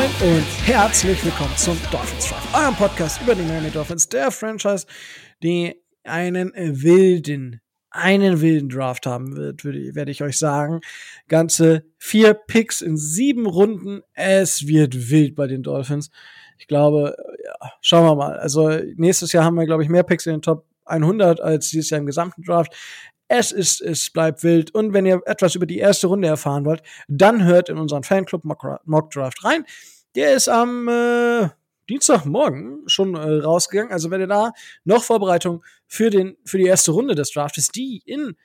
Moin und herzlich willkommen zum Dolphins Drive, eurem Podcast über die Miami Dolphins, der Franchise, die einen wilden, einen wilden Draft haben wird, werde ich euch sagen. Ganze vier Picks in sieben Runden. Es wird wild bei den Dolphins. Ich glaube, ja, schauen wir mal. Also nächstes Jahr haben wir, glaube ich, mehr Picks in den Top 100 als dieses Jahr im gesamten Draft. Es ist, es bleibt wild. Und wenn ihr etwas über die erste Runde erfahren wollt, dann hört in unseren Fanclub Mock Draft rein. Der ist am äh, Dienstagmorgen schon äh, rausgegangen. Also wenn ihr da noch Vorbereitung für den für die erste Runde des Drafts, die in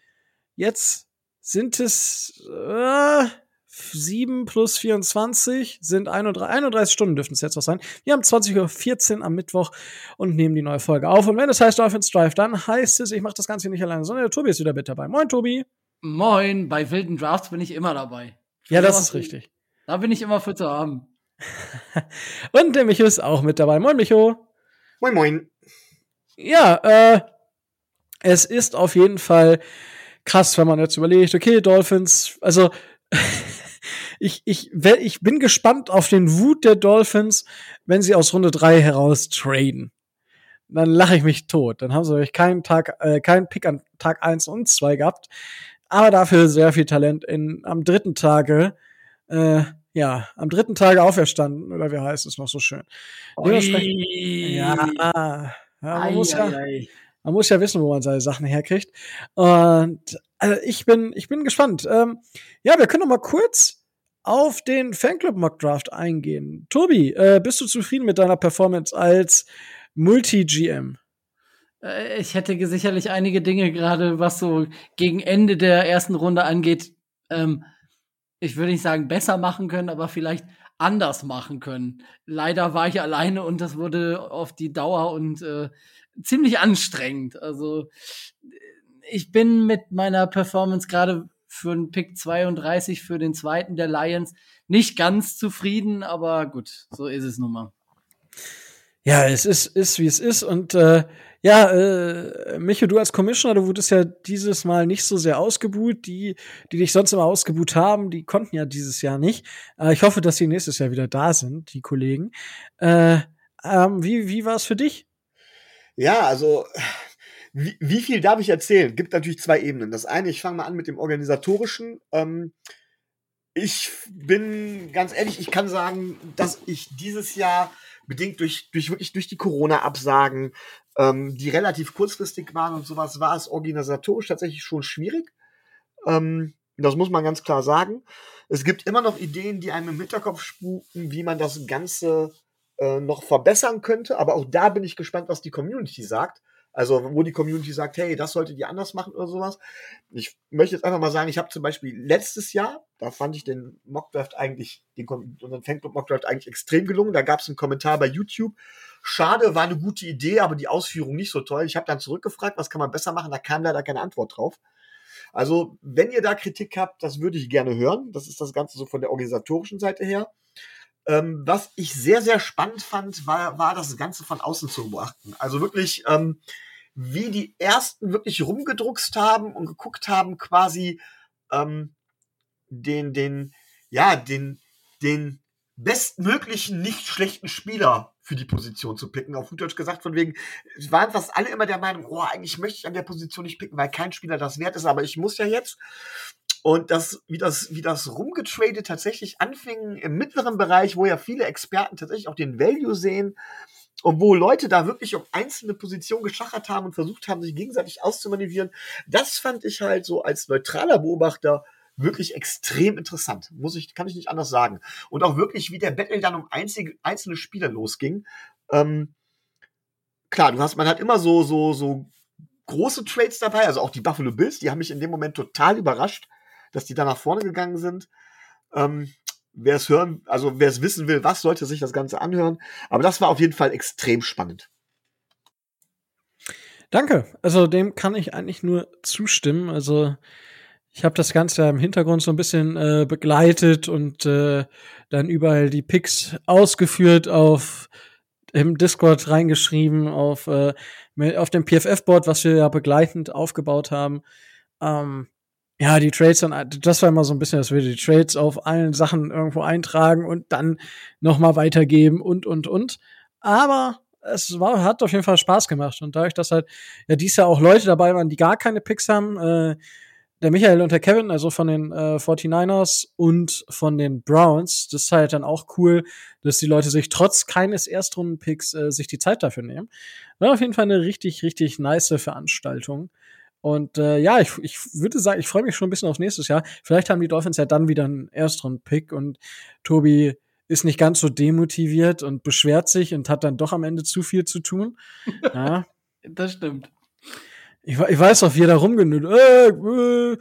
jetzt sind es äh, 7 plus 24 sind 31, 31 Stunden dürften es jetzt noch sein. Wir haben 20.14 Uhr am Mittwoch und nehmen die neue Folge auf. Und wenn es heißt Dolphins Drive, dann heißt es, ich mache das Ganze nicht alleine, sondern der Tobi ist wieder mit dabei. Moin, Tobi. Moin, bei wilden Drafts bin ich immer dabei. Ja, das ist richtig. Da bin ich immer für zu haben. und der Micho ist auch mit dabei. Moin, Micho. Moin, moin. Ja, äh, es ist auf jeden Fall krass, wenn man jetzt überlegt, okay, Dolphins, also ich, ich, ich bin gespannt auf den Wut der Dolphins, wenn sie aus Runde 3 heraus traden. Dann lache ich mich tot. Dann haben sie euch keinen Tag, äh, keinen Pick an Tag 1 und 2 gehabt. Aber dafür sehr viel Talent in, am dritten Tage, äh, ja, am dritten Tage auferstanden, oder wie heißt es noch so schön? Ja, ja man, muss ja, man muss ja wissen, wo man seine Sachen herkriegt. Und also ich bin, ich bin gespannt. Ähm, ja, wir können noch mal kurz auf den Fanclub Mock Draft eingehen. Tobi, äh, bist du zufrieden mit deiner Performance als Multi-GM? Äh, ich hätte sicherlich einige Dinge gerade, was so gegen Ende der ersten Runde angeht, ähm, ich würde nicht sagen besser machen können, aber vielleicht anders machen können. Leider war ich alleine und das wurde auf die Dauer und äh, ziemlich anstrengend. Also ich bin mit meiner Performance gerade für einen Pick 32 für den zweiten der Lions nicht ganz zufrieden, aber gut, so ist es nun mal. Ja, es ist, ist wie es ist. Und äh, ja, äh, Micho, du als Commissioner, du wurdest ja dieses Mal nicht so sehr ausgebuht. Die, die dich sonst immer ausgebuht haben, die konnten ja dieses Jahr nicht. Äh, ich hoffe, dass sie nächstes Jahr wieder da sind, die Kollegen. Äh, ähm, wie wie war es für dich? Ja, also wie, wie viel darf ich erzählen? Gibt natürlich zwei Ebenen. Das eine, ich fange mal an mit dem organisatorischen. Ähm, ich bin ganz ehrlich, ich kann sagen, dass ich dieses Jahr bedingt durch, durch wirklich durch die Corona-Absagen, ähm, die relativ kurzfristig waren und sowas, war es organisatorisch tatsächlich schon schwierig. Ähm, das muss man ganz klar sagen. Es gibt immer noch Ideen, die einem im Hinterkopf spuken, wie man das Ganze äh, noch verbessern könnte. Aber auch da bin ich gespannt, was die Community sagt. Also, wo die Community sagt, hey, das solltet ihr anders machen oder sowas. Ich möchte jetzt einfach mal sagen, ich habe zum Beispiel letztes Jahr, da fand ich den Mockdraft eigentlich, den, unseren Fanclub Mockdraft eigentlich extrem gelungen. Da gab es einen Kommentar bei YouTube. Schade, war eine gute Idee, aber die Ausführung nicht so toll. Ich habe dann zurückgefragt, was kann man besser machen? Da kam leider keine Antwort drauf. Also, wenn ihr da Kritik habt, das würde ich gerne hören. Das ist das Ganze so von der organisatorischen Seite her. Ähm, was ich sehr, sehr spannend fand, war, war das Ganze von außen zu beobachten. Also wirklich, ähm, wie die ersten wirklich rumgedruckst haben und geguckt haben, quasi ähm, den, den, ja, den, den bestmöglichen, nicht schlechten Spieler für die Position zu picken. Auf gut Deutsch gesagt, von wegen, waren fast alle immer der Meinung, oh, eigentlich möchte ich an der Position nicht picken, weil kein Spieler das wert ist, aber ich muss ja jetzt. Und das, wie das, wie das rumgetradet tatsächlich anfing im mittleren Bereich, wo ja viele Experten tatsächlich auch den Value sehen, und wo Leute da wirklich um einzelne Positionen geschachert haben und versucht haben, sich gegenseitig auszumanövrieren, das fand ich halt so als neutraler Beobachter wirklich extrem interessant. Muss ich, kann ich nicht anders sagen. Und auch wirklich, wie der Battle dann um einzige, einzelne Spieler losging. Ähm, klar, du hast, man hat immer so, so, so große Trades dabei, also auch die Buffalo Bills, die haben mich in dem Moment total überrascht, dass die da nach vorne gegangen sind. Ähm, wer es hören, also wer es wissen will, was sollte sich das Ganze anhören. Aber das war auf jeden Fall extrem spannend. Danke. Also dem kann ich eigentlich nur zustimmen. Also ich habe das Ganze im Hintergrund so ein bisschen äh, begleitet und äh, dann überall die Picks ausgeführt auf im Discord reingeschrieben auf äh, auf dem PFF-Board, was wir ja begleitend aufgebaut haben. Ähm, ja, die Trades dann, das war immer so ein bisschen, dass wir die Trades auf allen Sachen irgendwo eintragen und dann nochmal weitergeben und, und, und. Aber es war, hat auf jeden Fall Spaß gemacht. Und dadurch, dass halt ja dies Jahr auch Leute dabei waren, die gar keine Picks haben, äh, der Michael und der Kevin, also von den äh, 49ers und von den Browns, das ist halt dann auch cool, dass die Leute sich trotz keines Erstrunden-Picks äh, sich die Zeit dafür nehmen. War auf jeden Fall eine richtig, richtig nice Veranstaltung. Und äh, ja, ich, ich würde sagen, ich freue mich schon ein bisschen aufs nächstes Jahr. Vielleicht haben die Dolphins ja dann wieder einen Erstrunden-Pick und Tobi ist nicht ganz so demotiviert und beschwert sich und hat dann doch am Ende zu viel zu tun. Ja. das stimmt. Ich, ich weiß auch, wie er da rumgenüht. Äh, äh,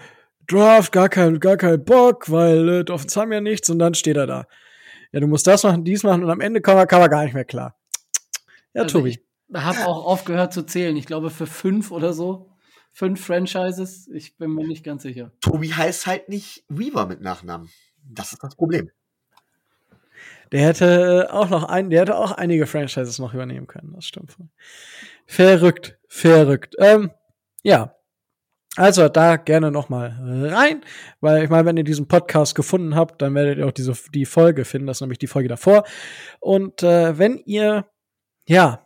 Draft, gar kein, gar kein Bock, weil äh, Dolphins haben ja nichts und dann steht er da. Ja, du musst das machen, dies machen und am Ende kam er, kam er gar nicht mehr klar. Ja, also Tobi. Ich habe auch aufgehört zu zählen. Ich glaube für fünf oder so. Fünf Franchises. Ich bin mir nicht ganz sicher. Tobi heißt halt nicht Weaver mit Nachnamen. Das ist das Problem. Der hätte auch noch ein, der hätte auch einige Franchises noch übernehmen können. Das stimmt. Verrückt, verrückt. Ähm, ja. Also da gerne noch mal rein, weil ich meine, wenn ihr diesen Podcast gefunden habt, dann werdet ihr auch diese die Folge finden, das ist nämlich die Folge davor. Und äh, wenn ihr ja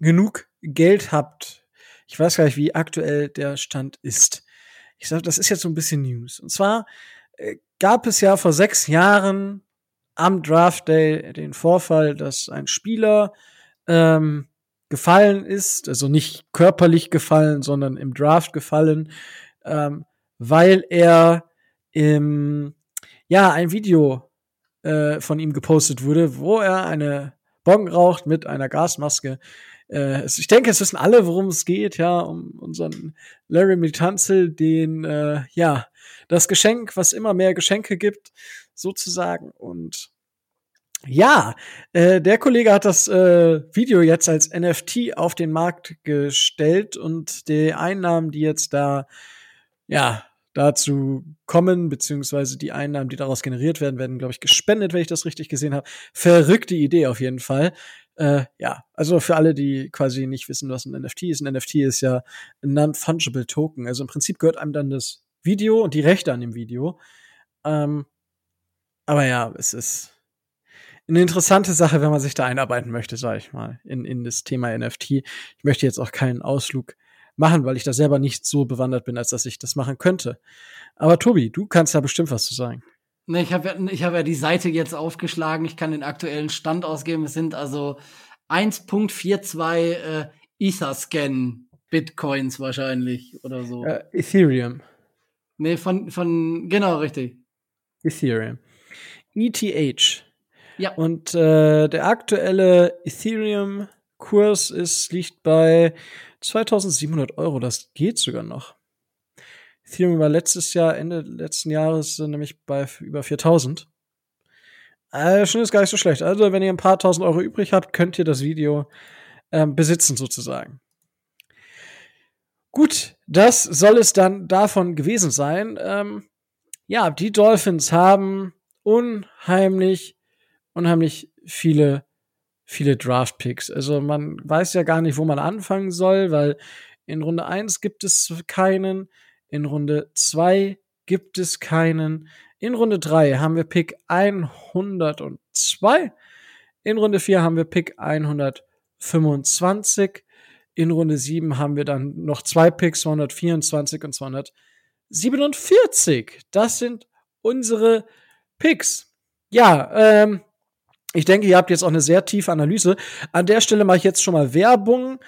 genug Geld habt, ich weiß gar nicht, wie aktuell der Stand ist. Ich sage, das ist jetzt so ein bisschen News. Und zwar äh, gab es ja vor sechs Jahren am Draft Day den Vorfall, dass ein Spieler ähm, gefallen ist, also nicht körperlich gefallen, sondern im Draft gefallen, ähm, weil er im, ja, ein Video äh, von ihm gepostet wurde, wo er eine Bon raucht mit einer Gasmaske. Äh, ich denke, es wissen alle, worum es geht, ja, um unseren Larry Mitanzel, den, äh, ja, das Geschenk, was immer mehr Geschenke gibt, sozusagen. Und ja, äh, der Kollege hat das äh, Video jetzt als NFT auf den Markt gestellt und die Einnahmen, die jetzt da ja dazu kommen, beziehungsweise die Einnahmen, die daraus generiert werden, werden, glaube ich, gespendet, wenn ich das richtig gesehen habe. Verrückte Idee auf jeden Fall. Äh, ja, also für alle, die quasi nicht wissen, was ein NFT ist. Ein NFT ist ja ein Non-Fungible Token. Also im Prinzip gehört einem dann das Video und die Rechte an dem Video. Ähm, aber ja, es ist eine interessante Sache, wenn man sich da einarbeiten möchte, sage ich mal, in, in das Thema NFT. Ich möchte jetzt auch keinen Ausflug machen, weil ich da selber nicht so bewandert bin, als dass ich das machen könnte. Aber Tobi, du kannst da bestimmt was zu sagen. Ne, ich habe ja, ich hab ja die Seite jetzt aufgeschlagen. Ich kann den aktuellen Stand ausgeben. Es sind also 1.42 äh, Etherscan Bitcoins wahrscheinlich oder so. Äh, Ethereum. Nee, von, von, genau, richtig. Ethereum. ETH. Ja. Und äh, der aktuelle Ethereum-Kurs ist liegt bei 2700 Euro. Das geht sogar noch. Ethereum war letztes Jahr, Ende letzten Jahres, äh, nämlich bei über 4000. Äh, schon ist gar nicht so schlecht. Also, wenn ihr ein paar tausend Euro übrig habt, könnt ihr das Video ähm, besitzen, sozusagen. Gut, das soll es dann davon gewesen sein. Ähm, ja, die Dolphins haben unheimlich unheimlich viele, viele Draft-Picks. Also man weiß ja gar nicht, wo man anfangen soll, weil in Runde 1 gibt es keinen, in Runde 2 gibt es keinen, in Runde 3 haben wir Pick 102, in Runde 4 haben wir Pick 125, in Runde 7 haben wir dann noch zwei Picks, 224 und 247. Das sind unsere Picks. Ja, ähm, ich denke, ihr habt jetzt auch eine sehr tiefe Analyse. An der Stelle mache ich jetzt schon mal Werbung.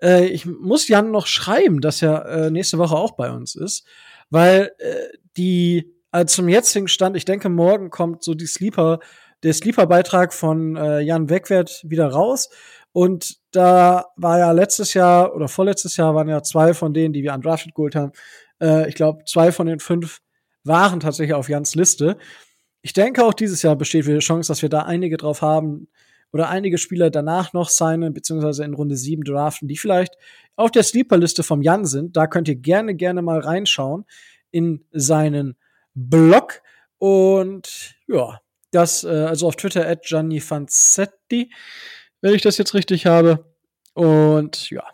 Äh, ich muss Jan noch schreiben, dass er äh, nächste Woche auch bei uns ist, weil äh, die also zum jetzigen Stand, ich denke, morgen kommt so die Sleeper, der Sleeper-Beitrag von äh, Jan Wegwert wieder raus. Und da war ja letztes Jahr oder vorletztes Jahr waren ja zwei von denen, die wir an Drafted geholt haben. Äh, ich glaube, zwei von den fünf waren tatsächlich auf Jans Liste ich denke auch dieses Jahr besteht wieder Chance, dass wir da einige drauf haben oder einige Spieler danach noch signen, beziehungsweise in Runde 7 draften, die vielleicht auf der Sleeper-Liste vom Jan sind. Da könnt ihr gerne, gerne mal reinschauen in seinen Blog. Und ja, das, äh, also auf Twitter at Gianni Fanzetti, wenn ich das jetzt richtig habe. Und ja,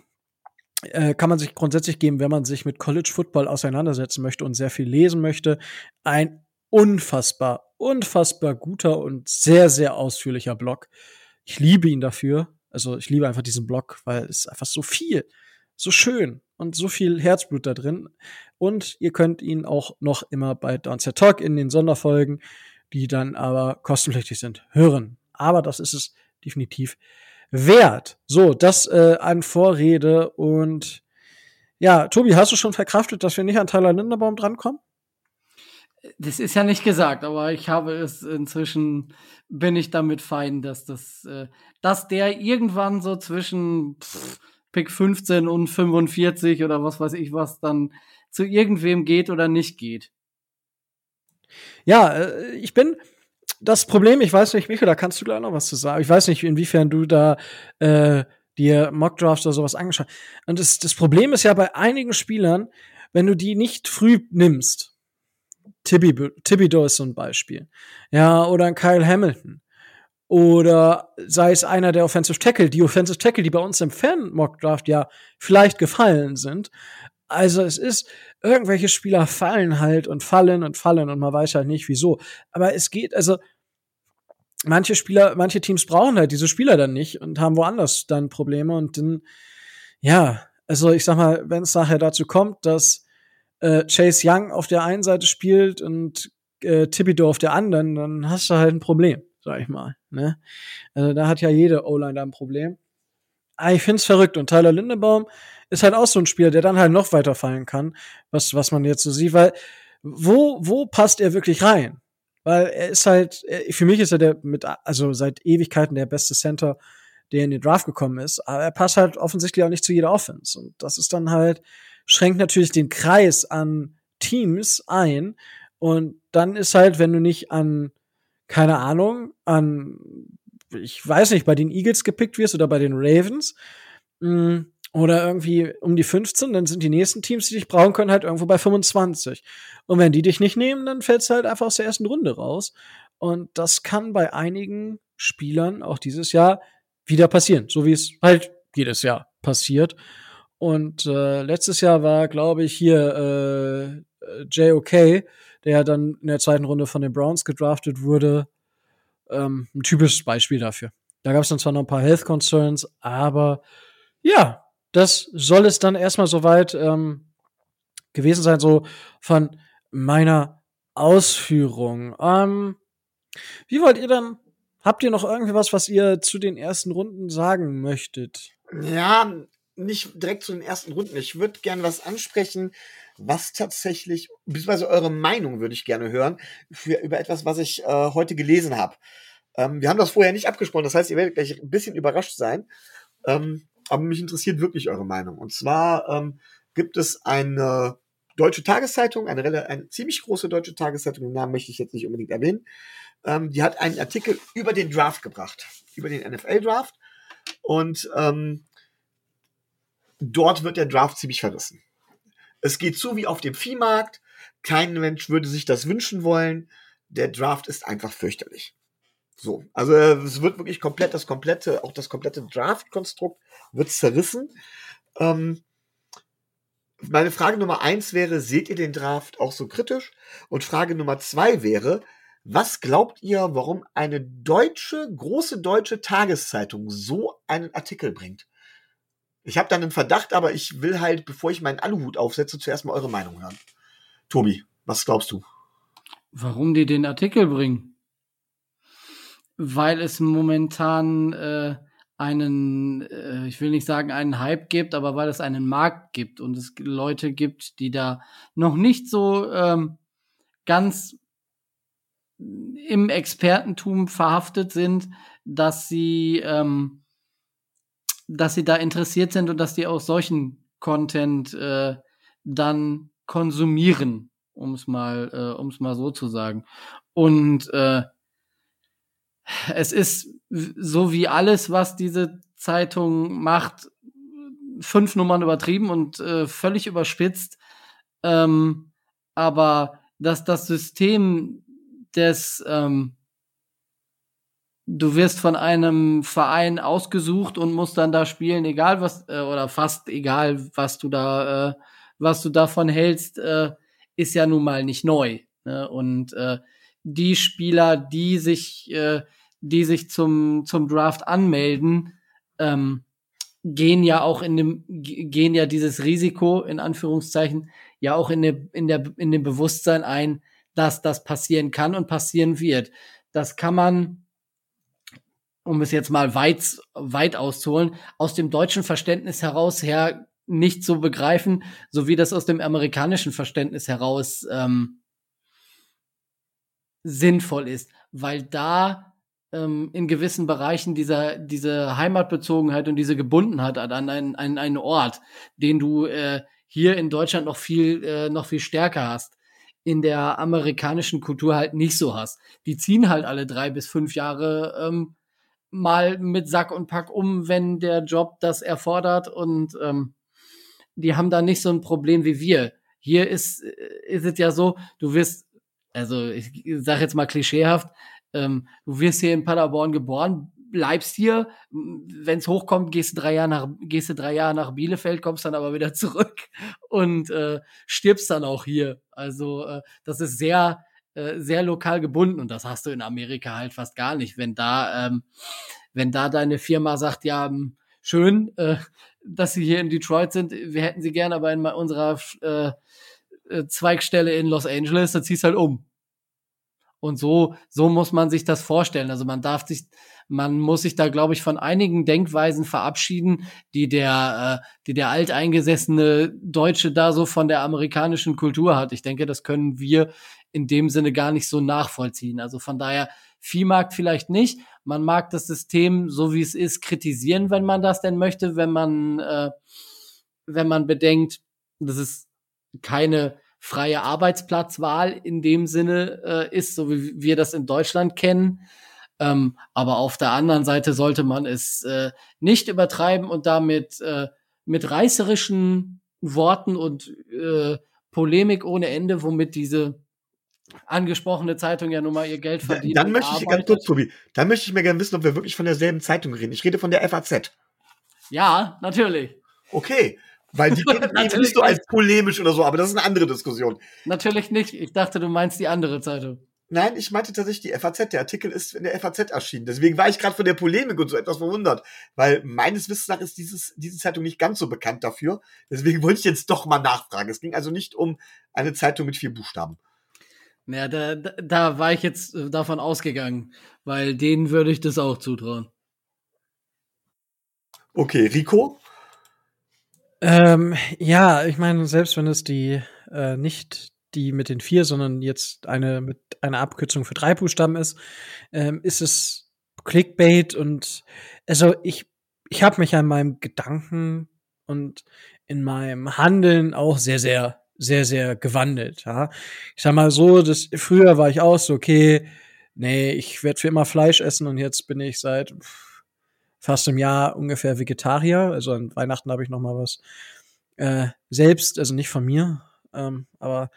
äh, kann man sich grundsätzlich geben, wenn man sich mit College Football auseinandersetzen möchte und sehr viel lesen möchte. Ein unfassbar, unfassbar guter und sehr, sehr ausführlicher Blog. Ich liebe ihn dafür. Also ich liebe einfach diesen Blog, weil es einfach so viel, so schön und so viel Herzblut da drin. Und ihr könnt ihn auch noch immer bei Downset Talk in den Sonderfolgen, die dann aber kostenpflichtig sind, hören. Aber das ist es definitiv wert. So, das äh, an Vorrede und ja, Tobi, hast du schon verkraftet, dass wir nicht an Tyler Linderbaum drankommen? Das ist ja nicht gesagt, aber ich habe es inzwischen, bin ich damit fein, dass das, äh, dass der irgendwann so zwischen pff, Pick 15 und 45 oder was weiß ich was dann zu irgendwem geht oder nicht geht. Ja, äh, ich bin das Problem, ich weiß nicht, Michael, da kannst du gleich noch was zu sagen. Ich weiß nicht, inwiefern du da äh, dir Mockdrafts oder sowas angeschaut. Und das, das Problem ist ja bei einigen Spielern, wenn du die nicht früh nimmst, Thibodeau ist so ein Beispiel. Ja, oder ein Kyle Hamilton. Oder sei es einer der Offensive Tackle, die Offensive Tackle, die bei uns im Fan-Mock-Draft ja vielleicht gefallen sind. Also es ist, irgendwelche Spieler fallen halt und fallen und fallen und man weiß halt nicht wieso. Aber es geht, also manche Spieler, manche Teams brauchen halt diese Spieler dann nicht und haben woanders dann Probleme und dann, ja, also ich sag mal, wenn es nachher dazu kommt, dass äh, Chase Young auf der einen Seite spielt und äh, Thibodeau auf der anderen, dann hast du halt ein Problem, sag ich mal. Ne? Also da hat ja jede O-Line da ein Problem. Aber ich find's verrückt. Und Tyler Lindebaum ist halt auch so ein Spieler, der dann halt noch weiter fallen kann, was, was man jetzt so sieht, weil wo, wo passt er wirklich rein? Weil er ist halt, für mich ist er der mit, also seit Ewigkeiten der beste Center, der in den Draft gekommen ist, aber er passt halt offensichtlich auch nicht zu jeder Offense. Und das ist dann halt, schränkt natürlich den Kreis an Teams ein. Und dann ist halt, wenn du nicht an, keine Ahnung, an, ich weiß nicht, bei den Eagles gepickt wirst oder bei den Ravens, mh, mm, oder irgendwie um die 15, dann sind die nächsten Teams, die dich brauchen können, halt irgendwo bei 25. Und wenn die dich nicht nehmen, dann fällst du halt einfach aus der ersten Runde raus. Und das kann bei einigen Spielern auch dieses Jahr wieder passieren, so wie es halt jedes Jahr passiert. Und äh, letztes Jahr war, glaube ich, hier äh, JOK, der dann in der zweiten Runde von den Browns gedraftet wurde, ähm, ein typisches Beispiel dafür. Da gab es dann zwar noch ein paar Health Concerns, aber ja, das soll es dann erstmal soweit ähm, gewesen sein, so von meiner Ausführung. Ähm, wie wollt ihr dann? Habt ihr noch irgendwie was, was ihr zu den ersten Runden sagen möchtet? Ja, nicht direkt zu den ersten Runden. Ich würde gerne was ansprechen, was tatsächlich, beziehungsweise eure Meinung würde ich gerne hören, für, über etwas, was ich äh, heute gelesen habe. Ähm, wir haben das vorher nicht abgesprochen, das heißt, ihr werdet gleich ein bisschen überrascht sein. Ähm, aber mich interessiert wirklich eure Meinung. Und zwar ähm, gibt es eine deutsche Tageszeitung, eine, eine ziemlich große deutsche Tageszeitung, den Namen möchte ich jetzt nicht unbedingt erwähnen. Ähm, die hat einen Artikel über den Draft gebracht, über den NFL-Draft. Und ähm, dort wird der Draft ziemlich verrissen. Es geht so wie auf dem Viehmarkt. Kein Mensch würde sich das wünschen wollen. Der Draft ist einfach fürchterlich. So, also äh, es wird wirklich komplett das komplette, auch das komplette Draft-Konstrukt wird zerrissen. Ähm, meine Frage Nummer eins wäre, seht ihr den Draft auch so kritisch? Und Frage Nummer zwei wäre, was glaubt ihr, warum eine deutsche, große deutsche Tageszeitung so einen Artikel bringt? Ich habe dann einen Verdacht, aber ich will halt, bevor ich meinen Aluhut aufsetze, zuerst mal eure Meinung hören. Tobi, was glaubst du? Warum die den Artikel bringen? weil es momentan äh, einen, äh, ich will nicht sagen einen Hype gibt, aber weil es einen Markt gibt und es Leute gibt, die da noch nicht so ähm, ganz im Expertentum verhaftet sind, dass sie, ähm, dass sie da interessiert sind und dass die auch solchen Content äh, dann konsumieren, um es mal, äh, um es mal so zu sagen. Und äh, es ist so wie alles, was diese Zeitung macht, fünf Nummern übertrieben und äh, völlig überspitzt. Ähm, aber dass das System des, ähm, du wirst von einem Verein ausgesucht und musst dann da spielen, egal was, äh, oder fast egal, was du da, äh, was du davon hältst, äh, ist ja nun mal nicht neu. Ne? Und äh, die Spieler, die sich, äh, die sich zum, zum Draft anmelden, ähm, gehen ja auch in dem, gehen ja dieses Risiko, in Anführungszeichen, ja auch in, der, in, der, in dem Bewusstsein ein, dass das passieren kann und passieren wird. Das kann man, um es jetzt mal weit, weit auszuholen, aus dem deutschen Verständnis heraus her nicht so begreifen, so wie das aus dem amerikanischen Verständnis heraus ähm, sinnvoll ist, weil da ähm, in gewissen Bereichen dieser, diese Heimatbezogenheit und diese Gebundenheit an einen, an einen Ort, den du äh, hier in Deutschland noch viel, äh, noch viel stärker hast, in der amerikanischen Kultur halt nicht so hast. Die ziehen halt alle drei bis fünf Jahre ähm, mal mit Sack und Pack um, wenn der Job das erfordert und ähm, die haben da nicht so ein Problem wie wir. Hier ist, äh, ist es ja so, du wirst, also ich sage jetzt mal klischeehaft, ähm, du wirst hier in Paderborn geboren, bleibst hier, wenn es hochkommt, gehst du drei Jahre nach, gehst du drei Jahre nach Bielefeld, kommst dann aber wieder zurück und äh, stirbst dann auch hier. Also äh, das ist sehr, äh, sehr lokal gebunden und das hast du in Amerika halt fast gar nicht. Wenn da, ähm, wenn da deine Firma sagt, ja, hm, schön, äh, dass sie hier in Detroit sind, wir hätten sie gerne aber in unserer äh, äh, Zweigstelle in Los Angeles, dann ziehst halt um. Und so, so muss man sich das vorstellen. Also man darf sich, man muss sich da, glaube ich, von einigen Denkweisen verabschieden, die der, äh, die der alteingesessene Deutsche da so von der amerikanischen Kultur hat. Ich denke, das können wir in dem Sinne gar nicht so nachvollziehen. Also von daher, Viehmarkt vielleicht nicht. Man mag das System, so wie es ist, kritisieren, wenn man das denn möchte, wenn man, äh, wenn man bedenkt, das ist keine freie Arbeitsplatzwahl in dem Sinne äh, ist, so wie wir das in Deutschland kennen. Ähm, aber auf der anderen Seite sollte man es äh, nicht übertreiben und damit äh, mit reißerischen Worten und äh, Polemik ohne Ende, womit diese angesprochene Zeitung ja nun mal ihr Geld verdient. Dann möchte ich ganz kurz, Tobi, dann möchte ich mir gerne wissen, ob wir wirklich von derselben Zeitung reden. Ich rede von der FAZ. Ja, natürlich. Okay, weil die kennen nicht so als polemisch oder so, aber das ist eine andere Diskussion. Natürlich nicht. Ich dachte, du meinst die andere Zeitung. Nein, ich meinte tatsächlich die FAZ. Der Artikel ist in der FAZ erschienen. Deswegen war ich gerade von der Polemik und so etwas verwundert. Weil meines Wissens nach ist dieses, diese Zeitung nicht ganz so bekannt dafür. Deswegen wollte ich jetzt doch mal nachfragen. Es ging also nicht um eine Zeitung mit vier Buchstaben. Ja, da, da, war ich jetzt äh, davon ausgegangen, weil denen würde ich das auch zutrauen. Okay, Rico? Ähm, ja, ich meine, selbst wenn es die äh, nicht die mit den vier, sondern jetzt eine mit einer Abkürzung für drei Buchstaben ist, ähm, ist es Clickbait und also ich ich habe mich an meinem Gedanken und in meinem Handeln auch sehr sehr sehr sehr gewandelt. Ja, ich sag mal so, das früher war ich auch so okay, nee, ich werde für immer Fleisch essen und jetzt bin ich seit fast im Jahr ungefähr Vegetarier. Also an Weihnachten habe ich noch mal was äh, selbst, also nicht von mir, ähm, aber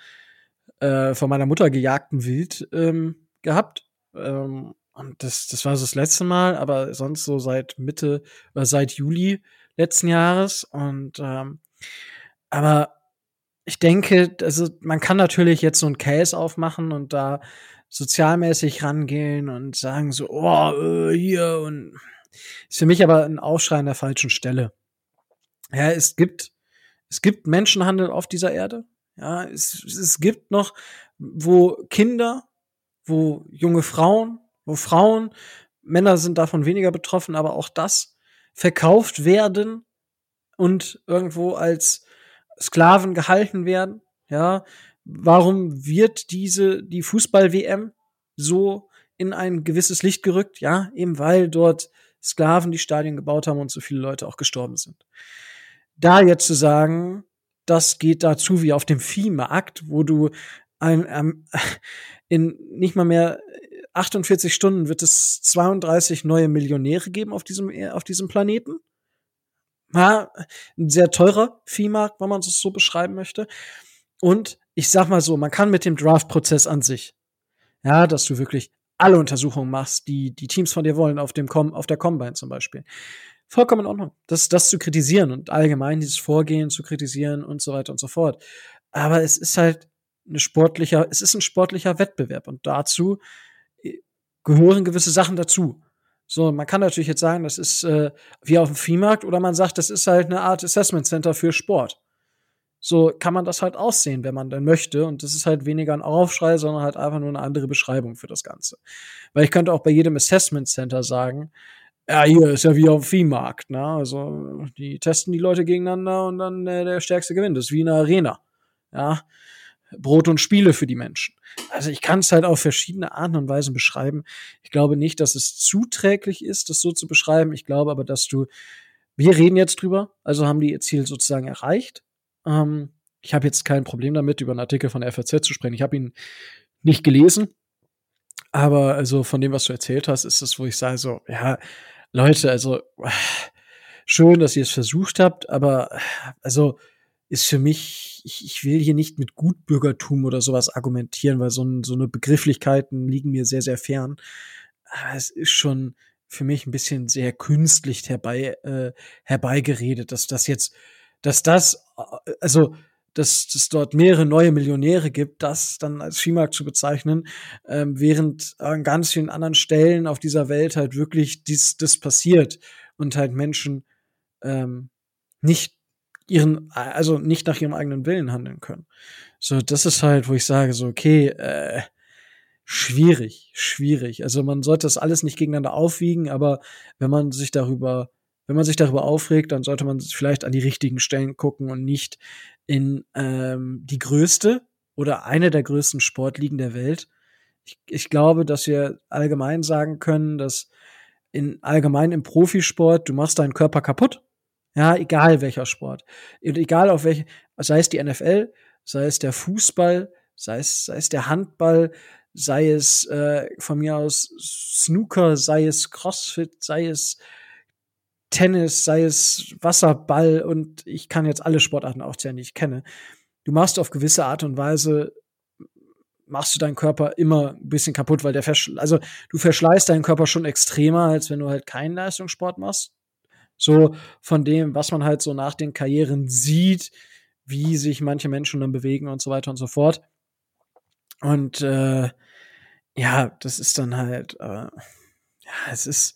äh, von meiner Mutter gejagten Wild ähm, gehabt. Ähm, und das, das war so das letzte Mal, aber sonst so seit Mitte oder seit Juli letzten Jahres. Und ähm, aber ich denke, also man kann natürlich jetzt so ein Case aufmachen und da sozialmäßig rangehen und sagen so, oh, äh, hier und ist für mich aber ein Aufschrei an der falschen Stelle. Ja, es gibt, es gibt Menschenhandel auf dieser Erde. Ja, es, es gibt noch, wo Kinder, wo junge Frauen, wo Frauen, Männer sind davon weniger betroffen, aber auch das verkauft werden und irgendwo als Sklaven gehalten werden. Ja, warum wird diese, die Fußball-WM so in ein gewisses Licht gerückt? Ja, eben weil dort Sklaven die Stadien gebaut haben und so viele Leute auch gestorben sind. Da jetzt zu sagen, das geht dazu wie auf dem Viehmarkt, wo du ein, ähm, in nicht mal mehr 48 Stunden wird es 32 neue Millionäre geben auf diesem, auf diesem Planeten. Ja, ein sehr teurer Viehmarkt, wenn man es so beschreiben möchte. Und ich sag mal so, man kann mit dem Draft-Prozess an sich, ja, dass du wirklich alle Untersuchungen machst, die die Teams von dir wollen, auf, dem Com auf der Combine zum Beispiel. Vollkommen in Ordnung, das, das zu kritisieren und allgemein dieses Vorgehen zu kritisieren und so weiter und so fort. Aber es ist halt eine sportlicher, es ist ein sportlicher Wettbewerb und dazu äh, gehören gewisse Sachen dazu. So, man kann natürlich jetzt sagen, das ist äh, wie auf dem Viehmarkt oder man sagt, das ist halt eine Art Assessment Center für Sport. So kann man das halt aussehen, wenn man denn möchte. Und das ist halt weniger ein Aufschrei, sondern halt einfach nur eine andere Beschreibung für das Ganze. Weil ich könnte auch bei jedem Assessment Center sagen, ja, hier ist ja wie auf dem Viehmarkt, ne? Also, die testen die Leute gegeneinander und dann äh, der Stärkste gewinnt. Das ist wie eine Arena. Ja. Brot und Spiele für die Menschen. Also ich kann es halt auf verschiedene Arten und Weisen beschreiben. Ich glaube nicht, dass es zuträglich ist, das so zu beschreiben. Ich glaube aber, dass du, wir reden jetzt drüber, also haben die ihr Ziel sozusagen erreicht. Ähm, ich habe jetzt kein Problem damit, über einen Artikel von der FAZ zu sprechen. Ich habe ihn nicht gelesen, aber also von dem, was du erzählt hast, ist es, wo ich sage so, ja, Leute, also schön, dass ihr es versucht habt, aber also ist für mich, ich, ich will hier nicht mit Gutbürgertum oder sowas argumentieren, weil so, so eine Begrifflichkeiten liegen mir sehr, sehr fern. Aber es ist schon für mich ein bisschen sehr künstlich herbei, äh, herbeigeredet, dass das jetzt, dass das, äh, also dass es dort mehrere neue Millionäre gibt, das dann als Skimarkt zu bezeichnen, ähm, während an ganz vielen anderen Stellen auf dieser Welt halt wirklich dies, das passiert und halt Menschen ähm, nicht ihren, also nicht nach ihrem eigenen Willen handeln können. So, das ist halt, wo ich sage, so, okay, äh, schwierig, schwierig. Also man sollte das alles nicht gegeneinander aufwiegen, aber wenn man sich darüber, wenn man sich darüber aufregt, dann sollte man vielleicht an die richtigen Stellen gucken und nicht in ähm, die größte oder eine der größten Sportligen der Welt. Ich, ich glaube, dass wir allgemein sagen können, dass in allgemein im Profisport, du machst deinen Körper kaputt ja, egal welcher Sport. Und egal auf welche, sei es die NFL, sei es der Fußball, sei es, sei es der Handball, sei es äh, von mir aus Snooker, sei es Crossfit, sei es Tennis, sei es Wasserball und ich kann jetzt alle Sportarten aufzählen, die ich kenne. Du machst auf gewisse Art und Weise machst du deinen Körper immer ein bisschen kaputt, weil der Verschl also du verschleißt deinen Körper schon extremer, als wenn du halt keinen Leistungssport machst. So von dem, was man halt so nach den Karrieren sieht, wie sich manche Menschen dann bewegen und so weiter und so fort. Und äh, ja, das ist dann halt, äh, ja, es ist,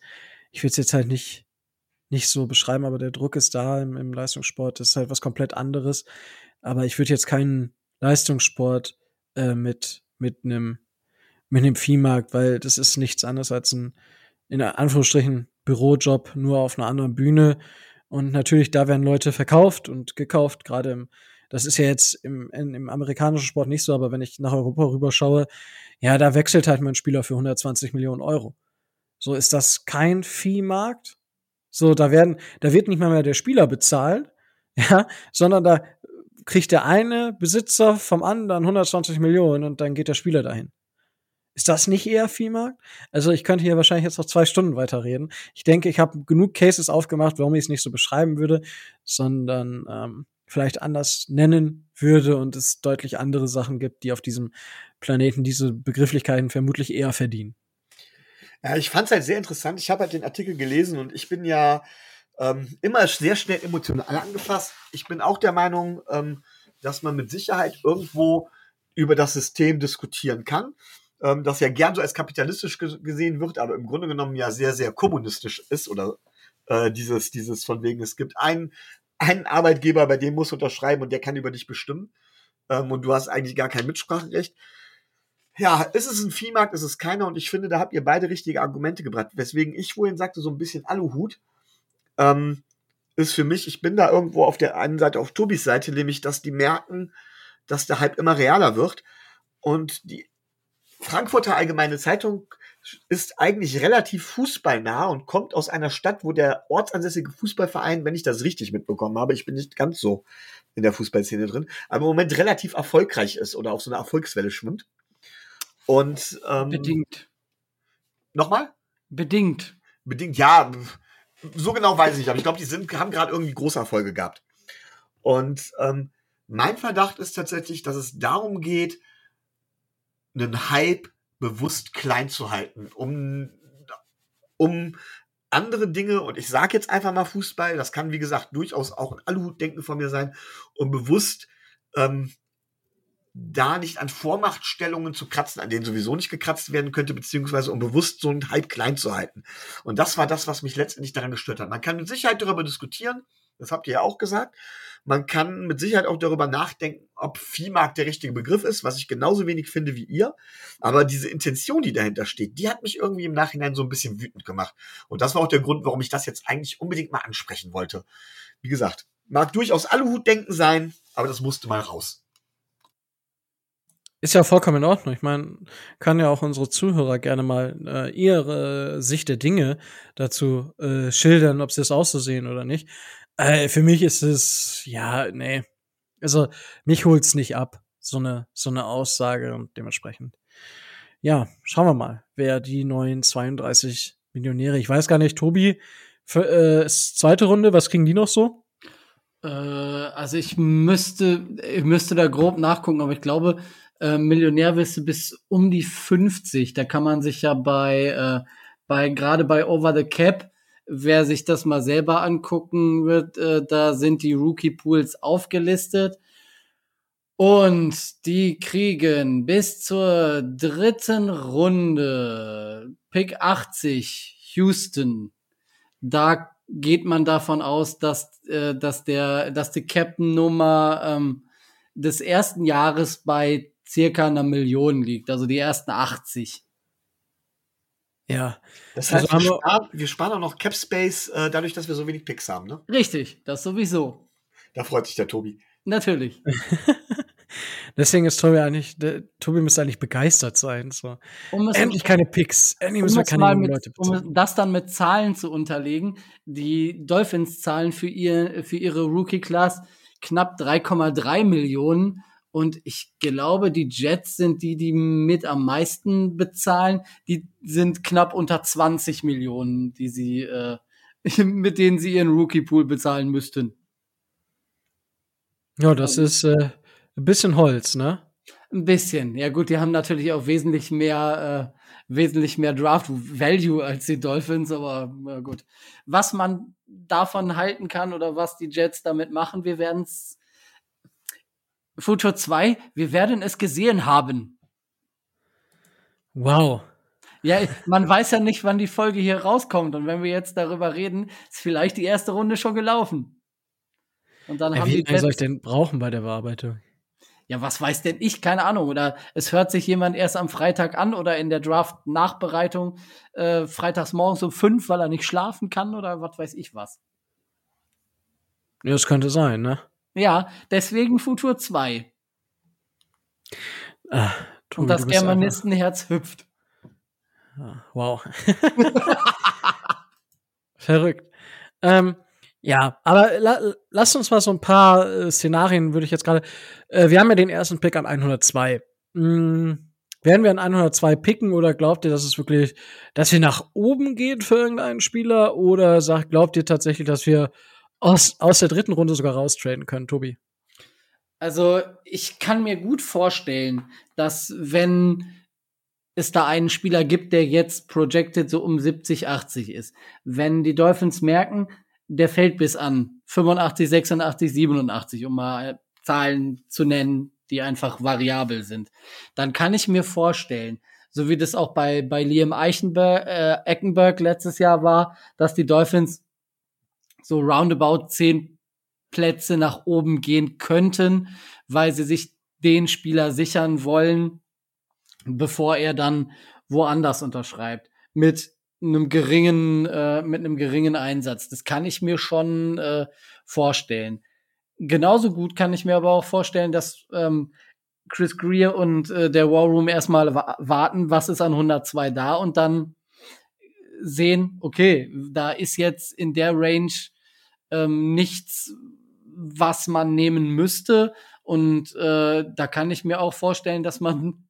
ich will es jetzt halt nicht, nicht so beschreiben, aber der Druck ist da im, im Leistungssport, das ist halt was komplett anderes. Aber ich würde jetzt keinen Leistungssport äh, mit, mit einem mit einem Viehmarkt, weil das ist nichts anderes als ein, in Anführungsstrichen, Bürojob nur auf einer anderen Bühne. Und natürlich, da werden Leute verkauft und gekauft, gerade im, das ist ja jetzt im, in, im amerikanischen Sport nicht so, aber wenn ich nach Europa rüberschaue, ja, da wechselt halt mein Spieler für 120 Millionen Euro. So ist das kein Viehmarkt. So, da werden, da wird nicht mal mehr der Spieler bezahlt, ja, sondern da kriegt der eine Besitzer vom anderen 120 Millionen und dann geht der Spieler dahin. Ist das nicht eher Viehmarkt? Also ich könnte hier wahrscheinlich jetzt noch zwei Stunden weiterreden. Ich denke, ich habe genug Cases aufgemacht, warum ich es nicht so beschreiben würde, sondern ähm, vielleicht anders nennen würde und es deutlich andere Sachen gibt, die auf diesem Planeten diese Begrifflichkeiten vermutlich eher verdienen. Ja, ich fand es halt sehr interessant. Ich habe halt den Artikel gelesen und ich bin ja ähm, immer sehr schnell emotional angefasst. Ich bin auch der Meinung, ähm, dass man mit Sicherheit irgendwo über das System diskutieren kann ähm, das ja gern so als kapitalistisch gesehen wird, aber im Grunde genommen ja sehr, sehr kommunistisch ist oder äh, dieses, dieses von wegen, es gibt einen, einen Arbeitgeber, bei dem musst du unterschreiben und der kann über dich bestimmen ähm, und du hast eigentlich gar kein Mitspracherecht. Ja, ist es ein Viehmarkt, ist es keiner und ich finde, da habt ihr beide richtige Argumente gebracht, weswegen ich vorhin sagte, so ein bisschen Aluhut. Ähm, ist für mich, ich bin da irgendwo auf der einen Seite auf Tobis Seite, nämlich, dass die merken, dass der Hype immer realer wird und die Frankfurter Allgemeine Zeitung ist eigentlich relativ fußballnah und kommt aus einer Stadt, wo der ortsansässige Fußballverein, wenn ich das richtig mitbekommen habe, ich bin nicht ganz so in der Fußballszene drin, aber im Moment relativ erfolgreich ist oder auf so einer Erfolgswelle schwimmt. Und ähm, bedingt. Nochmal? Bedingt. Bedingt, ja. So genau weiß ich nicht, aber ich glaube, die sind, haben gerade irgendwie große Erfolge gehabt. Und ähm, mein Verdacht ist tatsächlich, dass es darum geht, einen Hype bewusst klein zu halten, um, um andere Dinge, und ich sage jetzt einfach mal Fußball, das kann wie gesagt durchaus auch ein Aluhutdenken von mir sein, um bewusst ähm, da nicht an Vormachtstellungen zu kratzen, an denen sowieso nicht gekratzt werden könnte, beziehungsweise um bewusst so einen Hype klein zu halten. Und das war das, was mich letztendlich daran gestört hat. Man kann mit Sicherheit darüber diskutieren, das habt ihr ja auch gesagt. Man kann mit Sicherheit auch darüber nachdenken, ob Viehmarkt der richtige Begriff ist, was ich genauso wenig finde wie ihr. Aber diese Intention, die dahinter steht, die hat mich irgendwie im Nachhinein so ein bisschen wütend gemacht. Und das war auch der Grund, warum ich das jetzt eigentlich unbedingt mal ansprechen wollte. Wie gesagt, mag durchaus Aluhutdenken sein, aber das musste mal raus. Ist ja vollkommen in Ordnung. Ich meine, kann ja auch unsere Zuhörer gerne mal äh, ihre Sicht der Dinge dazu äh, schildern, ob sie es auch so oder nicht. Äh, für mich ist es, ja, nee. Also, mich holt's nicht ab, so eine, so eine Aussage und dementsprechend. Ja, schauen wir mal, wer die neuen 32 Millionäre, ich weiß gar nicht, Tobi, für, äh, zweite Runde, was kriegen die noch so? Äh, also ich müsste, ich müsste da grob nachgucken, aber ich glaube, äh, Millionär wirst du bis um die 50. Da kann man sich ja bei, äh, bei gerade bei Over the Cap Wer sich das mal selber angucken wird, äh, da sind die Rookie Pools aufgelistet. Und die kriegen bis zur dritten Runde Pick 80 Houston. Da geht man davon aus, dass, äh, dass der, dass die Captain Nummer ähm, des ersten Jahres bei circa einer Million liegt, also die ersten 80. Ja. Das heißt, also wir, sparen, wir sparen auch noch Cap Space, äh, dadurch, dass wir so wenig Picks haben, ne? Richtig, das sowieso. Da freut sich der Tobi. Natürlich. Deswegen ist Tobi eigentlich, der, Tobi müsste eigentlich begeistert sein. So. Um Endlich keine Picks. Endlich müssen wir keine mit, Leute bezahlen. Um das dann mit Zahlen zu unterlegen. Die Dolphins zahlen für, ihr, für ihre Rookie-Class knapp 3,3 Millionen und ich glaube, die Jets sind die, die mit am meisten bezahlen. Die sind knapp unter 20 Millionen, die sie, äh, mit denen sie ihren Rookie-Pool bezahlen müssten. Ja, das ist äh, ein bisschen Holz, ne? Ein bisschen. Ja gut, die haben natürlich auch wesentlich mehr, äh, wesentlich mehr Draft Value als die Dolphins, aber äh, gut. Was man davon halten kann oder was die Jets damit machen, wir werden es Futur 2, wir werden es gesehen haben. Wow. Ja, man weiß ja nicht, wann die Folge hier rauskommt. Und wenn wir jetzt darüber reden, ist vielleicht die erste Runde schon gelaufen. Und dann ja, haben wie lange soll ich denn brauchen bei der Bearbeitung? Ja, was weiß denn ich? Keine Ahnung. Oder es hört sich jemand erst am Freitag an oder in der Draft-Nachbereitung äh, freitags morgens um fünf, weil er nicht schlafen kann oder was weiß ich was. Ja, das könnte sein, ne? Ja, deswegen Futur 2. Ah, Und das Germanistenherz hüpft. Ah, wow. Verrückt. Ähm, ja, aber la lasst uns mal so ein paar äh, Szenarien, würde ich jetzt gerade. Äh, wir haben ja den ersten Pick an 102. Hm, werden wir an 102 picken oder glaubt ihr, dass es wirklich, dass wir nach oben gehen für irgendeinen Spieler? Oder sagt, glaubt ihr tatsächlich, dass wir aus, aus der dritten Runde sogar raustraden können, Tobi? Also, ich kann mir gut vorstellen, dass wenn es da einen Spieler gibt, der jetzt projected so um 70, 80 ist, wenn die Dolphins merken, der fällt bis an 85, 86, 87, um mal Zahlen zu nennen, die einfach variabel sind, dann kann ich mir vorstellen, so wie das auch bei, bei Liam Eichenberg, äh, Eckenberg letztes Jahr war, dass die Dolphins so roundabout zehn Plätze nach oben gehen könnten, weil sie sich den Spieler sichern wollen, bevor er dann woanders unterschreibt. Mit einem geringen, äh, mit einem geringen Einsatz. Das kann ich mir schon äh, vorstellen. Genauso gut kann ich mir aber auch vorstellen, dass ähm, Chris Greer und äh, der War Room erstmal wa warten, was ist an 102 da und dann sehen, okay, da ist jetzt in der Range ähm, nichts, was man nehmen müsste. Und äh, da kann ich mir auch vorstellen, dass man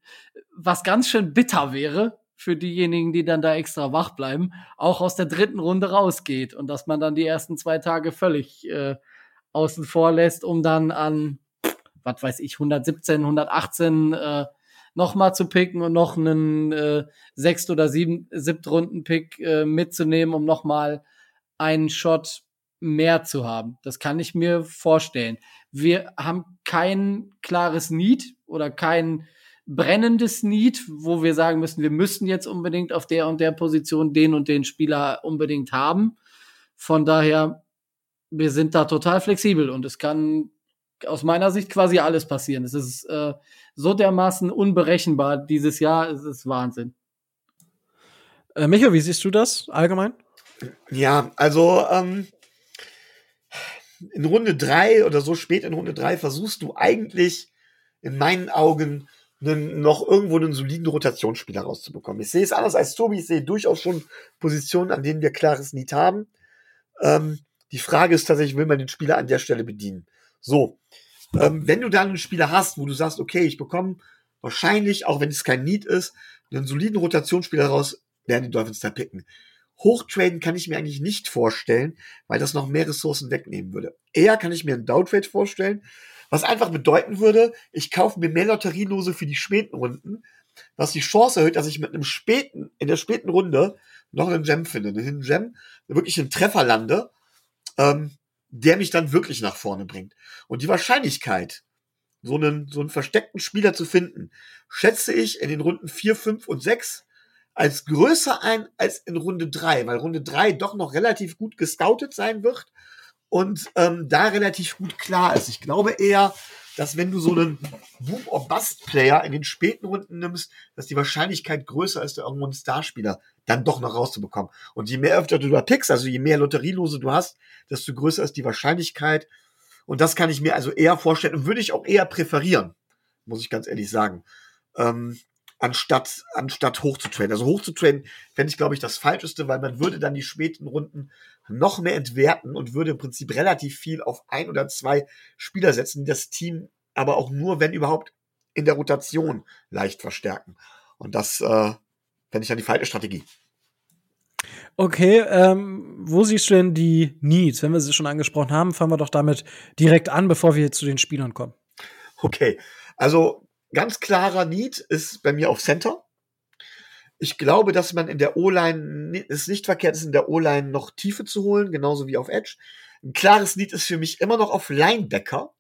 was ganz schön bitter wäre für diejenigen, die dann da extra wach bleiben, auch aus der dritten Runde rausgeht und dass man dann die ersten zwei Tage völlig äh, außen vor lässt, um dann an, was weiß ich, 117, 118 äh, noch mal zu picken und noch einen äh, sechst oder sieben, siebtrunden-Pick äh, mitzunehmen, um noch mal einen Shot mehr zu haben. Das kann ich mir vorstellen. Wir haben kein klares Need oder kein brennendes Need, wo wir sagen müssen, wir müssen jetzt unbedingt auf der und der Position den und den Spieler unbedingt haben. Von daher, wir sind da total flexibel und es kann aus meiner Sicht quasi alles passieren. Es ist äh, so dermaßen unberechenbar dieses Jahr, es ist Wahnsinn. Äh, Micho, wie siehst du das allgemein? Ja, also ähm, in Runde drei oder so spät in Runde drei versuchst du eigentlich in meinen Augen einen, noch irgendwo einen soliden Rotationsspieler rauszubekommen. Ich sehe es anders als Tobi, ich sehe durchaus schon Positionen, an denen wir klares Need haben. Ähm, die Frage ist tatsächlich, will man den Spieler an der Stelle bedienen? So, ähm, wenn du dann einen Spieler hast, wo du sagst, okay, ich bekomme wahrscheinlich, auch wenn es kein Need ist, einen soliden Rotationsspieler raus, werden die Dolphins da picken. Hochtraden kann ich mir eigentlich nicht vorstellen, weil das noch mehr Ressourcen wegnehmen würde. Eher kann ich mir einen Downtrade vorstellen, was einfach bedeuten würde, ich kaufe mir mehr Lotterielose für die späten Runden, was die Chance erhöht, dass ich mit einem späten, in der späten Runde noch einen Gem finde, einen Gem, wirklich einen Treffer lande, ähm, der mich dann wirklich nach vorne bringt. Und die Wahrscheinlichkeit, so einen, so einen versteckten Spieler zu finden, schätze ich in den Runden 4, 5 und 6 als größer ein als in Runde 3, weil Runde 3 doch noch relativ gut gescoutet sein wird und ähm, da relativ gut klar ist. Ich glaube eher, dass wenn du so einen Boom- or Bust-Player in den späten Runden nimmst, dass die Wahrscheinlichkeit größer ist, da irgendwo einen Starspieler dann doch noch rauszubekommen. Und je mehr öfter du da pickst, also je mehr Lotterielose du hast, desto größer ist die Wahrscheinlichkeit. Und das kann ich mir also eher vorstellen und würde ich auch eher präferieren, muss ich ganz ehrlich sagen. Ähm, anstatt, anstatt hoch zu traden. Also hoch zu traden fände ich, glaube ich, das Falscheste, weil man würde dann die späten Runden noch mehr entwerten und würde im Prinzip relativ viel auf ein oder zwei Spieler setzen, die das Team aber auch nur, wenn überhaupt, in der Rotation leicht verstärken. Und das äh, fände ich dann die falsche Strategie. Okay, ähm, wo siehst du denn die Needs? Wenn wir sie schon angesprochen haben, fangen wir doch damit direkt an, bevor wir zu den Spielern kommen. Okay, also Ganz klarer Need ist bei mir auf Center. Ich glaube, dass man in der O-Line es nicht verkehrt ist, in der O-Line noch Tiefe zu holen, genauso wie auf Edge. Ein klares Need ist für mich immer noch auf Linebacker.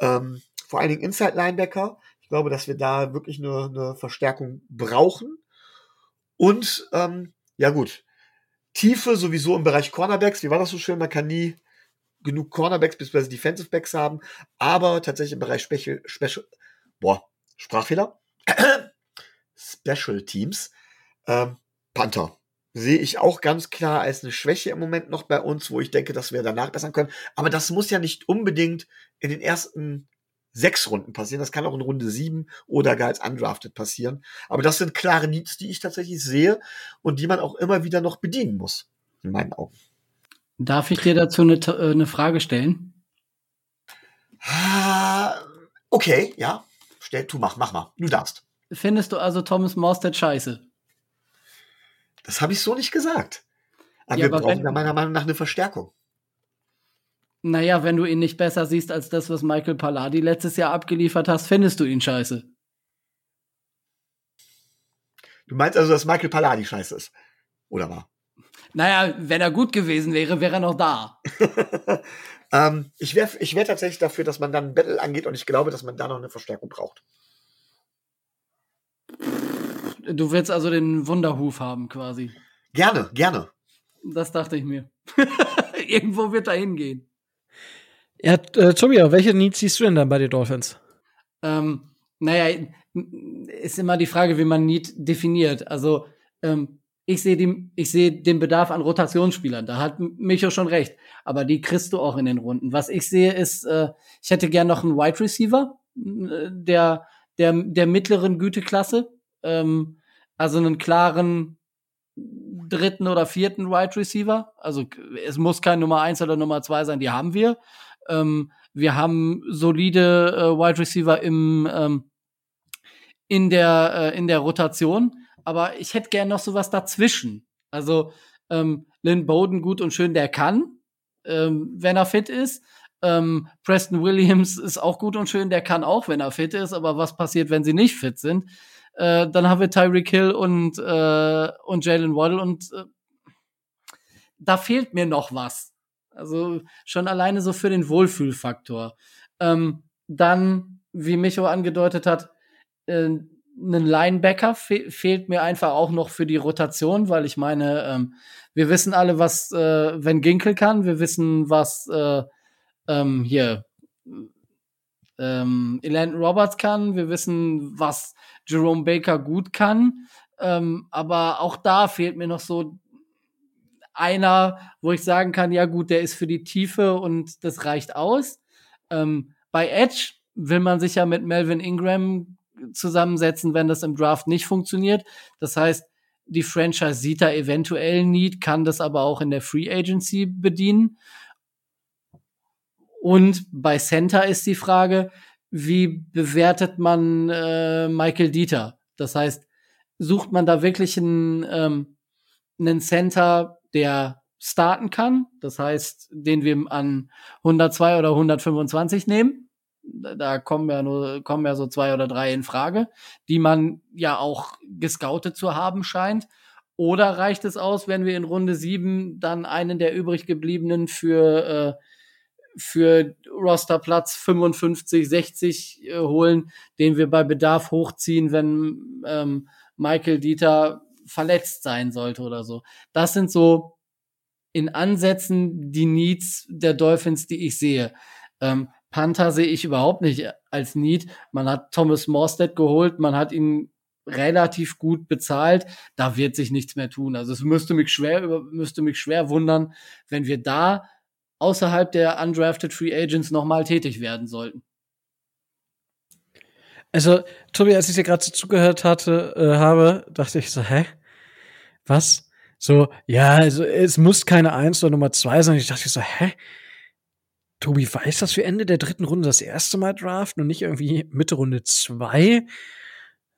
Ähm, vor allen Dingen Inside Linebacker. Ich glaube, dass wir da wirklich eine, eine Verstärkung brauchen. Und ähm, ja gut, Tiefe sowieso im Bereich Cornerbacks. Wie war das so schön? Man kann nie genug Cornerbacks bzw. Defensive Backs haben, aber tatsächlich im Bereich Special, Special, boah, Sprachfehler, Special Teams, ähm, Panther. Sehe ich auch ganz klar als eine Schwäche im Moment noch bei uns, wo ich denke, dass wir danach bessern können. Aber das muss ja nicht unbedingt in den ersten sechs Runden passieren. Das kann auch in Runde sieben oder gar als undrafted passieren. Aber das sind klare Needs, die ich tatsächlich sehe und die man auch immer wieder noch bedienen muss, in meinen Augen. Darf ich dir dazu eine, äh, eine Frage stellen? Ah, okay, ja. Stell, tu, mach, mach mal. Du darfst. Findest du also Thomas Morstead scheiße? Das habe ich so nicht gesagt. Aber Ja, wir aber brauchen wenn- meiner Meinung nach eine Verstärkung. Naja, wenn du ihn nicht besser siehst als das, was Michael Palladi letztes Jahr abgeliefert hast, findest du ihn scheiße. Du meinst also, dass Michael Palladi scheiße ist? Oder war? Naja, wenn er gut gewesen wäre, wäre er noch da. ähm, ich wäre ich wär tatsächlich dafür, dass man dann ein Battle angeht und ich glaube, dass man da noch eine Verstärkung braucht. Du willst also den Wunderhuf haben, quasi. Gerne, gerne. Das dachte ich mir. Irgendwo wird er hingehen. Ja, äh, Tobias, welche Needs siehst du denn dann bei den Dolphins? Ähm, naja, ist immer die Frage, wie man Need definiert. Also, ähm, ich sehe die- ich sehe den Bedarf an Rotationsspielern. Da hat Micho schon recht. Aber die kriegst du auch in den Runden. Was ich sehe, ist, äh, ich hätte gern noch einen Wide Receiver, äh, der, der, der mittleren Güteklasse. Ähm, also einen klaren dritten oder vierten Wide Receiver. Also es muss kein Nummer eins oder Nummer zwei sein, die haben wir. Ähm, wir haben solide äh, Wide Receiver im, ähm, in, der, äh, in der Rotation, aber ich hätte gern noch sowas dazwischen. Also ähm, Lynn Bowden gut und schön, der kann, ähm, wenn er fit ist. Ähm, Preston Williams ist auch gut und schön, der kann auch, wenn er fit ist, aber was passiert, wenn sie nicht fit sind? Äh, dann haben wir Tyreek Hill und, äh, und Jalen Waddle und äh, da fehlt mir noch was. Also schon alleine so für den Wohlfühlfaktor. Ähm, dann, wie Micho angedeutet hat, äh, ein Linebacker fe fehlt mir einfach auch noch für die Rotation, weil ich meine, ähm, wir wissen alle, was äh, wenn Ginkel kann, wir wissen, was äh, ähm, hier ähm, Elan Roberts kann, wir wissen, was Jerome Baker gut kann, ähm, aber auch da fehlt mir noch so einer, wo ich sagen kann, ja gut, der ist für die Tiefe und das reicht aus. Ähm, bei Edge will man sich ja mit Melvin Ingram zusammensetzen, wenn das im Draft nicht funktioniert. Das heißt, die Franchise sieht da eventuell Need, kann das aber auch in der Free Agency bedienen. Und bei Center ist die Frage, wie bewertet man äh, Michael Dieter? Das heißt, sucht man da wirklich einen, ähm, einen Center, der starten kann, das heißt, den wir an 102 oder 125 nehmen. Da kommen ja nur, kommen ja so zwei oder drei in Frage, die man ja auch gescoutet zu haben scheint. Oder reicht es aus, wenn wir in Runde sieben dann einen der übrig gebliebenen für, äh, für Rosterplatz 55, 60 äh, holen, den wir bei Bedarf hochziehen, wenn ähm, Michael Dieter verletzt sein sollte oder so. Das sind so in Ansätzen die Needs der Dolphins, die ich sehe. Ähm, Panther sehe ich überhaupt nicht als Need. Man hat Thomas Morstead geholt, man hat ihn relativ gut bezahlt. Da wird sich nichts mehr tun. Also es müsste mich schwer, müsste mich schwer wundern, wenn wir da außerhalb der undrafted Free Agents nochmal tätig werden sollten. Also, Tobi, als ich dir gerade so zugehört hatte, äh, habe, dachte ich so, hä? Was? So, ja, also es muss keine Eins oder Nummer zwei sein. Ich dachte so, hä? Tobi weiß, dass wir Ende der dritten Runde das erste Mal draften und nicht irgendwie Mitte Runde zwei.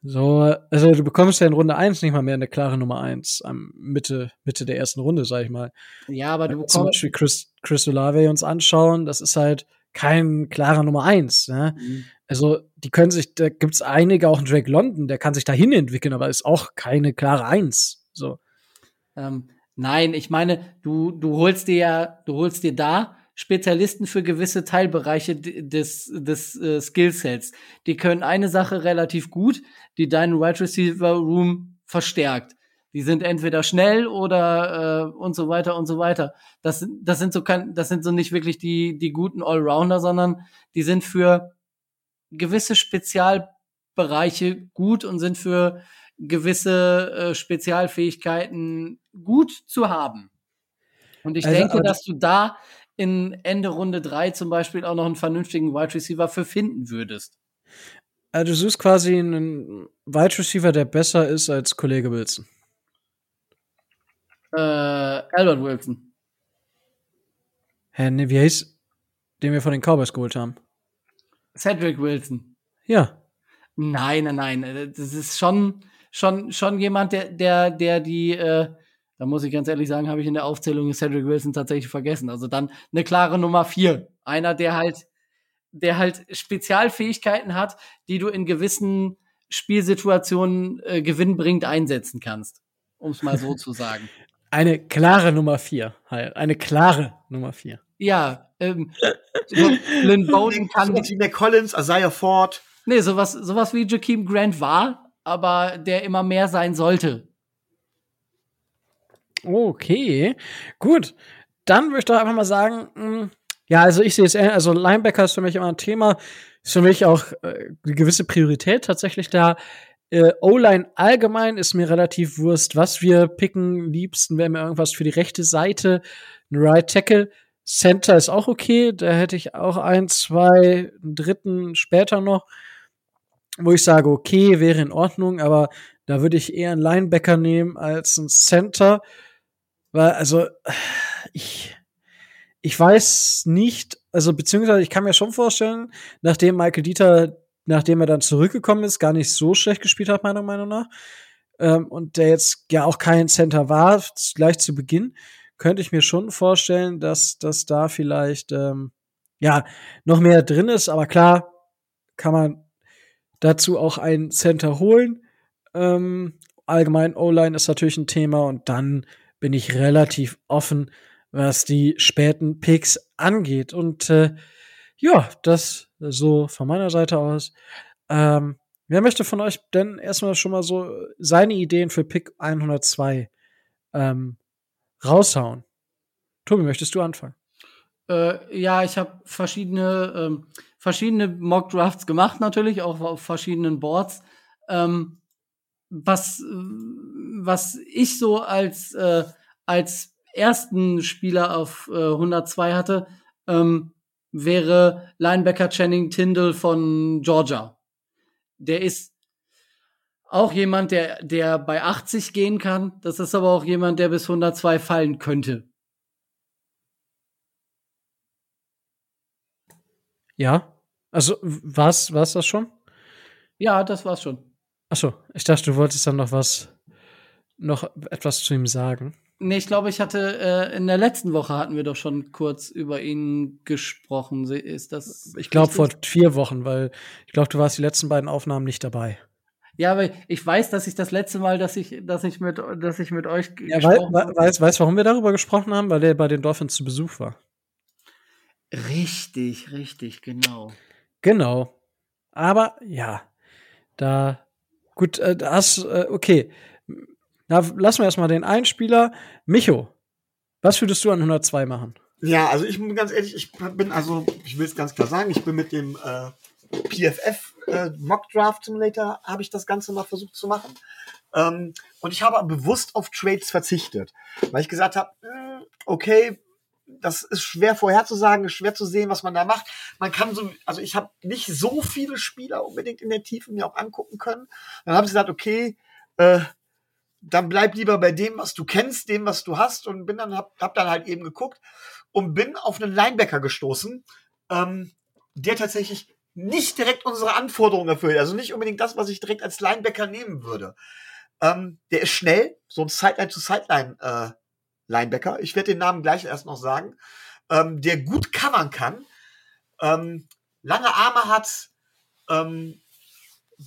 So, also du bekommst ja in Runde eins nicht mal mehr eine klare Nummer eins am Mitte, Mitte der ersten Runde, sag ich mal. Ja, aber du bekommst. Zum Beispiel Chris, Chris Olave uns anschauen, das ist halt kein klarer Nummer eins. Ne? Mhm. Also, die können sich, da gibt's einige, auch ein Drake London, der kann sich dahin entwickeln, aber ist auch keine klare Eins. So. Ähm, nein, ich meine, du, du holst dir ja, du holst dir da Spezialisten für gewisse Teilbereiche des, des äh, Skillsets. Die können eine Sache relativ gut, die deinen Wide Receiver Room verstärkt. Die sind entweder schnell oder äh, und so weiter und so weiter. Das, das sind so kein, das sind so nicht wirklich die, die guten Allrounder, sondern die sind für gewisse Spezialbereiche gut und sind für gewisse äh, Spezialfähigkeiten gut zu haben. Und ich also, denke, dass du da in Ende Runde 3 zum Beispiel auch noch einen vernünftigen Wide Receiver für finden würdest. Also du suchst quasi einen Wide Receiver, der besser ist als Kollege Wilson. Äh, Albert Wilson. Hä, ne, wie heißt, den wir von den Cowboys geholt haben? Cedric Wilson. Ja. Nein, nein, nein. Äh, das ist schon, schon, schon jemand, der, der, der die, äh, da muss ich ganz ehrlich sagen, habe ich in der Aufzählung Cedric Wilson tatsächlich vergessen. Also dann eine klare Nummer vier. Einer, der halt, der halt Spezialfähigkeiten hat, die du in gewissen Spielsituationen äh, gewinnbringend einsetzen kannst. Um es mal so zu sagen. Eine klare Nummer vier. Eine klare Nummer vier. Ja, ähm, Lynn Bowden kann. Mac Collins, Isaiah Ford. Nee, sowas, sowas wie Jakeem Grant war, aber der immer mehr sein sollte. Okay, gut. Dann würde ich doch einfach mal sagen, mh, hm, ja, also ich sehe es, also Linebacker ist für mich immer ein Thema, ist für mich auch äh, eine gewisse Priorität tatsächlich da. Äh, O-Line allgemein ist mir relativ Wurst, was wir picken. Liebsten wäre mir irgendwas für die rechte Seite. Ein Right Tackle. Center ist auch okay. Da hätte ich auch ein, zwei, einen dritten später noch, wo ich sage, okay, wäre in Ordnung, aber da würde ich eher einen Linebacker nehmen als einen Center. Weil, also, ich, ich weiß nicht, also beziehungsweise ich kann mir schon vorstellen, nachdem Michael Dieter nachdem er dann zurückgekommen ist, gar nicht so schlecht gespielt hat, meiner Meinung nach. Ähm, und der jetzt ja auch kein Center war, gleich zu Beginn, könnte ich mir schon vorstellen, dass, dass da vielleicht ähm, ja, noch mehr drin ist, aber klar, kann man dazu auch einen Center holen. Ähm, allgemein O-Line ist natürlich ein Thema und dann bin ich relativ offen, was die späten Picks angeht. Und äh, ja, das so von meiner Seite aus. Ähm, wer möchte von euch denn erstmal schon mal so seine Ideen für Pick 102 ähm, raushauen? Tobi, möchtest du anfangen? Äh, ja, ich habe verschiedene, ähm, verschiedene Mock Drafts gemacht, natürlich, auch auf verschiedenen Boards. Ähm, was, was ich so als, äh, als ersten Spieler auf äh, 102 hatte, ähm, wäre Linebacker Channing Tyndall von Georgia. Der ist auch jemand, der, der bei 80 gehen kann. Das ist aber auch jemand, der bis 102 fallen könnte. Ja. Also, was, war's das schon? Ja, das war's schon. Achso, ich dachte, du wolltest dann noch was, noch etwas zu ihm sagen. Nee, ich glaube, ich hatte, äh, in der letzten Woche hatten wir doch schon kurz über ihn gesprochen. Ist das? Ich glaube vor vier Wochen, weil ich glaube, du warst die letzten beiden Aufnahmen nicht dabei. Ja, aber ich weiß, dass ich das letzte Mal, dass ich, dass ich mit, dass ich mit euch ja, gesprochen habe. Weißt, weißt, warum wir darüber gesprochen haben? Weil der bei den Dolphins zu Besuch war. Richtig, richtig, genau. Genau. Aber ja, da gut, äh, das, äh, okay. Na, lassen wir erstmal den Einspieler. Micho, was würdest du an 102 machen? Ja, also ich bin ganz ehrlich, ich bin also, ich will es ganz klar sagen, ich bin mit dem äh, PFF äh, Mock Draft Simulator habe ich das Ganze mal versucht zu machen. Ähm, und ich habe bewusst auf Trades verzichtet, weil ich gesagt habe, hm, okay, das ist schwer vorherzusagen, ist schwer zu sehen, was man da macht. Man kann so, also ich habe nicht so viele Spieler unbedingt in der Tiefe mir auch angucken können. Dann habe ich gesagt, okay, äh, dann bleib lieber bei dem, was du kennst, dem, was du hast und bin dann hab, hab dann halt eben geguckt und bin auf einen Linebacker gestoßen, ähm, der tatsächlich nicht direkt unsere Anforderungen erfüllt, also nicht unbedingt das, was ich direkt als Linebacker nehmen würde. Ähm, der ist schnell, so ein Sideline to Sideline äh, Linebacker. Ich werde den Namen gleich erst noch sagen. Ähm, der gut covern kann, ähm, lange Arme hat, ähm,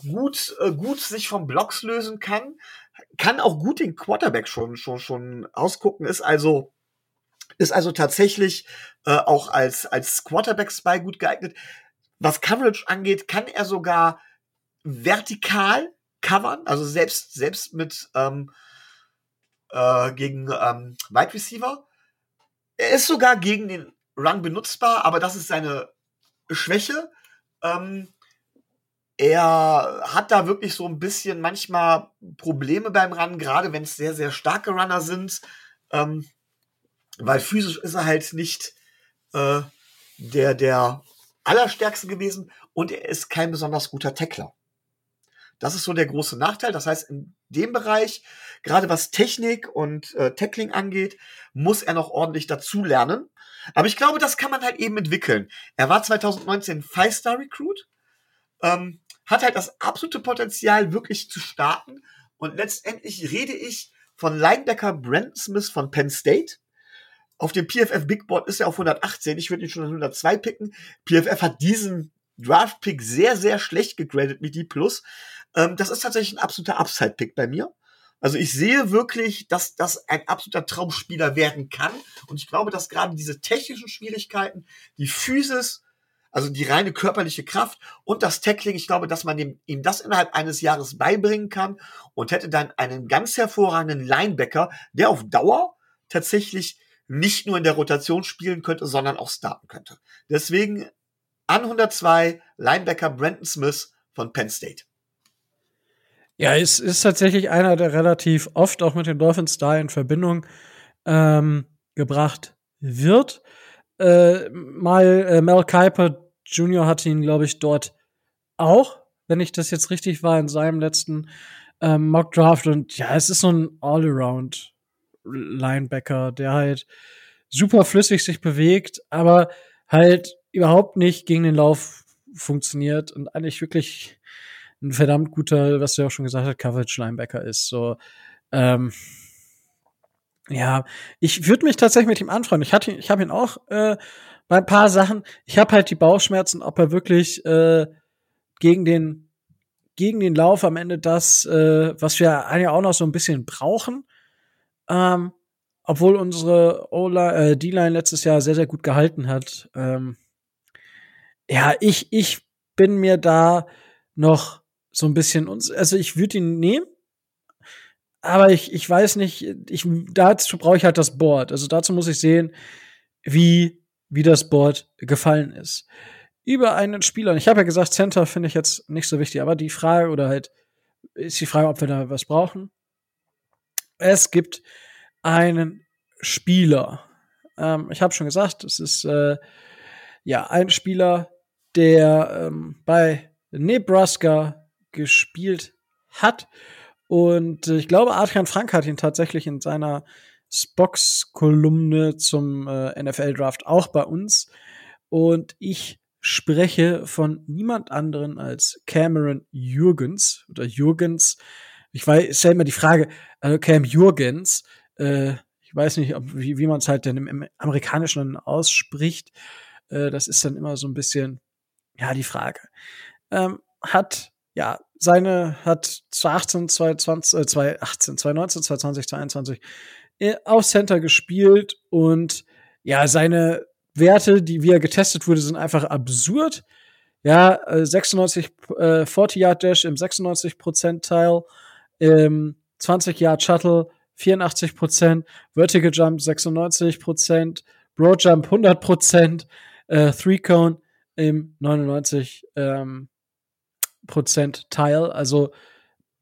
gut, äh, gut sich vom Blocks lösen kann, kann auch gut den Quarterback schon, schon, schon ausgucken, ist also, ist also tatsächlich äh, auch als, als Quarterback-Spy gut geeignet. Was Coverage angeht, kann er sogar vertikal covern, also selbst, selbst mit, ähm, äh, gegen ähm, Wide Receiver. Er ist sogar gegen den Run benutzbar, aber das ist seine Schwäche. Ähm, er hat da wirklich so ein bisschen manchmal Probleme beim Run, gerade wenn es sehr, sehr starke Runner sind. Ähm, weil physisch ist er halt nicht äh, der, der allerstärkste gewesen und er ist kein besonders guter Tackler. Das ist so der große Nachteil. Das heißt, in dem Bereich, gerade was Technik und äh, Tackling angeht, muss er noch ordentlich dazu lernen. Aber ich glaube, das kann man halt eben entwickeln. Er war 2019 Five-Star Recruit, ähm, hat halt das absolute Potenzial, wirklich zu starten. Und letztendlich rede ich von Linebacker Brandon Smith von Penn State. Auf dem PFF Big Board ist er auf 118. Ich würde ihn schon 102 picken. PFF hat diesen Draft-Pick sehr, sehr schlecht gegradet mit D+. Ähm, das ist tatsächlich ein absoluter Upside-Pick bei mir. Also ich sehe wirklich, dass das ein absoluter Traumspieler werden kann. Und ich glaube, dass gerade diese technischen Schwierigkeiten, die Physis, also die reine körperliche Kraft und das Tackling, ich glaube, dass man dem, ihm das innerhalb eines Jahres beibringen kann und hätte dann einen ganz hervorragenden Linebacker, der auf Dauer tatsächlich nicht nur in der Rotation spielen könnte, sondern auch starten könnte. Deswegen an 102 Linebacker Brandon Smith von Penn State. Ja, es ist tatsächlich einer, der relativ oft auch mit den Dolphins da in Verbindung ähm, gebracht wird. Äh, mal äh, Mel Kiper Jr. hatte ihn, glaube ich, dort auch, wenn ich das jetzt richtig war, in seinem letzten ähm, Mock Draft. Und ja, es ist so ein All-Around Linebacker, der halt super flüssig sich bewegt, aber halt überhaupt nicht gegen den Lauf funktioniert und eigentlich wirklich ein verdammt guter, was du ja auch schon gesagt hast, Coverage-Linebacker ist. So, ähm, ja, ich würde mich tatsächlich mit ihm anfreunden. Ich hatte, ich habe ihn auch äh, bei ein paar Sachen, ich habe halt die Bauchschmerzen, ob er wirklich äh, gegen den gegen den Lauf am Ende das, äh, was wir ja auch noch so ein bisschen brauchen. Ähm, obwohl unsere äh, D-Line letztes Jahr sehr, sehr gut gehalten hat. Ähm, ja, ich, ich bin mir da noch so ein bisschen, also ich würde ihn nehmen, aber ich, ich weiß nicht, ich, dazu brauche ich halt das Board. Also dazu muss ich sehen, wie, wie das Board gefallen ist. Über einen Spieler, und ich habe ja gesagt, Center finde ich jetzt nicht so wichtig, aber die Frage, oder halt, ist die Frage, ob wir da was brauchen. Es gibt einen Spieler. Ähm, ich habe schon gesagt, es ist äh, ja ein Spieler, der ähm, bei Nebraska gespielt hat. Und äh, ich glaube, Adrian Frank hat ihn tatsächlich in seiner Spox-Kolumne zum äh, NFL-Draft auch bei uns. Und ich spreche von niemand anderen als Cameron Jürgens oder Jürgens. Ich weiß, stell mir die Frage, also Cam Jürgens, äh, ich weiß nicht, ob, wie, wie man es halt denn im, Amerikanischen ausspricht. Äh, das ist dann immer so ein bisschen, ja, die Frage. Ähm, hat, ja, seine, hat 2018, 2020, äh, 2018, 2019, 2020, 2021 äh, auf Center gespielt und ja, seine Werte, die wie er getestet wurde, sind einfach absurd. Ja, 96 äh, 40 äh, Yard Dash im 96% Teil, ähm, 20 Yard Shuttle 84% Vertical Jump 96% Broad Jump 100% äh, Three Cone im 99 ähm, Teil. Also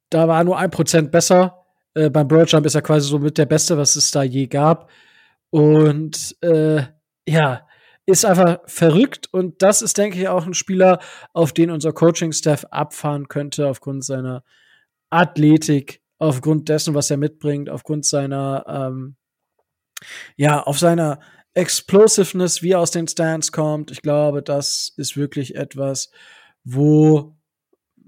da war nur ein Prozent besser. Äh, beim Broad Jump ist er quasi so mit der Beste, was es da je gab. Und äh, ja, ist einfach verrückt und das ist, denke ich, auch ein Spieler, auf den unser Coaching-Staff abfahren könnte, aufgrund seiner Athletik, aufgrund dessen, was er mitbringt, aufgrund seiner, ähm, ja, auf seiner Explosiveness, wie er aus den Stands kommt. Ich glaube, das ist wirklich etwas, wo,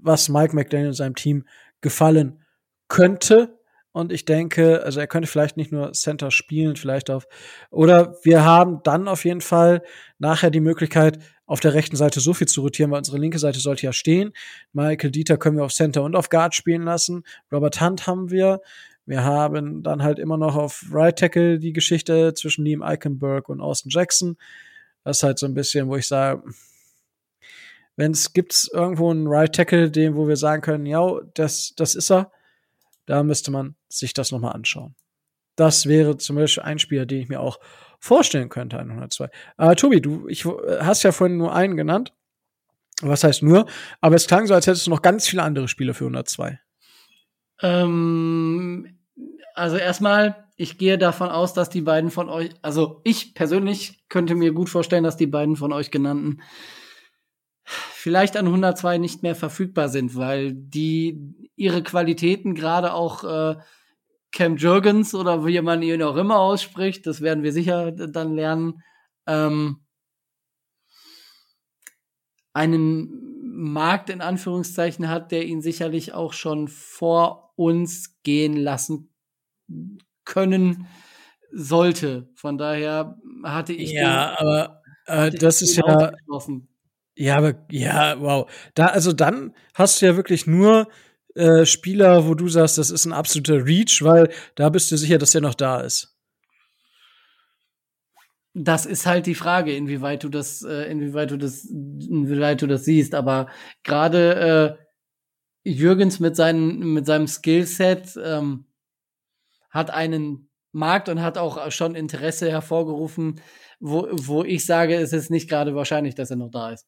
was Mike McDaniel und seinem Team gefallen könnte. Und ich denke, also er könnte vielleicht nicht nur Center spielen, vielleicht auf, oder wir haben dann auf jeden Fall nachher die Möglichkeit, auf der rechten Seite so viel zu rotieren, weil unsere linke Seite sollte ja stehen. Michael Dieter können wir auf Center und auf Guard spielen lassen. Robert Hunt haben wir. Wir haben dann halt immer noch auf Right Tackle die Geschichte zwischen Liam Eichenberg und Austin Jackson. Das ist halt so ein bisschen, wo ich sage, wenn es gibt irgendwo einen Right Tackle, den, wo wir sagen können, ja, das, das ist er, da müsste man sich das nochmal anschauen. Das wäre zum Beispiel ein Spieler, den ich mir auch vorstellen könnte, 102. Aber Tobi, du ich, hast ja vorhin nur einen genannt. Was heißt nur? Aber es klang so, als hättest du noch ganz viele andere Spieler für 102. Ähm, also erstmal, ich gehe davon aus, dass die beiden von euch, also ich persönlich könnte mir gut vorstellen, dass die beiden von euch genannten vielleicht an 102 nicht mehr verfügbar sind, weil die ihre Qualitäten gerade auch äh, Cam Jurgens oder wie man ihn auch immer ausspricht, das werden wir sicher dann lernen, ähm, einen Markt in Anführungszeichen hat, der ihn sicherlich auch schon vor uns gehen lassen können sollte. Von daher hatte ich ja, den, aber äh, das ist ja ja, aber ja, wow. Da, also dann hast du ja wirklich nur äh, Spieler, wo du sagst, das ist ein absoluter Reach, weil da bist du sicher, dass der noch da ist. Das ist halt die Frage, inwieweit du das, äh, inwieweit du das, inwieweit du das siehst. Aber gerade äh, Jürgens mit seinem mit seinem Skillset ähm, hat einen Markt und hat auch schon Interesse hervorgerufen, wo, wo ich sage, es ist nicht gerade wahrscheinlich, dass er noch da ist.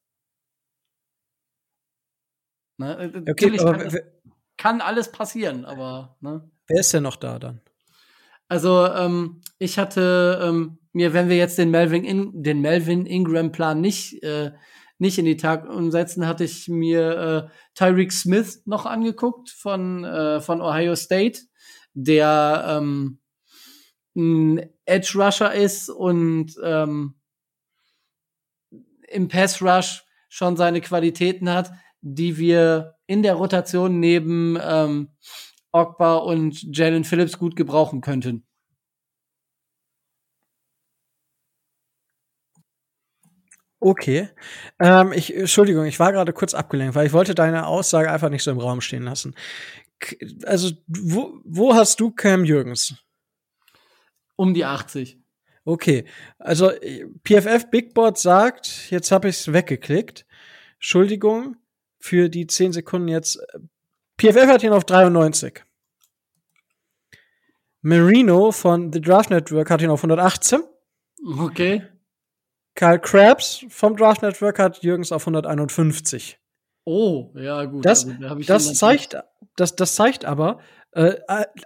Ne? Äh, okay, Natürlich kann, das, kann, alles passieren, aber. Ne? Wer ist denn noch da dann? Also, ähm, ich hatte ähm, mir, wenn wir jetzt den Melvin, in, den Melvin Ingram-Plan nicht, äh, nicht in die Tag umsetzen, hatte ich mir äh, Tyreek Smith noch angeguckt von, äh, von Ohio State, der ähm, ein Edge Rusher ist und ähm, im Pass Rush schon seine Qualitäten hat die wir in der Rotation neben ähm, Ogba und Jalen Phillips gut gebrauchen könnten. Okay. Ähm, ich, Entschuldigung, ich war gerade kurz abgelenkt, weil ich wollte deine Aussage einfach nicht so im Raum stehen lassen. Also, wo, wo hast du Cam Jürgens? Um die 80. Okay. Also, PFF Big Board sagt, jetzt habe ich es weggeklickt. Entschuldigung für die 10 Sekunden jetzt. PFF hat ihn auf 93. Marino von The Draft Network hat ihn auf 118. Okay. Karl Krabs vom Draft Network hat Jürgens auf 151. Oh, ja, gut. Das, also, da das zeigt, das, das zeigt aber, äh,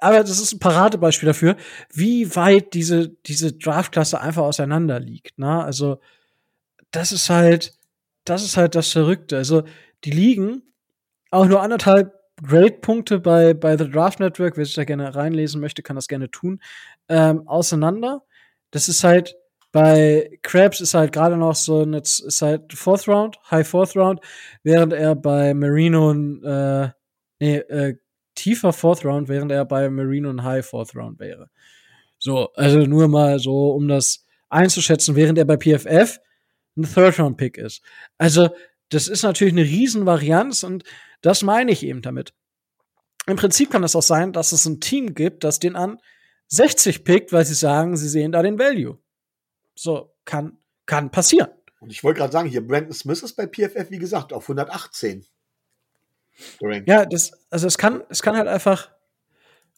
aber das ist ein Paradebeispiel dafür, wie weit diese, diese Draftklasse einfach auseinander liegt. Ne? Also, das ist halt, das ist halt das Verrückte. Also, die liegen auch nur anderthalb Grade-Punkte bei, bei The Draft Network, wer sich da gerne reinlesen möchte, kann das gerne tun, ähm, auseinander. Das ist halt, bei Krabs ist halt gerade noch so eine, ist halt Fourth Round, High Fourth Round, während er bei Marino äh, nee, äh, tiefer Fourth Round, während er bei Marino ein High Fourth Round wäre. So, also nur mal so, um das einzuschätzen, während er bei PFF ein Third Round Pick ist. Also, das ist natürlich eine Riesenvarianz und das meine ich eben damit. Im Prinzip kann es auch sein, dass es ein Team gibt, das den an 60 pickt, weil sie sagen, sie sehen da den Value. So, kann, kann passieren. Und ich wollte gerade sagen, hier, Brandon Smith ist bei PFF, wie gesagt, auf 118. Ja, das, also es kann, es kann halt einfach,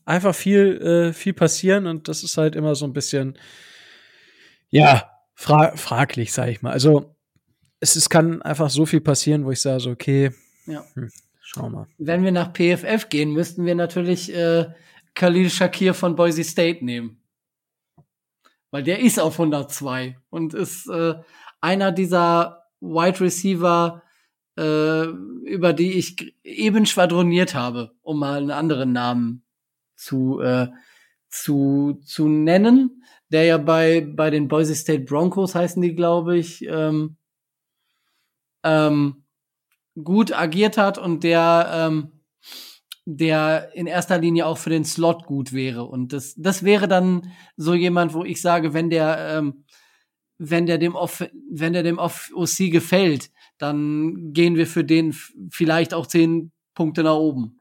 einfach viel, äh, viel passieren und das ist halt immer so ein bisschen, ja, fra fraglich, sag ich mal. Also, es, es kann einfach so viel passieren, wo ich sage, so, okay, ja. hm, schau mal. Wenn wir nach PFF gehen, müssten wir natürlich äh, Khalil Shakir von Boise State nehmen. Weil der ist auf 102 und ist äh, einer dieser Wide Receiver, äh, über die ich eben schwadroniert habe, um mal einen anderen Namen zu, äh, zu, zu nennen, der ja bei, bei den Boise State Broncos heißen die, glaube ich, ähm, ähm, gut agiert hat und der, ähm, der in erster Linie auch für den Slot gut wäre. Und das, das wäre dann so jemand, wo ich sage, wenn der, ähm, wenn der dem Off, wenn der dem Off OC gefällt, dann gehen wir für den vielleicht auch zehn Punkte nach oben.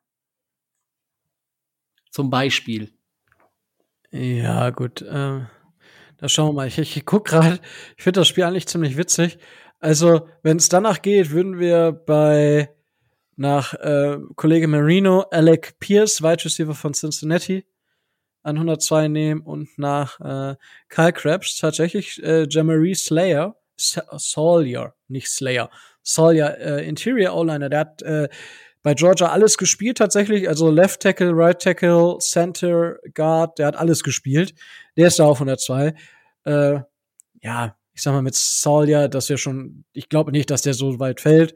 Zum Beispiel. Ja, gut. Äh, da schauen wir mal. Ich, ich guck gerade, ich finde das Spiel eigentlich ziemlich witzig. Also, wenn es danach geht, würden wir bei nach äh, Kollege Marino Alec Pierce, Wide Receiver von Cincinnati, an 102 nehmen und nach äh, Kyle Krabs tatsächlich äh, Jamari Slayer, Sawyer, nicht Slayer, Sawyer, äh, Interior O-Liner, der hat äh, bei Georgia alles gespielt tatsächlich, also Left Tackle, Right Tackle, Center, Guard, der hat alles gespielt. Der ist da auf 102. Äh, ja, ich sag mal mit Sawyer, dass wir schon, ich glaube nicht, dass der so weit fällt.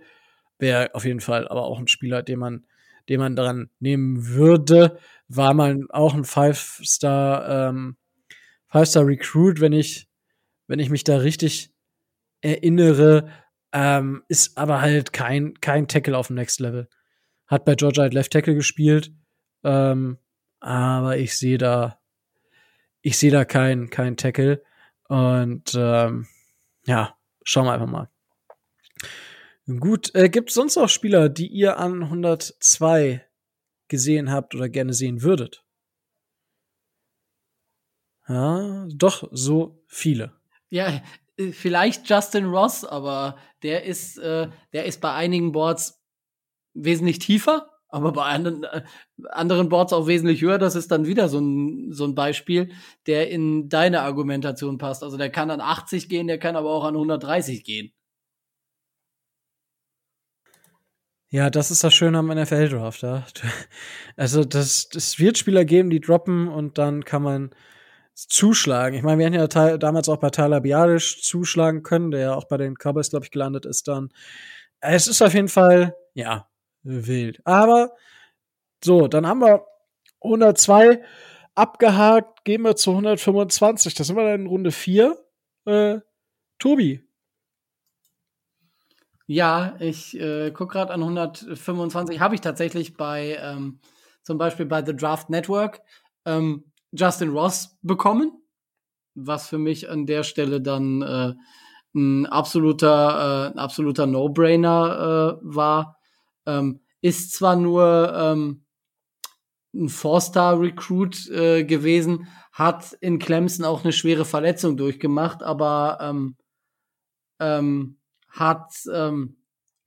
Wäre auf jeden Fall aber auch ein Spieler, den man, den man daran nehmen würde. War mal auch ein Five-Star, ähm, Five-Star Recruit, wenn ich, wenn ich mich da richtig erinnere. Ähm, ist aber halt kein, kein Tackle auf dem Next Level. Hat bei Georgia halt Left Tackle gespielt. Ähm, aber ich sehe da, ich sehe da kein, kein Tackle. Und ähm, ja, schauen wir einfach mal. Gut, äh, gibt es sonst noch Spieler, die ihr an 102 gesehen habt oder gerne sehen würdet? Ja, doch so viele. Ja, äh, vielleicht Justin Ross, aber der ist, äh, der ist bei einigen Boards wesentlich tiefer, aber bei anderen, äh, anderen Boards auch wesentlich höher. Das ist dann wieder so ein, so ein Beispiel, der in deine Argumentation passt. Also der kann an 80 gehen, der kann aber auch an 130 gehen. Ja, das ist das Schöne am NFL-Draft. Ja. Also, das, das wird Spieler geben, die droppen und dann kann man zuschlagen. Ich meine, wir hätten ja damals auch bei Tyler Biadisch zuschlagen können, der ja auch bei den Cowboys, glaube ich, gelandet ist dann. Es ist auf jeden Fall, ja, wild. Aber so, dann haben wir 102 abgehakt, gehen wir zu 125. Da sind wir dann in Runde 4. Äh, Tobi, ja, ich äh, gucke gerade an 125. Habe ich tatsächlich bei ähm, zum Beispiel bei The Draft Network ähm, Justin Ross bekommen, was für mich an der Stelle dann äh, ein absoluter, äh, ein absoluter No-Brainer äh, war. Ähm, ist zwar nur ähm, ein Four-Star-Recruit äh, gewesen, hat in Clemson auch eine schwere Verletzung durchgemacht, aber ähm, ähm, hat ähm,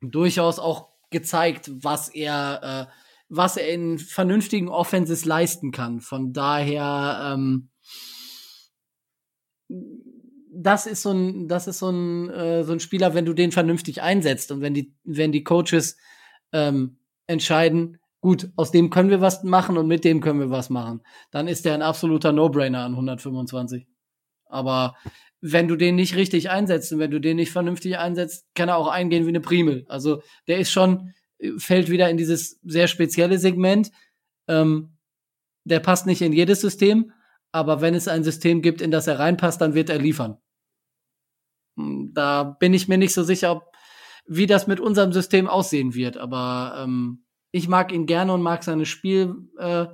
durchaus auch gezeigt, was er, äh, was er in vernünftigen Offenses leisten kann. Von daher, ähm, das ist so ein, das ist so ein, äh, so ein Spieler, wenn du den vernünftig einsetzt und wenn die, wenn die Coaches ähm, entscheiden, gut, aus dem können wir was machen und mit dem können wir was machen, dann ist der ein absoluter No-Brainer an 125. Aber wenn du den nicht richtig einsetzt und wenn du den nicht vernünftig einsetzt, kann er auch eingehen wie eine Primel. Also der ist schon, fällt wieder in dieses sehr spezielle Segment. Ähm, der passt nicht in jedes System, aber wenn es ein System gibt, in das er reinpasst, dann wird er liefern. Hm, da bin ich mir nicht so sicher, ob, wie das mit unserem System aussehen wird, aber ähm, ich mag ihn gerne und mag seine Spiel, äh,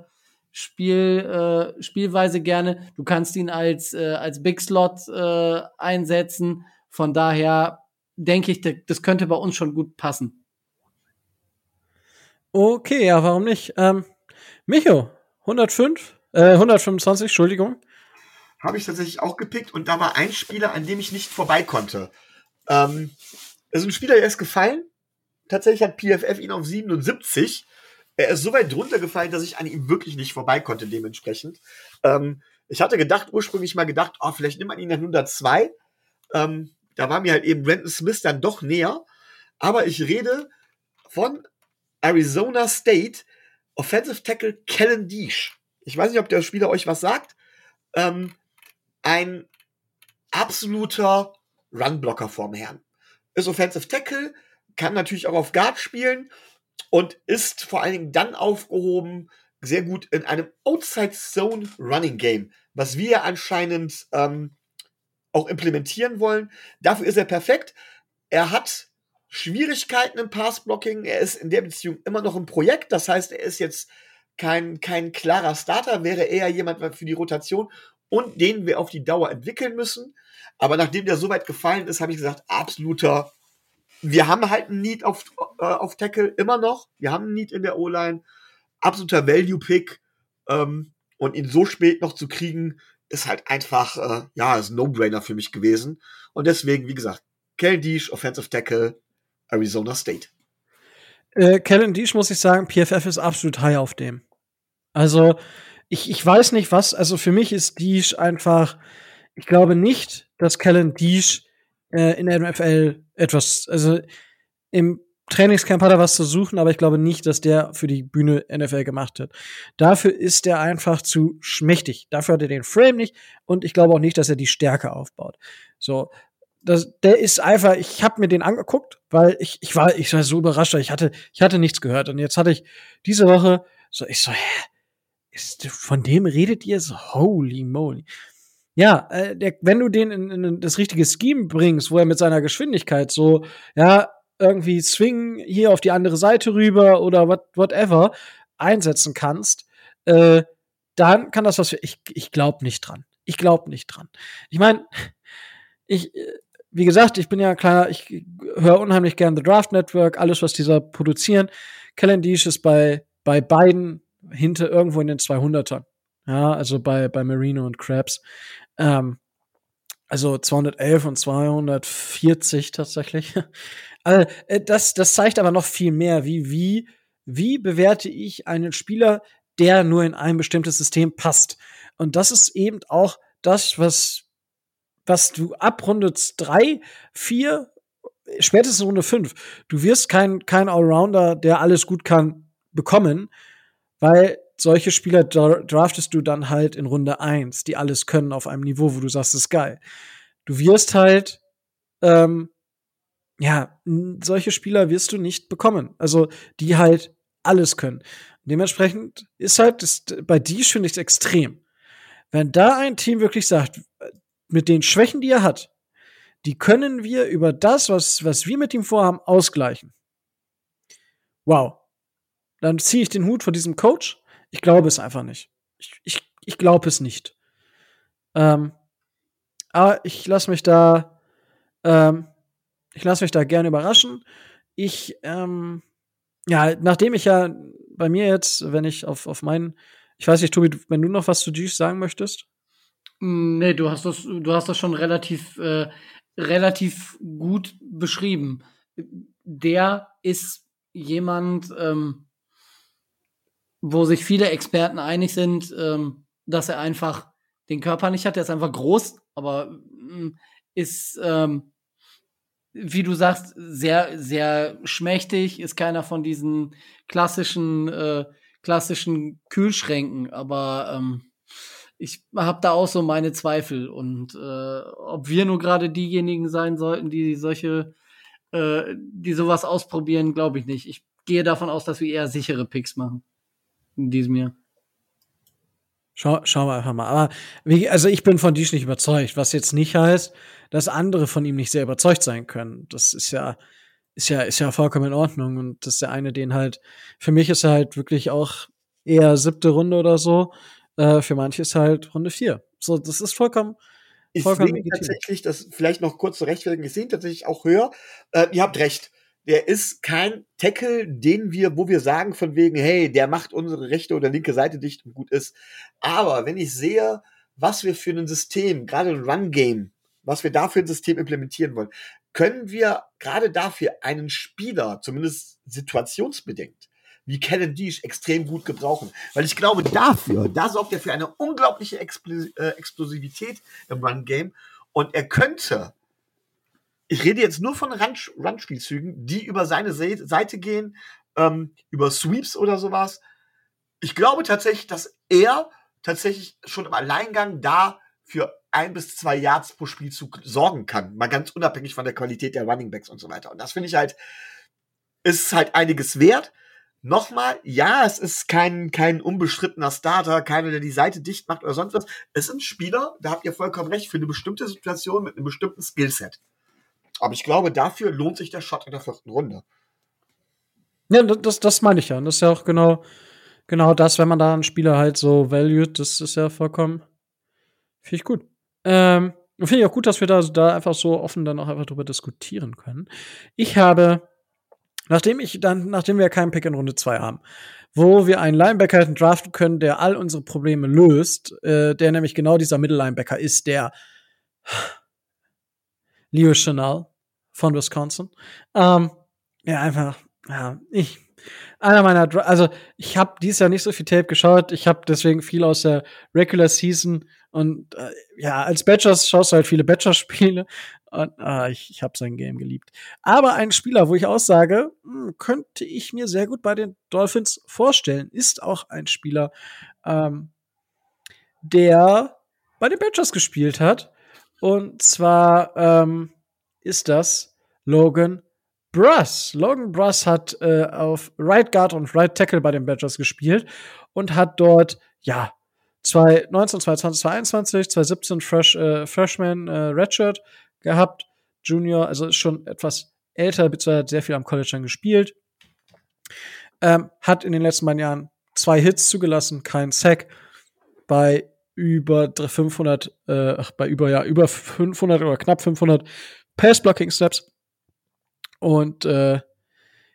Spiel, äh, Spielweise gerne. Du kannst ihn als, äh, als Big Slot äh, einsetzen. Von daher denke ich, das könnte bei uns schon gut passen. Okay, ja, warum nicht? Ähm, Micho, 105, äh, 125, Entschuldigung. Habe ich tatsächlich auch gepickt und da war ein Spieler, an dem ich nicht vorbei konnte. Ähm, also ein Spieler, der ist gefallen. Tatsächlich hat PFF ihn auf 77 er ist so weit drunter gefallen, dass ich an ihm wirklich nicht vorbei konnte, dementsprechend. Ähm, ich hatte gedacht, ursprünglich mal gedacht, oh, vielleicht nimmt man ihn dann 102. Ähm, da war mir halt eben Brandon Smith dann doch näher. Aber ich rede von Arizona State Offensive Tackle Kellen Deesh. Ich weiß nicht, ob der Spieler euch was sagt. Ähm, ein absoluter Runblocker vorm Herrn. Ist Offensive Tackle, kann natürlich auch auf Guard spielen und ist vor allen Dingen dann aufgehoben, sehr gut in einem Outside Zone Running Game, was wir anscheinend ähm, auch implementieren wollen. Dafür ist er perfekt. Er hat Schwierigkeiten im Passblocking. Er ist in der Beziehung immer noch ein Projekt. Das heißt, er ist jetzt kein, kein klarer Starter, wäre eher jemand für die Rotation und den wir auf die Dauer entwickeln müssen. Aber nachdem der so weit gefallen ist, habe ich gesagt, absoluter wir haben halt ein Need auf, äh, auf Tackle immer noch. Wir haben ein Need in der O-Line. Absoluter Value-Pick. Ähm, und ihn so spät noch zu kriegen, ist halt einfach, äh, ja, ist ein No-Brainer für mich gewesen. Und deswegen, wie gesagt, Kellen Deesh, Offensive Tackle, Arizona State. Äh, Kellen Deesh, muss ich sagen, PFF ist absolut high auf dem. Also, ich, ich weiß nicht was, also für mich ist Deesh einfach, ich glaube nicht, dass Kellen Deesh äh, in der NFL etwas, also im Trainingscamp hat er was zu suchen, aber ich glaube nicht, dass der für die Bühne NFL gemacht hat. Dafür ist er einfach zu schmächtig. Dafür hat er den Frame nicht und ich glaube auch nicht, dass er die Stärke aufbaut. So, das, der ist einfach, ich habe mir den angeguckt, weil ich, ich war, ich war so überrascht, ich hatte, ich hatte nichts gehört und jetzt hatte ich diese Woche so, ich so, hä, ist, von dem redet ihr so, holy moly. Ja, äh, der, wenn du den in, in das richtige Scheme bringst, wo er mit seiner Geschwindigkeit so, ja, irgendwie swing hier auf die andere Seite rüber oder what, whatever einsetzen kannst, äh, dann kann das was für. Ich, ich glaube nicht dran. Ich glaube nicht dran. Ich meine, ich, äh, wie gesagt, ich bin ja kleiner, ich höre unheimlich gern The Draft Network, alles, was dieser produzieren. Kellen ist bei, bei beiden hinter irgendwo in den 200ern. Ja, also bei, bei Marino und Krabs. Ähm, also 211 und 240 tatsächlich. also, das, das zeigt aber noch viel mehr, wie, wie, wie bewerte ich einen Spieler, der nur in ein bestimmtes System passt. Und das ist eben auch das, was, was du ab Runde 3, 4, spätestens Runde 5, du wirst kein, kein Allrounder, der alles gut kann, bekommen, weil solche Spieler draftest du dann halt in Runde 1, die alles können auf einem Niveau, wo du sagst, das ist geil. Du wirst halt, ähm, ja, solche Spieler wirst du nicht bekommen. Also, die halt alles können. Dementsprechend ist halt, das, bei die finde ich es extrem. Wenn da ein Team wirklich sagt, mit den Schwächen, die er hat, die können wir über das, was, was wir mit ihm vorhaben, ausgleichen. Wow. Dann ziehe ich den Hut vor diesem Coach ich glaube es einfach nicht. Ich, ich, ich glaube es nicht. Ähm, aber ich lasse mich da Ähm, ich lasse mich da gerne überraschen. Ich, ähm, ja, nachdem ich ja bei mir jetzt, wenn ich auf, auf meinen, ich weiß nicht, Tobi, wenn du noch was zu Jeeves sagen möchtest? Mm, nee, du hast das, du hast das schon relativ, äh, relativ gut beschrieben. Der ist jemand, ähm, wo sich viele Experten einig sind, ähm, dass er einfach den Körper nicht hat. Der ist einfach groß, aber mm, ist, ähm, wie du sagst, sehr, sehr schmächtig, ist keiner von diesen klassischen, äh, klassischen Kühlschränken, aber ähm, ich habe da auch so meine Zweifel. Und äh, ob wir nur gerade diejenigen sein sollten, die solche, äh, die sowas ausprobieren, glaube ich nicht. Ich gehe davon aus, dass wir eher sichere Picks machen in diesem Jahr. Schau, schauen wir einfach mal. Aber wie, also ich bin von Disch nicht überzeugt, was jetzt nicht heißt, dass andere von ihm nicht sehr überzeugt sein können. Das ist ja, ist ja, ist ja vollkommen in Ordnung. Und das ist der eine, den halt, für mich ist er halt wirklich auch eher siebte Runde oder so. Äh, für manche ist halt Runde vier. So, das ist vollkommen, ich sehe tatsächlich, das vielleicht noch kurz zu rechtfertigen, ich sehe tatsächlich auch höher. Äh, ihr habt recht der ist kein Tackle, den wir, wo wir sagen von wegen, hey, der macht unsere rechte oder linke Seite dicht und gut ist. Aber wenn ich sehe, was wir für ein System, gerade ein Run-Game, was wir da für ein System implementieren wollen, können wir gerade dafür einen Spieler, zumindest situationsbedingt, wie Kellen Deesh extrem gut gebrauchen. Weil ich glaube, dafür, da sorgt er für eine unglaubliche äh, Explosivität im Run-Game. Und er könnte ich rede jetzt nur von Run-Spielzügen, die über seine Seite gehen, ähm, über Sweeps oder sowas. Ich glaube tatsächlich, dass er tatsächlich schon im Alleingang da für ein bis zwei Yards pro Spielzug sorgen kann. Mal ganz unabhängig von der Qualität der Running Backs und so weiter. Und das finde ich halt, ist halt einiges wert. Nochmal, ja, es ist kein, kein unbestrittener Starter, keiner, der die Seite dicht macht oder sonst was. Es ein Spieler, da habt ihr vollkommen recht, für eine bestimmte Situation mit einem bestimmten Skillset. Aber ich glaube, dafür lohnt sich der Shot in der vierten Runde. Ja, das, das meine ich ja. Und das ist ja auch genau, genau das, wenn man da einen Spieler halt so valued, das ist ja vollkommen, finde ich gut. Ähm, finde ich auch gut, dass wir da, da einfach so offen dann auch einfach drüber diskutieren können. Ich habe, nachdem ich dann, nachdem wir keinen Pick in Runde 2 haben, wo wir einen Linebacker hätten draften können, der all unsere Probleme löst, äh, der nämlich genau dieser Mittellinebacker ist, der Leo Chanel, von Wisconsin. Ähm, ja, einfach, ja, ich, einer meiner, also ich habe dieses Jahr nicht so viel Tape geschaut. Ich habe deswegen viel aus der Regular Season und äh, ja, als Badgers schaust du halt viele Badgers-Spiele und äh, ich, ich habe sein Game geliebt. Aber ein Spieler, wo ich aussage, hm, könnte ich mir sehr gut bei den Dolphins vorstellen, ist auch ein Spieler, ähm, der bei den Badgers gespielt hat. Und zwar ähm, ist das Logan Bruss. Logan Bruss hat äh, auf Right Guard und Right Tackle bei den Badgers gespielt und hat dort, ja, 2019, 2020, 2021, 2017 Fresh, äh, Freshman äh, Redshirt gehabt. Junior, also ist schon etwas älter, beziehungsweise hat sehr viel am College dann gespielt. Ähm, hat in den letzten beiden Jahren zwei Hits zugelassen, kein Sack. Bei über 500, äh, bei über, ja, über 500 oder knapp 500 Pass-Blocking-Snaps. Und äh,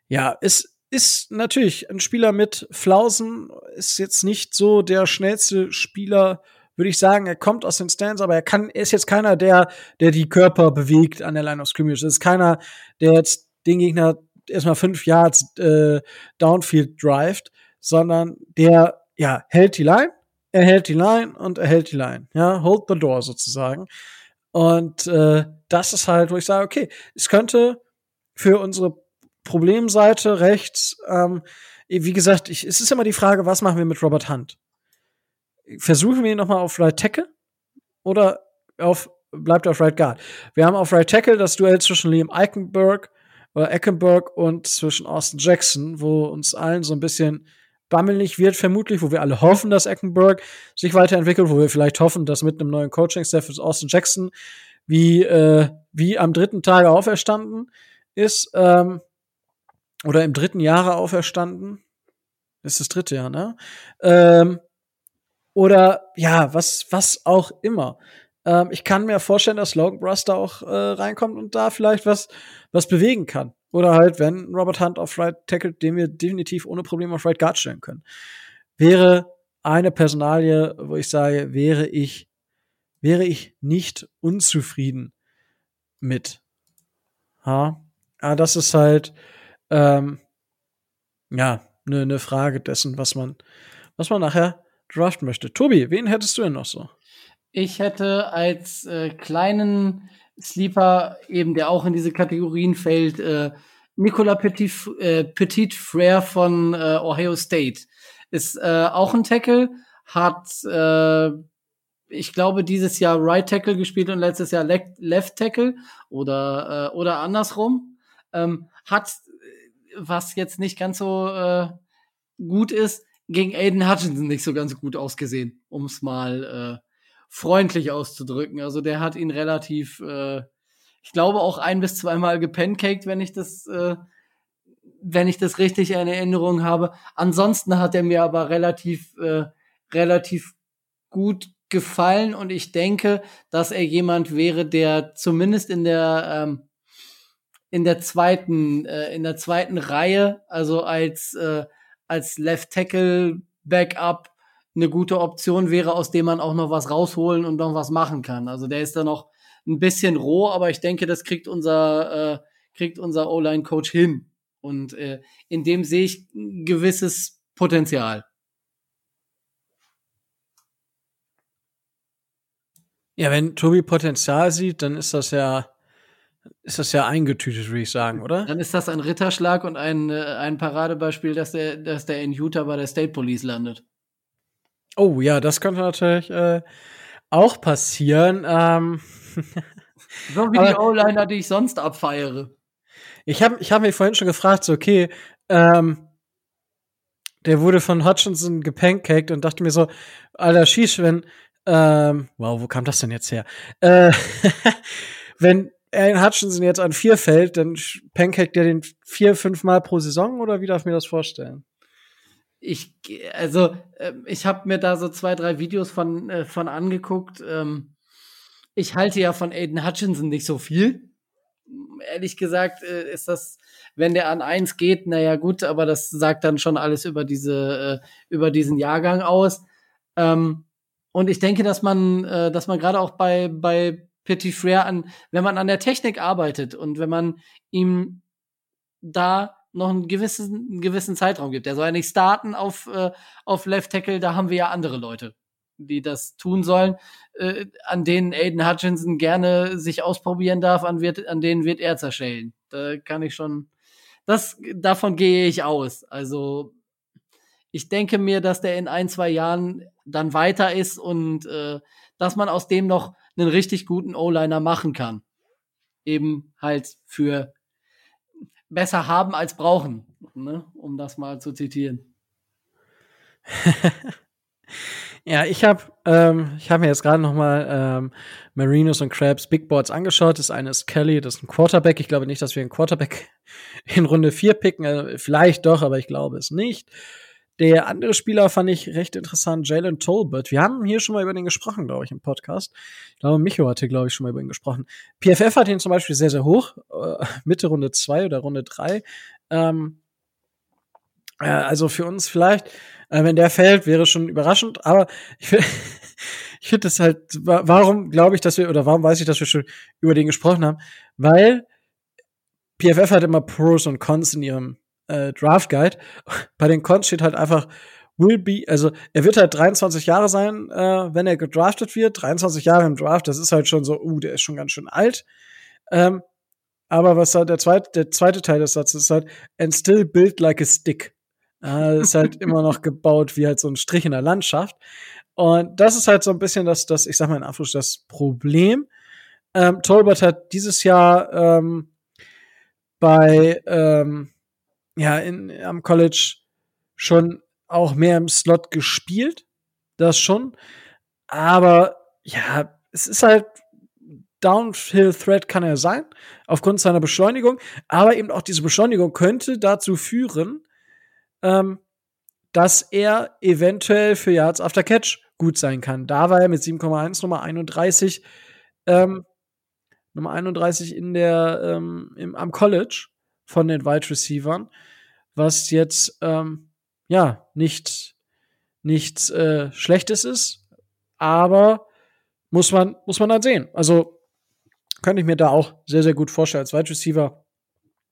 ja, es ist natürlich ein Spieler mit Flausen, ist jetzt nicht so der schnellste Spieler, würde ich sagen. Er kommt aus den Stands, aber er kann, er ist jetzt keiner, der, der die Körper bewegt an der Line of Scrimmage. Es ist keiner, der jetzt den Gegner erstmal fünf Yards äh, Downfield drivet, sondern der ja hält die Line, er hält die Line und er hält die Line. Ja, hold the door sozusagen. Und äh, das ist halt, wo ich sage, okay, es könnte für unsere Problemseite rechts, ähm, wie gesagt, ich, es ist immer die Frage, was machen wir mit Robert Hunt? Versuchen wir ihn nochmal auf Right Tackle oder auf, bleibt er auf Right Guard? Wir haben auf Right Tackle das Duell zwischen Liam Eichenberg oder Eckenberg und zwischen Austin Jackson, wo uns allen so ein bisschen bammelig wird, vermutlich, wo wir alle hoffen, dass Eckenberg sich weiterentwickelt, wo wir vielleicht hoffen, dass mit einem neuen Coaching-Staff Austin Jackson wie, äh, wie am dritten Tage auferstanden ist, ähm, oder im dritten Jahre auferstanden. ist das dritte Jahr, ne? Ähm, oder ja, was, was auch immer. Ähm, ich kann mir vorstellen, dass Logan Bruster auch äh, reinkommt und da vielleicht was, was bewegen kann. Oder halt, wenn Robert Hunt auf Right Tackle, den wir definitiv ohne Probleme auf Right Guard stellen können. Wäre eine Personalie, wo ich sage, wäre ich, wäre ich nicht unzufrieden mit. Ha? Aber ah, das ist halt, ähm, ja, eine ne Frage dessen, was man, was man nachher draften möchte. Tobi, wen hättest du denn noch so? Ich hätte als äh, kleinen Sleeper, eben der auch in diese Kategorien fällt, äh, Nicolas Petit, äh, Petit Frere von äh, Ohio State. Ist äh, auch ein Tackle, hat, äh, ich glaube, dieses Jahr Right Tackle gespielt und letztes Jahr Le Left Tackle oder, äh, oder andersrum. Ähm, hat, was jetzt nicht ganz so äh, gut ist, gegen Aiden Hutchinson nicht so ganz gut ausgesehen, um es mal äh, freundlich auszudrücken. Also der hat ihn relativ, äh, ich glaube auch ein bis zweimal gepancaked, wenn ich das, äh, wenn ich das richtig in Erinnerung habe. Ansonsten hat er mir aber relativ, äh, relativ gut gefallen und ich denke, dass er jemand wäre, der zumindest in der ähm, in der zweiten äh, in der zweiten Reihe, also als äh, als Left Tackle Backup eine gute Option wäre, aus dem man auch noch was rausholen und noch was machen kann. Also der ist da noch ein bisschen roh, aber ich denke, das kriegt unser, äh, kriegt unser O-Line-Coach hin. Und äh, in dem sehe ich ein gewisses Potenzial. Ja, wenn Tobi Potenzial sieht, dann ist das ja, ist das ja eingetütet, würde ich sagen, oder? Dann ist das ein Ritterschlag und ein, äh, ein Paradebeispiel, dass der, dass der in Utah bei der State Police landet. Oh ja, das könnte natürlich äh, auch passieren. Ähm, so wie die O-Liner, die ich sonst abfeiere. Ich habe ich hab mich vorhin schon gefragt, so, okay, ähm, der wurde von Hutchinson gepancaked und dachte mir so, alter Schieß, wenn, ähm, wow, wo kam das denn jetzt her? Äh, wenn Alan Hutchinson jetzt an vier fällt, dann pancaked der den vier, fünf Mal pro Saison oder wie darf ich mir das vorstellen? Ich, also, äh, ich habe mir da so zwei, drei Videos von, äh, von angeguckt. Ähm, ich halte ja von Aiden Hutchinson nicht so viel. Ehrlich gesagt äh, ist das, wenn der an eins geht, naja gut, aber das sagt dann schon alles über diese, äh, über diesen Jahrgang aus. Ähm, und ich denke, dass man, dass man gerade auch bei, bei Petit Frere an, wenn man an der Technik arbeitet und wenn man ihm da noch einen gewissen, einen gewissen Zeitraum gibt. Der soll ja nicht starten auf, äh, auf Left Tackle, da haben wir ja andere Leute, die das tun sollen, äh, an denen Aiden Hutchinson gerne sich ausprobieren darf, an, wird, an denen wird er zerschellen. Da kann ich schon, das, davon gehe ich aus. Also, ich denke mir, dass der in ein, zwei Jahren dann weiter ist und äh, dass man aus dem noch einen richtig guten O-Liner machen kann. Eben halt für besser haben als brauchen, ne? um das mal zu zitieren. ja, ich habe ähm, ich habe mir jetzt gerade noch mal ähm, Marinos und Krabs Big Boards angeschaut. Das eine ist Kelly, das ist ein Quarterback. Ich glaube nicht, dass wir einen Quarterback in Runde 4 picken. Also vielleicht doch, aber ich glaube es nicht. Der andere Spieler fand ich recht interessant, Jalen Tolbert. Wir haben hier schon mal über den gesprochen, glaube ich, im Podcast. Ich glaube, Micho hatte, glaube ich, schon mal über ihn gesprochen. PFF hat ihn zum Beispiel sehr, sehr hoch, äh, Mitte Runde 2 oder Runde 3. Ähm, äh, also für uns vielleicht, äh, wenn der fällt, wäre schon überraschend, aber ich finde ich finde das halt, warum glaube ich, dass wir, oder warum weiß ich, dass wir schon über den gesprochen haben? Weil PFF hat immer Pros und Cons in ihrem äh, Draft Guide. Bei den Cons steht halt einfach will be, also er wird halt 23 Jahre sein, äh, wenn er gedraftet wird. 23 Jahre im Draft, das ist halt schon so, uh, der ist schon ganz schön alt. Ähm, aber was da der zweite, der zweite Teil des Satzes ist halt, and still built like a stick. Äh, ist halt immer noch gebaut wie halt so ein Strich in der Landschaft. Und das ist halt so ein bisschen das, das ich sag mal in Anführungs das Problem. Ähm, Tolbert hat dieses Jahr ähm, bei ähm, ja, in, am College schon auch mehr im Slot gespielt. Das schon. Aber ja, es ist halt Downhill Threat kann er sein, aufgrund seiner Beschleunigung. Aber eben auch diese Beschleunigung könnte dazu führen, ähm, dass er eventuell für Yards after Catch gut sein kann. Da war er mit 7,1 Nummer 31, ähm, Nummer 31 in der, ähm, im, am College von den Wide Receivern, was jetzt, ähm, ja, nicht, nichts äh, Schlechtes ist, aber muss man, muss man dann sehen. Also, könnte ich mir da auch sehr, sehr gut vorstellen. Als Wide Receiver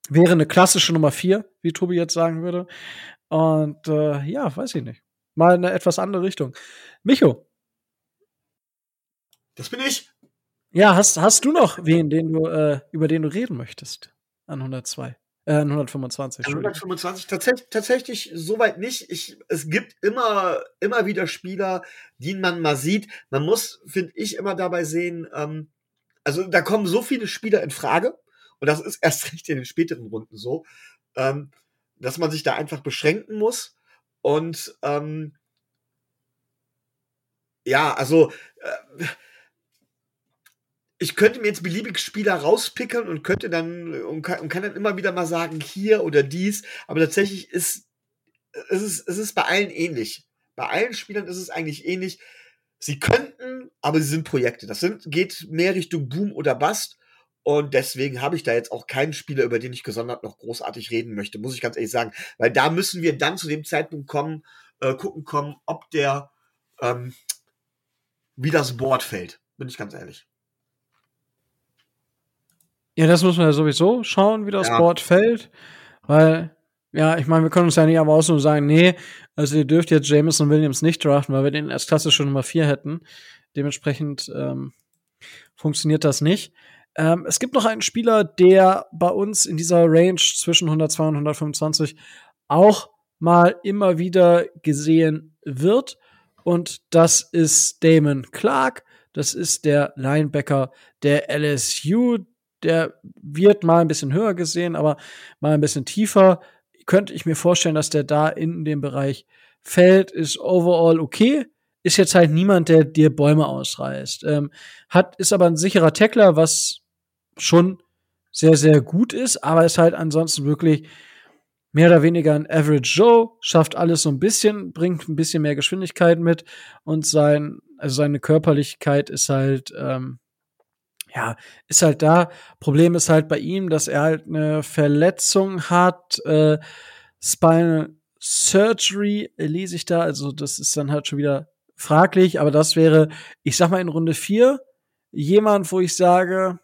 wäre eine klassische Nummer 4, wie Tobi jetzt sagen würde. Und äh, ja, weiß ich nicht. Mal in eine etwas andere Richtung. Micho. Das bin ich. Ja, hast, hast du noch wen, den du, äh, über den du reden möchtest? An 102. Äh, an 125. 125, tatsächlich, tatsächlich soweit nicht. Ich, es gibt immer, immer wieder Spieler, die man mal sieht. Man muss, finde ich, immer dabei sehen, ähm, also da kommen so viele Spieler in Frage, und das ist erst recht in den späteren Runden so, ähm, dass man sich da einfach beschränken muss. Und ähm, ja, also äh, ich könnte mir jetzt beliebige Spieler rauspicken und könnte dann und kann, und kann, dann immer wieder mal sagen, hier oder dies, aber tatsächlich ist es, ist es ist bei allen ähnlich. Bei allen Spielern ist es eigentlich ähnlich. Sie könnten, aber sie sind Projekte. Das sind, geht mehr Richtung Boom oder Bust. Und deswegen habe ich da jetzt auch keinen Spieler, über den ich gesondert noch großartig reden möchte, muss ich ganz ehrlich sagen. Weil da müssen wir dann zu dem Zeitpunkt kommen, äh, gucken kommen, ob der, ähm, wie das Board fällt. Bin ich ganz ehrlich. Ja, das muss man ja sowieso schauen, wie das ja. Board fällt. Weil, ja, ich meine, wir können uns ja nicht aber auch und sagen, nee, also ihr dürft jetzt Jameson Williams nicht draften, weil wir den als klassische Nummer 4 hätten. Dementsprechend ähm, funktioniert das nicht. Ähm, es gibt noch einen Spieler, der bei uns in dieser Range zwischen 102 und 125 auch mal immer wieder gesehen wird. Und das ist Damon Clark. Das ist der Linebacker der LSU. Der wird mal ein bisschen höher gesehen, aber mal ein bisschen tiefer. Könnte ich mir vorstellen, dass der da in dem Bereich fällt, ist overall okay ist jetzt halt niemand, der dir Bäume ausreißt. Ähm, hat, ist aber ein sicherer Tackler, was schon sehr, sehr gut ist, aber ist halt ansonsten wirklich mehr oder weniger ein Average Joe, schafft alles so ein bisschen, bringt ein bisschen mehr Geschwindigkeit mit und sein, also seine Körperlichkeit ist halt, ähm, ja, ist halt da. Problem ist halt bei ihm, dass er halt eine Verletzung hat, äh, Spinal Surgery lese ich da, also das ist dann halt schon wieder fraglich, aber das wäre, ich sag mal in Runde vier jemand, wo ich sage,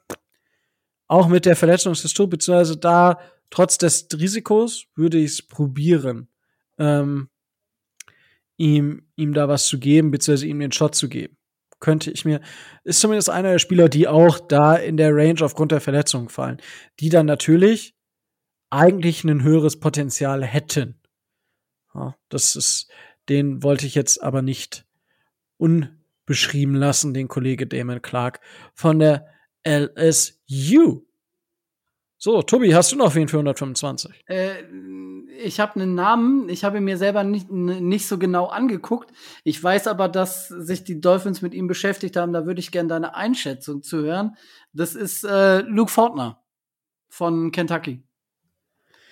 auch mit der Verletzungshistorie, beziehungsweise da trotz des Risikos würde ich es probieren, ähm, ihm, ihm da was zu geben, beziehungsweise ihm den Shot zu geben. Könnte ich mir, ist zumindest einer der Spieler, die auch da in der Range aufgrund der Verletzung fallen, die dann natürlich eigentlich ein höheres Potenzial hätten. Ja, das ist, den wollte ich jetzt aber nicht unbeschrieben lassen, den Kollege Damon Clark von der LSU. So, Tobi, hast du noch wen für 125? Äh, ich habe einen Namen, ich habe ihn mir selber nicht, nicht so genau angeguckt. Ich weiß aber, dass sich die Dolphins mit ihm beschäftigt haben. Da würde ich gerne deine Einschätzung zu hören. Das ist äh, Luke Fortner von Kentucky.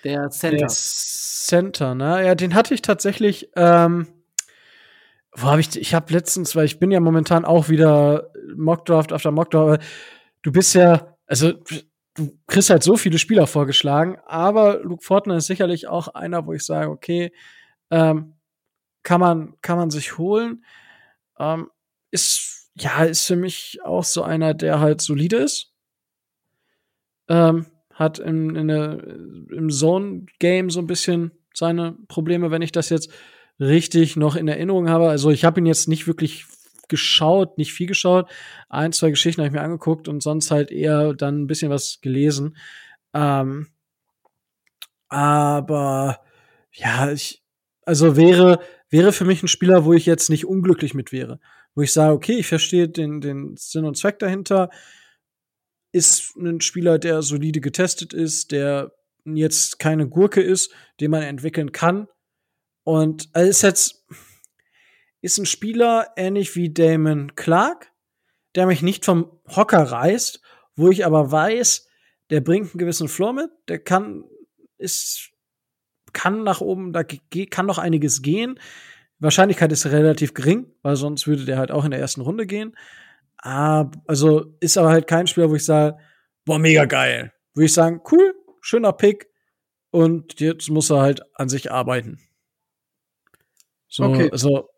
Der Center. Der Center, ne? Ja, den hatte ich tatsächlich. Ähm, wo habe ich? Ich habe letztens, weil ich bin ja momentan auch wieder Mockdraft after Mockdraft du bist ja, also du kriegst halt so viele Spieler vorgeschlagen, aber Luke Fortner ist sicherlich auch einer, wo ich sage, okay, ähm, kann man, kann man sich holen. Ähm, ist, ja, ist für mich auch so einer, der halt solide ist. Ähm, hat im, in der, im Zone-Game so ein bisschen seine Probleme, wenn ich das jetzt richtig noch in Erinnerung habe. Also ich habe ihn jetzt nicht wirklich geschaut, nicht viel geschaut. Ein, zwei Geschichten habe ich mir angeguckt und sonst halt eher dann ein bisschen was gelesen. Ähm, aber ja, ich, also wäre, wäre für mich ein Spieler, wo ich jetzt nicht unglücklich mit wäre. Wo ich sage, okay, ich verstehe den, den Sinn und Zweck dahinter. Ist ein Spieler, der solide getestet ist, der jetzt keine Gurke ist, den man entwickeln kann. Und also ist jetzt, ist ein Spieler ähnlich wie Damon Clark, der mich nicht vom Hocker reißt, wo ich aber weiß, der bringt einen gewissen Floor mit, der kann, ist, kann nach oben, da kann noch einiges gehen, Wahrscheinlichkeit ist relativ gering, weil sonst würde der halt auch in der ersten Runde gehen. Ah, also ist aber halt kein Spieler, wo ich sage, boah, mega geil. Würde ich sagen, cool, schöner Pick. Und jetzt muss er halt an sich arbeiten. So, okay. also,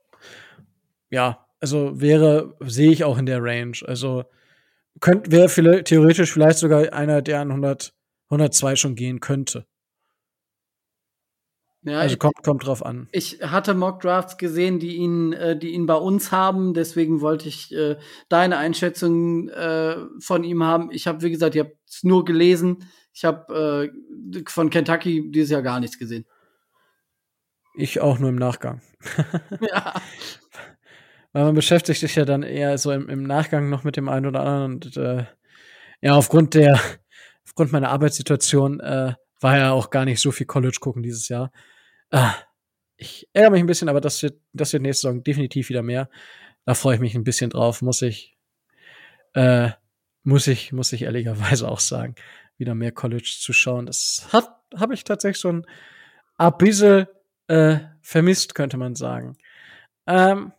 ja, also wäre, sehe ich auch in der Range. Also, könnte, wäre vielleicht, theoretisch vielleicht sogar einer, der an 100, 102 schon gehen könnte. Ja, also kommt, kommt drauf an. Ich hatte Mock Drafts gesehen, die ihn, äh, die ihn bei uns haben. Deswegen wollte ich äh, deine Einschätzung äh, von ihm haben. Ich habe, wie gesagt, ich habe es nur gelesen. Ich habe äh, von Kentucky dieses Jahr gar nichts gesehen. Ich auch nur im Nachgang. ja. Weil man beschäftigt sich ja dann eher so im, im Nachgang noch mit dem einen oder anderen. Und äh, ja, aufgrund der, aufgrund meiner Arbeitssituation äh, war ja auch gar nicht so viel College gucken dieses Jahr. Ah, ich ärgere mich ein bisschen, aber das wird, das wird nächste Saison definitiv wieder mehr. Da freue ich mich ein bisschen drauf, muss ich, äh, muss ich, muss ich ehrlicherweise auch sagen, wieder mehr College zu schauen. Das hat, habe ich tatsächlich schon ein bisschen äh, vermisst, könnte man sagen. Ähm,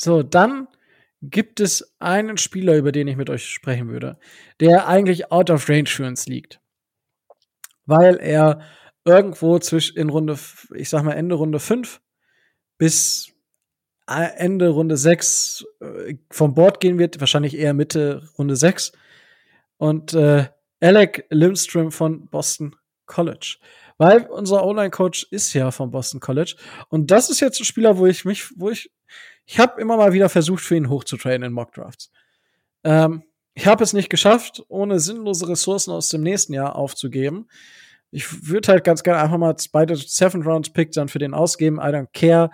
so, dann gibt es einen Spieler, über den ich mit euch sprechen würde, der eigentlich out of range für uns liegt. Weil er irgendwo zwischen in Runde, ich sag mal Ende Runde 5 bis Ende Runde 6 äh, vom Board gehen wird, wahrscheinlich eher Mitte Runde 6. Und äh, Alec Lindstrom von Boston College. Weil unser Online-Coach ist ja von Boston College. Und das ist jetzt ein Spieler, wo ich mich, wo ich, ich habe immer mal wieder versucht, für ihn hochzutrainen in Mock Drafts. Ähm, ich habe es nicht geschafft, ohne sinnlose Ressourcen aus dem nächsten Jahr aufzugeben. Ich würde halt ganz gerne einfach mal beide Seven Rounds Pick dann für den ausgeben. I don't care.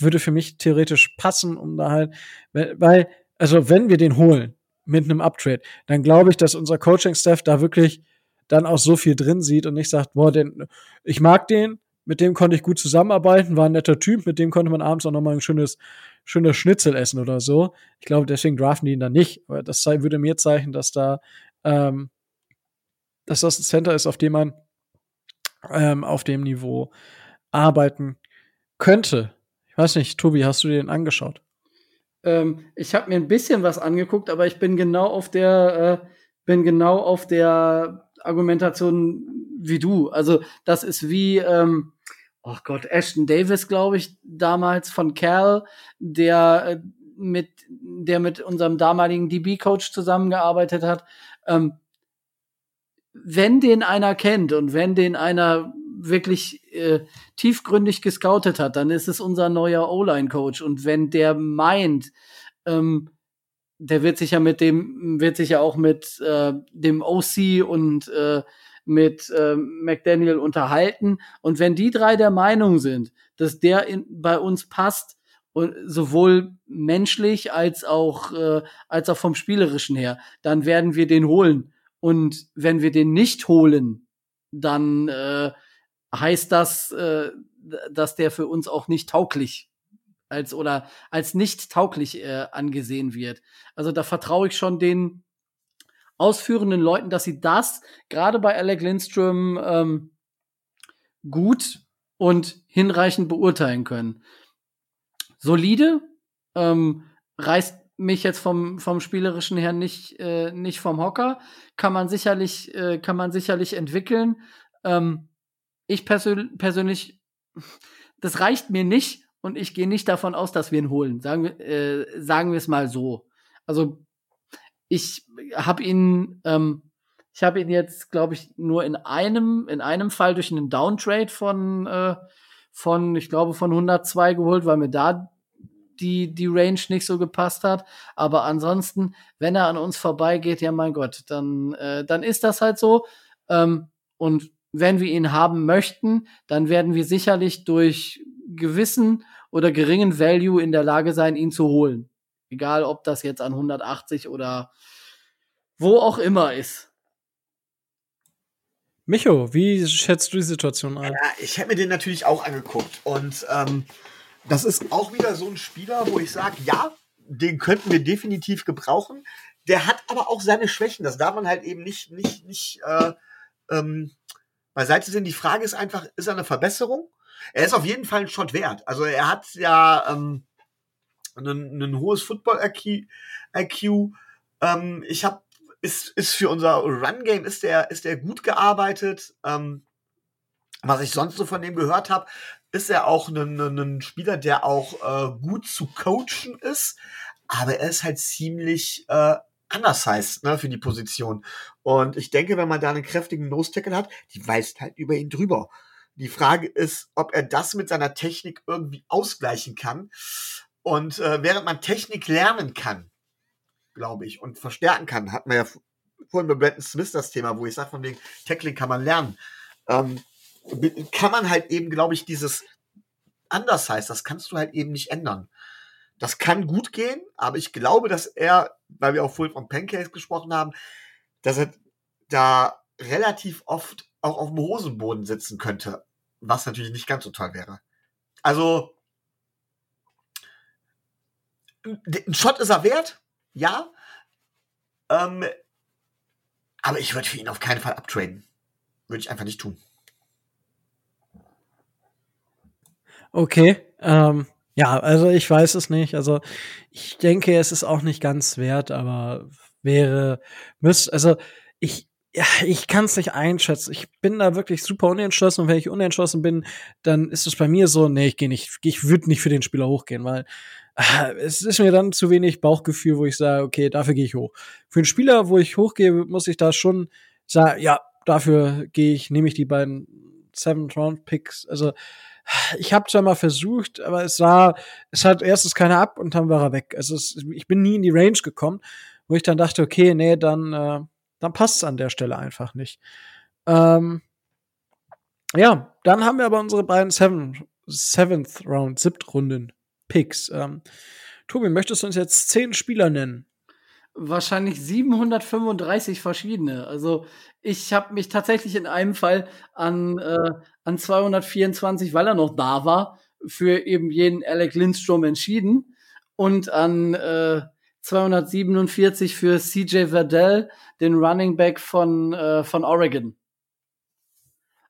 Würde für mich theoretisch passen, um da halt, weil, also wenn wir den holen mit einem Uptrade, dann glaube ich, dass unser Coaching-Staff da wirklich dann auch so viel drin sieht und nicht sagt, boah, den, ich mag den, mit dem konnte ich gut zusammenarbeiten, war ein netter Typ, mit dem konnte man abends auch nochmal ein schönes, schönes Schnitzel essen oder so. Ich glaube, deswegen draften die ihn dann nicht. Aber das würde mir zeichnen, dass da, ähm, dass das ein Center ist, auf dem man ähm, auf dem Niveau arbeiten könnte. Ich weiß nicht, Tobi, hast du dir den angeschaut? Ähm, ich habe mir ein bisschen was angeguckt, aber ich bin genau auf der, äh, bin genau auf der Argumentation wie du. Also das ist wie, ähm, oh Gott, Ashton Davis, glaube ich, damals von Cal, der äh, mit, der mit unserem damaligen DB-Coach zusammengearbeitet hat. Ähm, wenn den einer kennt und wenn den einer wirklich äh, tiefgründig gescoutet hat, dann ist es unser neuer O-Line-Coach. Und wenn der meint, ähm, der wird sich ja mit dem, wird sich ja auch mit äh, dem OC und äh, mit äh, McDaniel unterhalten. Und wenn die drei der Meinung sind, dass der in, bei uns passt, und sowohl menschlich als auch äh, als auch vom spielerischen her, dann werden wir den holen. Und wenn wir den nicht holen, dann äh, heißt das, äh, dass der für uns auch nicht tauglich als oder als nicht tauglich äh, angesehen wird. Also da vertraue ich schon den ausführenden Leuten, dass sie das gerade bei Alec Lindström ähm, gut und hinreichend beurteilen können. Solide, ähm, reißt mich jetzt vom, vom spielerischen her nicht, äh, nicht vom Hocker. Kann man sicherlich, äh, kann man sicherlich entwickeln. Ähm, ich persön persönlich, das reicht mir nicht und ich gehe nicht davon aus, dass wir ihn holen. Sagen äh, sagen wir es mal so. Also ich habe ihn, ähm, ich habe ihn jetzt, glaube ich, nur in einem, in einem Fall durch einen Downtrade von, äh, von, ich glaube, von 102 geholt, weil mir da die, die Range nicht so gepasst hat. Aber ansonsten, wenn er an uns vorbeigeht, ja mein Gott, dann, äh, dann ist das halt so. Ähm, und wenn wir ihn haben möchten, dann werden wir sicherlich durch gewissen oder geringen Value in der Lage sein, ihn zu holen. Egal, ob das jetzt an 180 oder wo auch immer ist. Micho, wie schätzt du die Situation ein? Ja, ich hätte mir den natürlich auch angeguckt. Und ähm, das ist auch wieder so ein Spieler, wo ich sage, ja, den könnten wir definitiv gebrauchen. Der hat aber auch seine Schwächen. Das darf man halt eben nicht, nicht, nicht äh, ähm, beiseite sehen. Die Frage ist einfach, ist er eine Verbesserung? Er ist auf jeden Fall ein Shot wert. Also er hat ja ähm, ein, ein hohes Football-IQ. IQ. Ähm, ich habe ist, ist für unser Run-Game ist der, ist der gut gearbeitet. Ähm, was ich sonst so von dem gehört habe, ist er auch ein, ein Spieler, der auch äh, gut zu coachen ist, aber er ist halt ziemlich äh, anders heißt ne, für die Position. Und ich denke, wenn man da einen kräftigen Nose-Tackle hat, die weist halt über ihn drüber. Die Frage ist, ob er das mit seiner Technik irgendwie ausgleichen kann. Und äh, während man Technik lernen kann, glaube ich, und verstärken kann. Hat man ja vorhin bei Brandon Smith das Thema, wo ich sage, von wegen Tackling kann man lernen. Ähm, kann man halt eben, glaube ich, dieses anders heißt, das kannst du halt eben nicht ändern. Das kann gut gehen, aber ich glaube, dass er, weil wir auch vorhin von Pancakes gesprochen haben, dass er da relativ oft auch auf dem Hosenboden sitzen könnte, was natürlich nicht ganz so toll wäre. Also, ein Shot ist er wert, ja. Ähm, aber ich würde für ihn auf keinen Fall abtraden. Würde ich einfach nicht tun. Okay. Ähm, ja, also ich weiß es nicht. Also ich denke, es ist auch nicht ganz wert, aber wäre müsste, also ich ja, ich kann es nicht einschätzen. Ich bin da wirklich super unentschlossen und wenn ich unentschlossen bin, dann ist es bei mir so, nee, ich gehe nicht, ich würde nicht für den Spieler hochgehen, weil es ist mir dann zu wenig Bauchgefühl, wo ich sage, okay, dafür gehe ich hoch. Für einen Spieler, wo ich hochgehe, muss ich da schon sagen, ja, dafür gehe ich, nehme ich die beiden Seventh Round Picks. Also ich habe zwar mal versucht, aber es war, es hat erstens keiner ab und dann war er weg. Also es, ich bin nie in die Range gekommen, wo ich dann dachte, okay, nee, dann, äh, dann passt es an der Stelle einfach nicht. Ähm, ja, dann haben wir aber unsere beiden Seven, Seventh Round, Siebtrunden Picks. Ähm, Tobi, möchtest du uns jetzt zehn Spieler nennen? Wahrscheinlich 735 verschiedene. Also ich habe mich tatsächlich in einem Fall an, äh, an 224, weil er noch da war, für eben jeden Alec Lindstrom entschieden und an äh, 247 für CJ Verdell, den Running Back von, äh, von Oregon.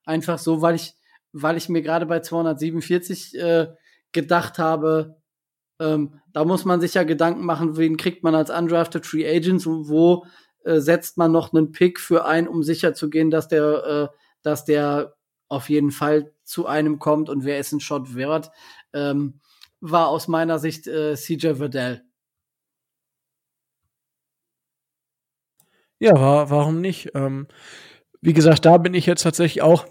Einfach so, weil ich, weil ich mir gerade bei 247 äh, gedacht habe, ähm, da muss man sich ja Gedanken machen, wen kriegt man als undrafted Free Agents und wo äh, setzt man noch einen Pick für ein, um sicher zu gehen, dass der, äh, dass der auf jeden Fall zu einem kommt und wer ist ein Shot wert, ähm, war aus meiner Sicht äh, CJ Verdell. Ja, war, warum nicht? Ähm, wie gesagt, da bin ich jetzt tatsächlich auch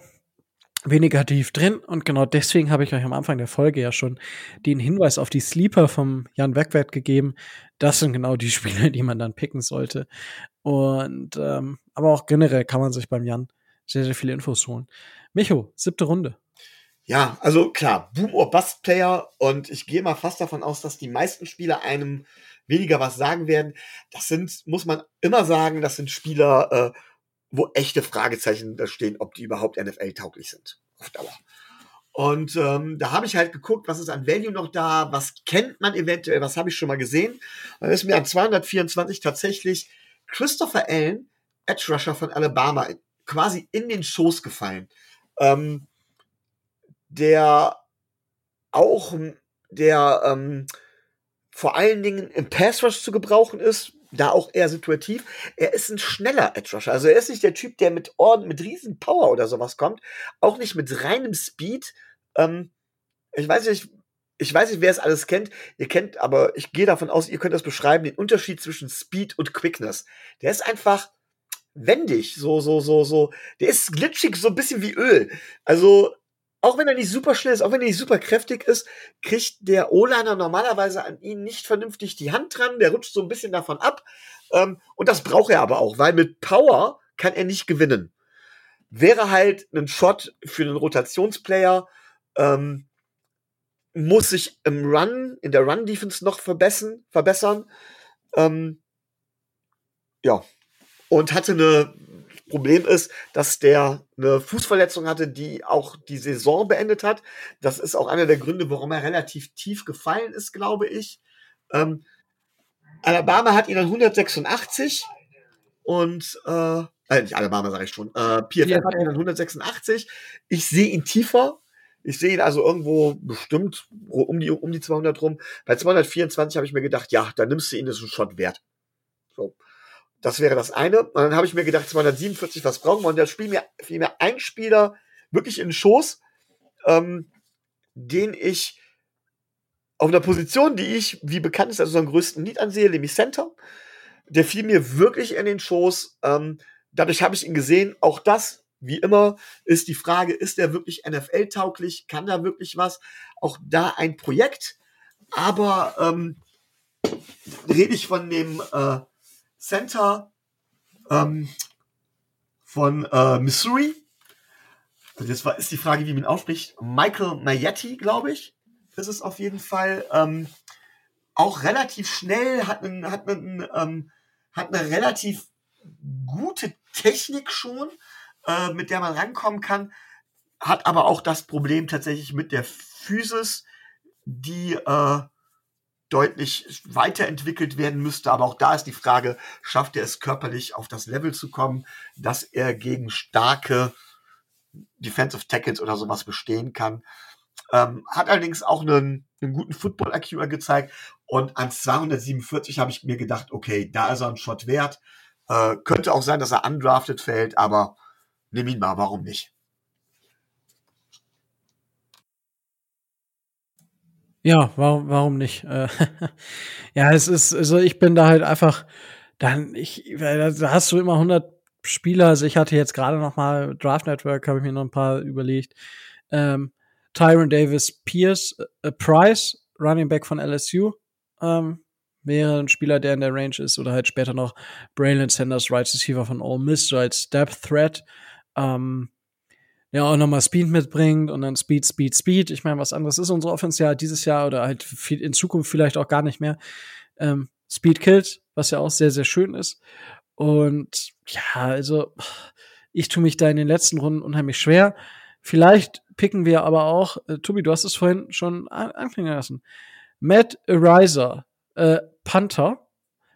weniger tief drin und genau deswegen habe ich euch am Anfang der Folge ja schon den Hinweis auf die Sleeper vom Jan Wegwert gegeben. Das sind genau die Spiele, die man dann picken sollte. Und ähm, aber auch generell kann man sich beim Jan sehr, sehr viele Infos holen. Micho, siebte Runde. Ja, also klar, Boom or Bust Player und ich gehe mal fast davon aus, dass die meisten Spieler einem weniger was sagen werden. Das sind, muss man immer sagen, das sind Spieler, äh, wo echte Fragezeichen da stehen, ob die überhaupt NFL-tauglich sind. Auf Dauer. Und ähm, da habe ich halt geguckt, was ist an Value noch da, was kennt man eventuell, was habe ich schon mal gesehen. Und da ist mir an 224 tatsächlich Christopher Allen, Edge Rusher von Alabama, quasi in den Schoß gefallen. Ähm, der auch, der ähm, vor allen Dingen im Pass Rush zu gebrauchen ist, da auch eher situativ. Er ist ein schneller Edge Rusher. Also er ist nicht der Typ, der mit Orden, mit riesen Power oder sowas kommt. Auch nicht mit reinem Speed. Ähm, ich weiß nicht, ich weiß nicht, wer es alles kennt. Ihr kennt, aber ich gehe davon aus, ihr könnt das beschreiben, den Unterschied zwischen Speed und Quickness. Der ist einfach wendig, so, so, so, so. Der ist glitschig, so ein bisschen wie Öl. Also, auch wenn er nicht super schnell ist, auch wenn er nicht super kräftig ist, kriegt der O-Liner normalerweise an ihn nicht vernünftig die Hand dran. Der rutscht so ein bisschen davon ab. Ähm, und das braucht er aber auch, weil mit Power kann er nicht gewinnen. Wäre halt ein Shot für einen Rotationsplayer, ähm, muss sich im Run, in der Run-Defense noch verbessern, verbessern. Ähm, ja. Und hatte eine Problem ist, dass der eine Fußverletzung hatte, die auch die Saison beendet hat. Das ist auch einer der Gründe, warum er relativ tief gefallen ist, glaube ich. Ähm, Alabama hat ihn dann 186 und äh, äh nicht Alabama sage ich schon, äh, PFF hat ihn dann 186. Ich sehe ihn tiefer. Ich sehe ihn also irgendwo bestimmt um die, um die 200 rum. Bei 224 habe ich mir gedacht, ja, dann nimmst du ihn, das ist ein Shot wert. So. Das wäre das eine. Und dann habe ich mir gedacht, 247, was brauchen wir? Und da spielt mir, fiel mir ein Spieler wirklich in den Schoß, ähm, den ich auf einer Position, die ich, wie bekannt ist, also so einen größten Need ansehe, nämlich Center. Der fiel mir wirklich in den Schoß. Ähm, dadurch habe ich ihn gesehen. Auch das, wie immer, ist die Frage, ist er wirklich NFL-tauglich? Kann da wirklich was? Auch da ein Projekt. Aber ähm, rede ich von dem äh, Center ähm, von äh, Missouri. Also war, ist die Frage, wie man ausspricht. Michael Mayetti, glaube ich ist es auf jeden Fall. Ähm, auch relativ schnell, hat, einen, hat, einen, ähm, hat eine relativ gute Technik schon, äh, mit der man rankommen kann, hat aber auch das Problem tatsächlich mit der Physis, die äh, deutlich weiterentwickelt werden müsste. Aber auch da ist die Frage, schafft er es körperlich auf das Level zu kommen, dass er gegen starke Defensive Tackles oder sowas bestehen kann. Ähm, hat allerdings auch einen, einen guten Football-IQ gezeigt. Und an 247 habe ich mir gedacht, okay, da ist er ein Shot wert. Äh, könnte auch sein, dass er undrafted fällt, aber nimm ihn mal, warum nicht? Ja, warum, warum nicht? Äh, ja, es ist, also ich bin da halt einfach, dann, ich, da hast du immer 100 Spieler, also ich hatte jetzt gerade noch mal Draft Network, habe ich mir noch ein paar überlegt. Ähm, Tyron Davis Pierce, äh, Price, Running Back von LSU, ähm, wäre ein Spieler, der in der Range ist, oder halt später noch Braylon Sanders, Right Receiver von Ole Miss, so als Depth Threat, ähm, ja auch nochmal Speed mitbringt und dann Speed, Speed, Speed. Ich meine, was anderes ist unsere Offense ja dieses Jahr oder halt viel, in Zukunft vielleicht auch gar nicht mehr. Ähm, Speed killt, was ja auch sehr, sehr schön ist. Und ja, also ich tue mich da in den letzten Runden unheimlich schwer. Vielleicht picken wir aber auch, äh, Tobi, du hast es vorhin schon an anklingen lassen. Matt Ariza, äh, Panther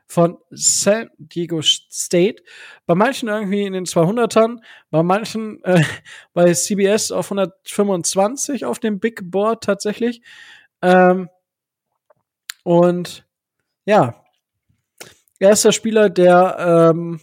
von San Diego State. Bei manchen irgendwie in den 200ern, bei manchen äh, bei CBS auf 125 auf dem Big Board tatsächlich. Ähm, und ja, er ist der Spieler, der ähm,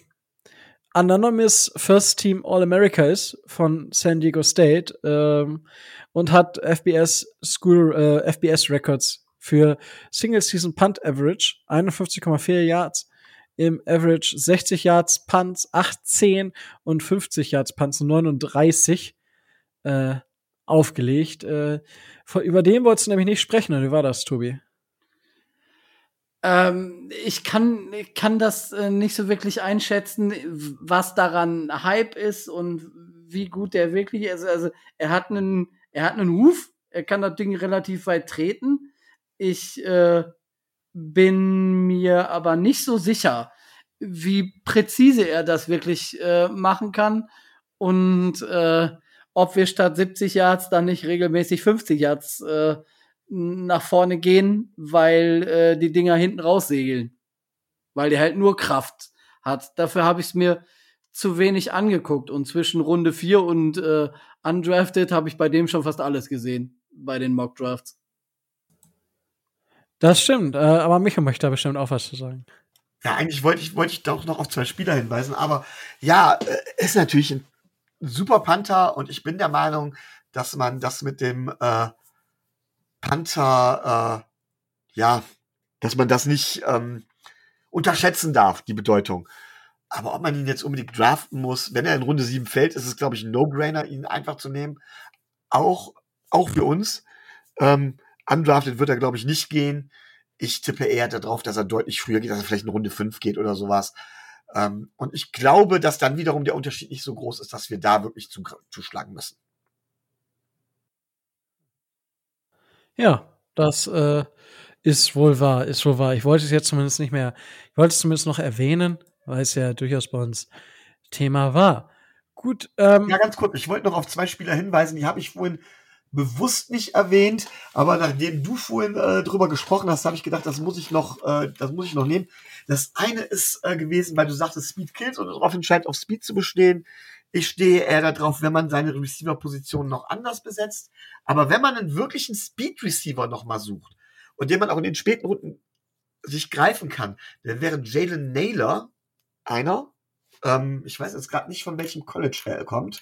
Anonymous First Team All-America ist von San Diego State ähm, und hat FBS School äh, FBS Records für Single Season Punt Average 51,4 Yards im Average 60 Yards Punts 18 und 50 Yards Punts 39 äh, aufgelegt. Äh, über den wolltest du nämlich nicht sprechen, oder wie war das, Tobi? Ähm, ich kann, kann das äh, nicht so wirklich einschätzen, was daran Hype ist und wie gut der wirklich ist. Also er hat einen, er hat einen Huf, er kann das Ding relativ weit treten. Ich äh, bin mir aber nicht so sicher, wie präzise er das wirklich äh, machen kann und äh, ob wir statt 70 Yards dann nicht regelmäßig 50 Yards äh, nach vorne gehen, weil äh, die Dinger hinten raussegeln. Weil der halt nur Kraft hat. Dafür habe ich es mir zu wenig angeguckt. Und zwischen Runde 4 und äh, Undrafted habe ich bei dem schon fast alles gesehen. Bei den Mock Drafts. Das stimmt, äh, aber Micha möchte da bestimmt auch was zu sagen. Ja, eigentlich wollte ich, wollte ich doch noch auf zwei Spieler hinweisen, aber ja, äh, ist natürlich ein super Panther und ich bin der Meinung, dass man das mit dem äh, Panther, äh, ja, dass man das nicht ähm, unterschätzen darf, die Bedeutung. Aber ob man ihn jetzt unbedingt draften muss, wenn er in Runde 7 fällt, ist es, glaube ich, ein No-Brainer, ihn einfach zu nehmen. Auch, auch für uns. Ähm, undrafted wird er, glaube ich, nicht gehen. Ich tippe eher darauf, dass er deutlich früher geht, dass er vielleicht in Runde 5 geht oder sowas. Ähm, und ich glaube, dass dann wiederum der Unterschied nicht so groß ist, dass wir da wirklich zuschlagen müssen. Ja, das äh, ist wohl wahr, ist wohl wahr. Ich wollte es jetzt zumindest nicht mehr, ich wollte es zumindest noch erwähnen, weil es ja durchaus bei uns Thema war. Gut. Ähm, ja, ganz kurz, ich wollte noch auf zwei Spieler hinweisen, die habe ich vorhin bewusst nicht erwähnt, aber nachdem du vorhin äh, drüber gesprochen hast, habe ich gedacht, das muss ich noch, äh, das muss ich noch nehmen. Das eine ist äh, gewesen, weil du sagtest, Speed kills und darauf entscheidet, auf Speed zu bestehen, Ich stehe eher darauf, wenn man seine Receiver-Position noch anders besetzt. Aber wenn man einen wirklichen Speed-Receiver noch mal sucht und den man auch in den späten Runden sich greifen kann, dann wäre Jalen Naylor einer. Ähm, ich weiß jetzt gerade nicht, von welchem College er kommt.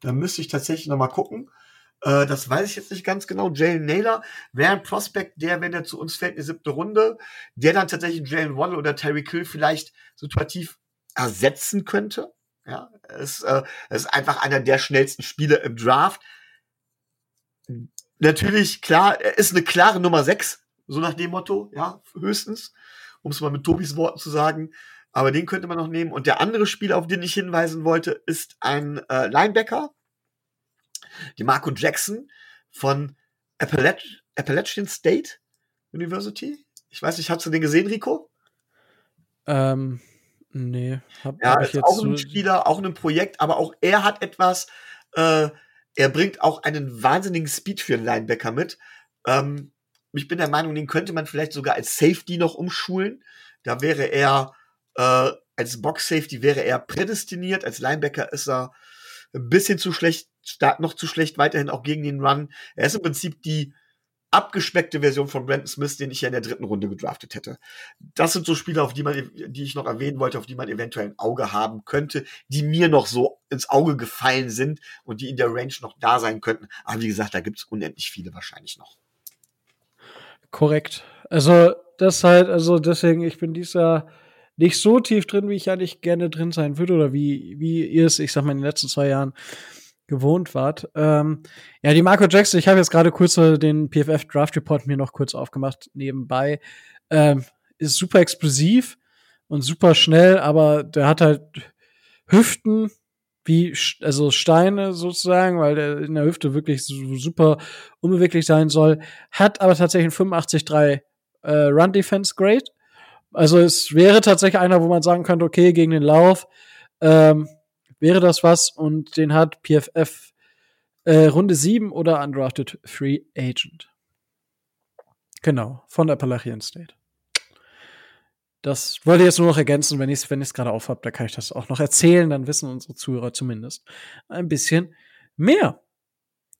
Da müsste ich tatsächlich noch mal gucken. Äh, das weiß ich jetzt nicht ganz genau. Jalen Naylor wäre ein Prospect, der, wenn er zu uns fällt, in die siebte Runde, der dann tatsächlich Jalen Waddle oder Terry Kill vielleicht situativ ersetzen könnte. Ja, es, äh, ist einfach einer der schnellsten Spieler im Draft. Natürlich, klar, er ist eine klare Nummer 6, so nach dem Motto, ja, höchstens, um es mal mit Tobis Worten zu sagen. Aber den könnte man noch nehmen. Und der andere Spieler, auf den ich hinweisen wollte, ist ein äh, Linebacker, die Marco Jackson von Appalach Appalachian State University. Ich weiß nicht, hast du den gesehen, Rico? Ähm, nee. Hab, ja, hab ich ist auch ein Spieler, auch ein Projekt, aber auch er hat etwas, äh, er bringt auch einen wahnsinnigen Speed für einen Linebacker mit. Ähm, ich bin der Meinung, den könnte man vielleicht sogar als Safety noch umschulen. Da wäre er äh, als Box Safety wäre er prädestiniert. Als Linebacker ist er ein bisschen zu schlecht, noch zu schlecht weiterhin auch gegen den Run. Er ist im Prinzip die abgespeckte Version von Brandon Smith, den ich ja in der dritten Runde gedraftet hätte. Das sind so Spieler, auf die man, die ich noch erwähnen wollte, auf die man eventuell ein Auge haben könnte, die mir noch so ins Auge gefallen sind und die in der Range noch da sein könnten. Aber wie gesagt, da gibt es unendlich viele wahrscheinlich noch. Korrekt. Also, das halt, also deswegen, ich bin dieser nicht so tief drin, wie ich eigentlich gerne drin sein würde oder wie, wie ihr es, ich sag mal, in den letzten zwei Jahren gewohnt wart. Ähm, ja, die Marco Jackson, ich habe jetzt gerade kurz den PFF Draft Report mir noch kurz aufgemacht nebenbei. Ähm, ist super explosiv und super schnell, aber der hat halt Hüften wie also Steine sozusagen, weil der in der Hüfte wirklich so super unbeweglich sein soll. Hat aber tatsächlich ein 85-3 äh, Run Defense Grade. Also es wäre tatsächlich einer, wo man sagen könnte, okay, gegen den Lauf ähm, wäre das was und den hat PFF äh, Runde 7 oder Undrafted Free Agent. Genau, von Appalachian State. Das wollte ich jetzt nur noch ergänzen, wenn ich es wenn gerade aufhab, da kann ich das auch noch erzählen, dann wissen unsere Zuhörer zumindest ein bisschen mehr.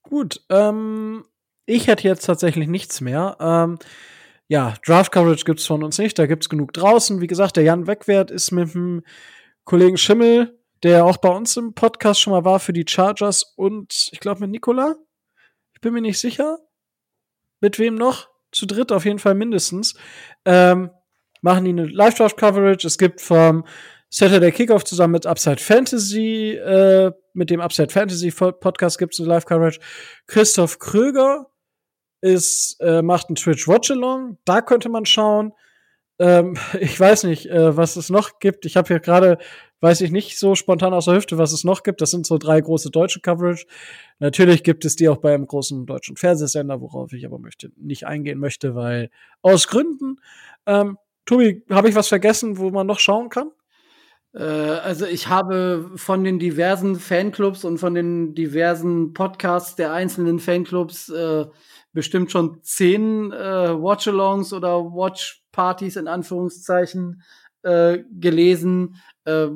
Gut, ähm, ich hätte jetzt tatsächlich nichts mehr. Ähm, ja, Draft Coverage gibt's von uns nicht, da gibt's genug draußen. Wie gesagt, der Jan Wegwert ist mit dem Kollegen Schimmel der auch bei uns im Podcast schon mal war für die Chargers und ich glaube mit Nikola. Ich bin mir nicht sicher. Mit wem noch? Zu dritt auf jeden Fall mindestens. Ähm, machen die eine Live-Draft-Coverage. Es gibt vom Saturday Kickoff zusammen mit Upside Fantasy, äh, mit dem Upside Fantasy Podcast gibt es eine Live-Coverage. Christoph Kröger ist, äh, macht einen Twitch Watch-Along. Da könnte man schauen. Ähm, ich weiß nicht, äh, was es noch gibt. Ich habe hier gerade weiß ich nicht so spontan aus der Hüfte, was es noch gibt. Das sind so drei große deutsche Coverage. Natürlich gibt es die auch bei einem großen deutschen Fernsehsender, worauf ich aber möchte, nicht eingehen möchte, weil aus Gründen. Ähm, Tobi, habe ich was vergessen, wo man noch schauen kann? Äh, also ich habe von den diversen Fanclubs und von den diversen Podcasts der einzelnen Fanclubs äh, bestimmt schon zehn äh, Watch-Alongs oder Watch-Partys in Anführungszeichen äh, gelesen. Äh,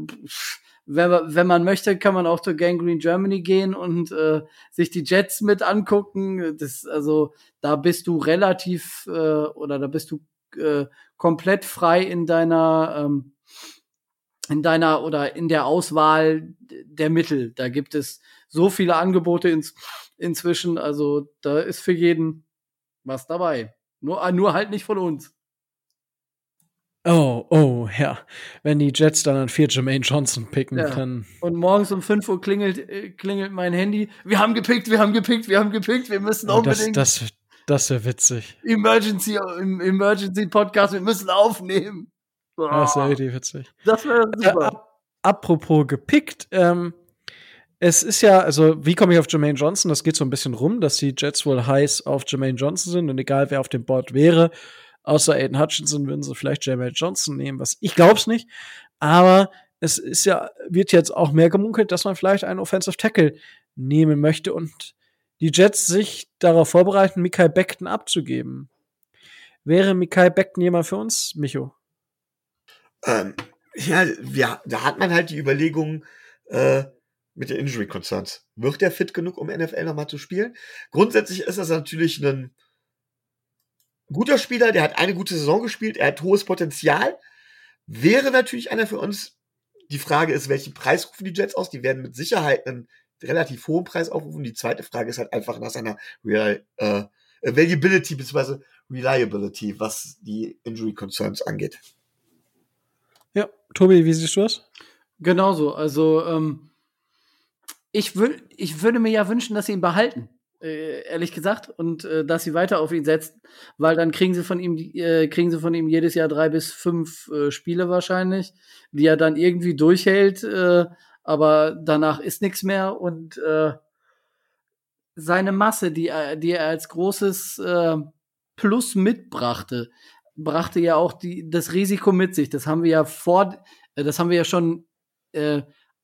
wenn, man, wenn man möchte, kann man auch zur Gangrene Germany gehen und äh, sich die Jets mit angucken. Das, also da bist du relativ äh, oder da bist du äh, komplett frei in deiner ähm, in deiner oder in der Auswahl der Mittel. Da gibt es so viele Angebote ins, inzwischen. Also da ist für jeden was dabei. Nur, nur halt nicht von uns. Oh, oh, ja. Wenn die Jets dann an vier Jermaine Johnson picken, ja. dann. Und morgens um 5 Uhr klingelt, äh, klingelt mein Handy. Wir haben gepickt, wir haben gepickt, wir haben gepickt, wir müssen oh, unbedingt. Das, das, das wäre witzig. Emergency, Emergency Podcast, wir müssen aufnehmen. Oh. Das wäre richtig witzig. Das wäre super. Äh, apropos gepickt, ähm, es ist ja, also wie komme ich auf Jermaine Johnson? Das geht so ein bisschen rum, dass die Jets wohl heiß auf Jermaine Johnson sind und egal wer auf dem Board wäre, Außer Aiden Hutchinson würden sie vielleicht Jermaine Johnson nehmen, was ich glaub's nicht. Aber es ist ja, wird jetzt auch mehr gemunkelt, dass man vielleicht einen Offensive Tackle nehmen möchte und die Jets sich darauf vorbereiten, Mikael Beckton abzugeben. Wäre Mikael Beckton jemand für uns, Micho? Ähm, ja, ja, da hat man halt die Überlegung, äh, mit den Injury Concerns. Wird er fit genug, um NFL nochmal zu spielen? Grundsätzlich ist das natürlich ein guter Spieler, der hat eine gute Saison gespielt, er hat hohes Potenzial. Wäre natürlich einer für uns. Die Frage ist, welchen Preis rufen die Jets aus? Die werden mit Sicherheit einen relativ hohen Preis aufrufen. Die zweite Frage ist halt einfach nach seiner Real, äh, Availability bzw. Reliability, was die Injury Concerns angeht. Ja, Tobi, wie siehst du das? Genauso. Also, ähm, ich, wür ich würde mir ja wünschen, dass sie ihn behalten. Äh, ehrlich gesagt, und äh, dass sie weiter auf ihn setzen, weil dann kriegen sie von ihm, äh, kriegen sie von ihm jedes Jahr drei bis fünf äh, Spiele wahrscheinlich, die er dann irgendwie durchhält, äh, aber danach ist nichts mehr und äh, seine Masse, die, er, die er als großes Plus mitbrachte, brachte ja auch die, das Risiko mit sich. Das haben wir ja vor, das haben wir ja schon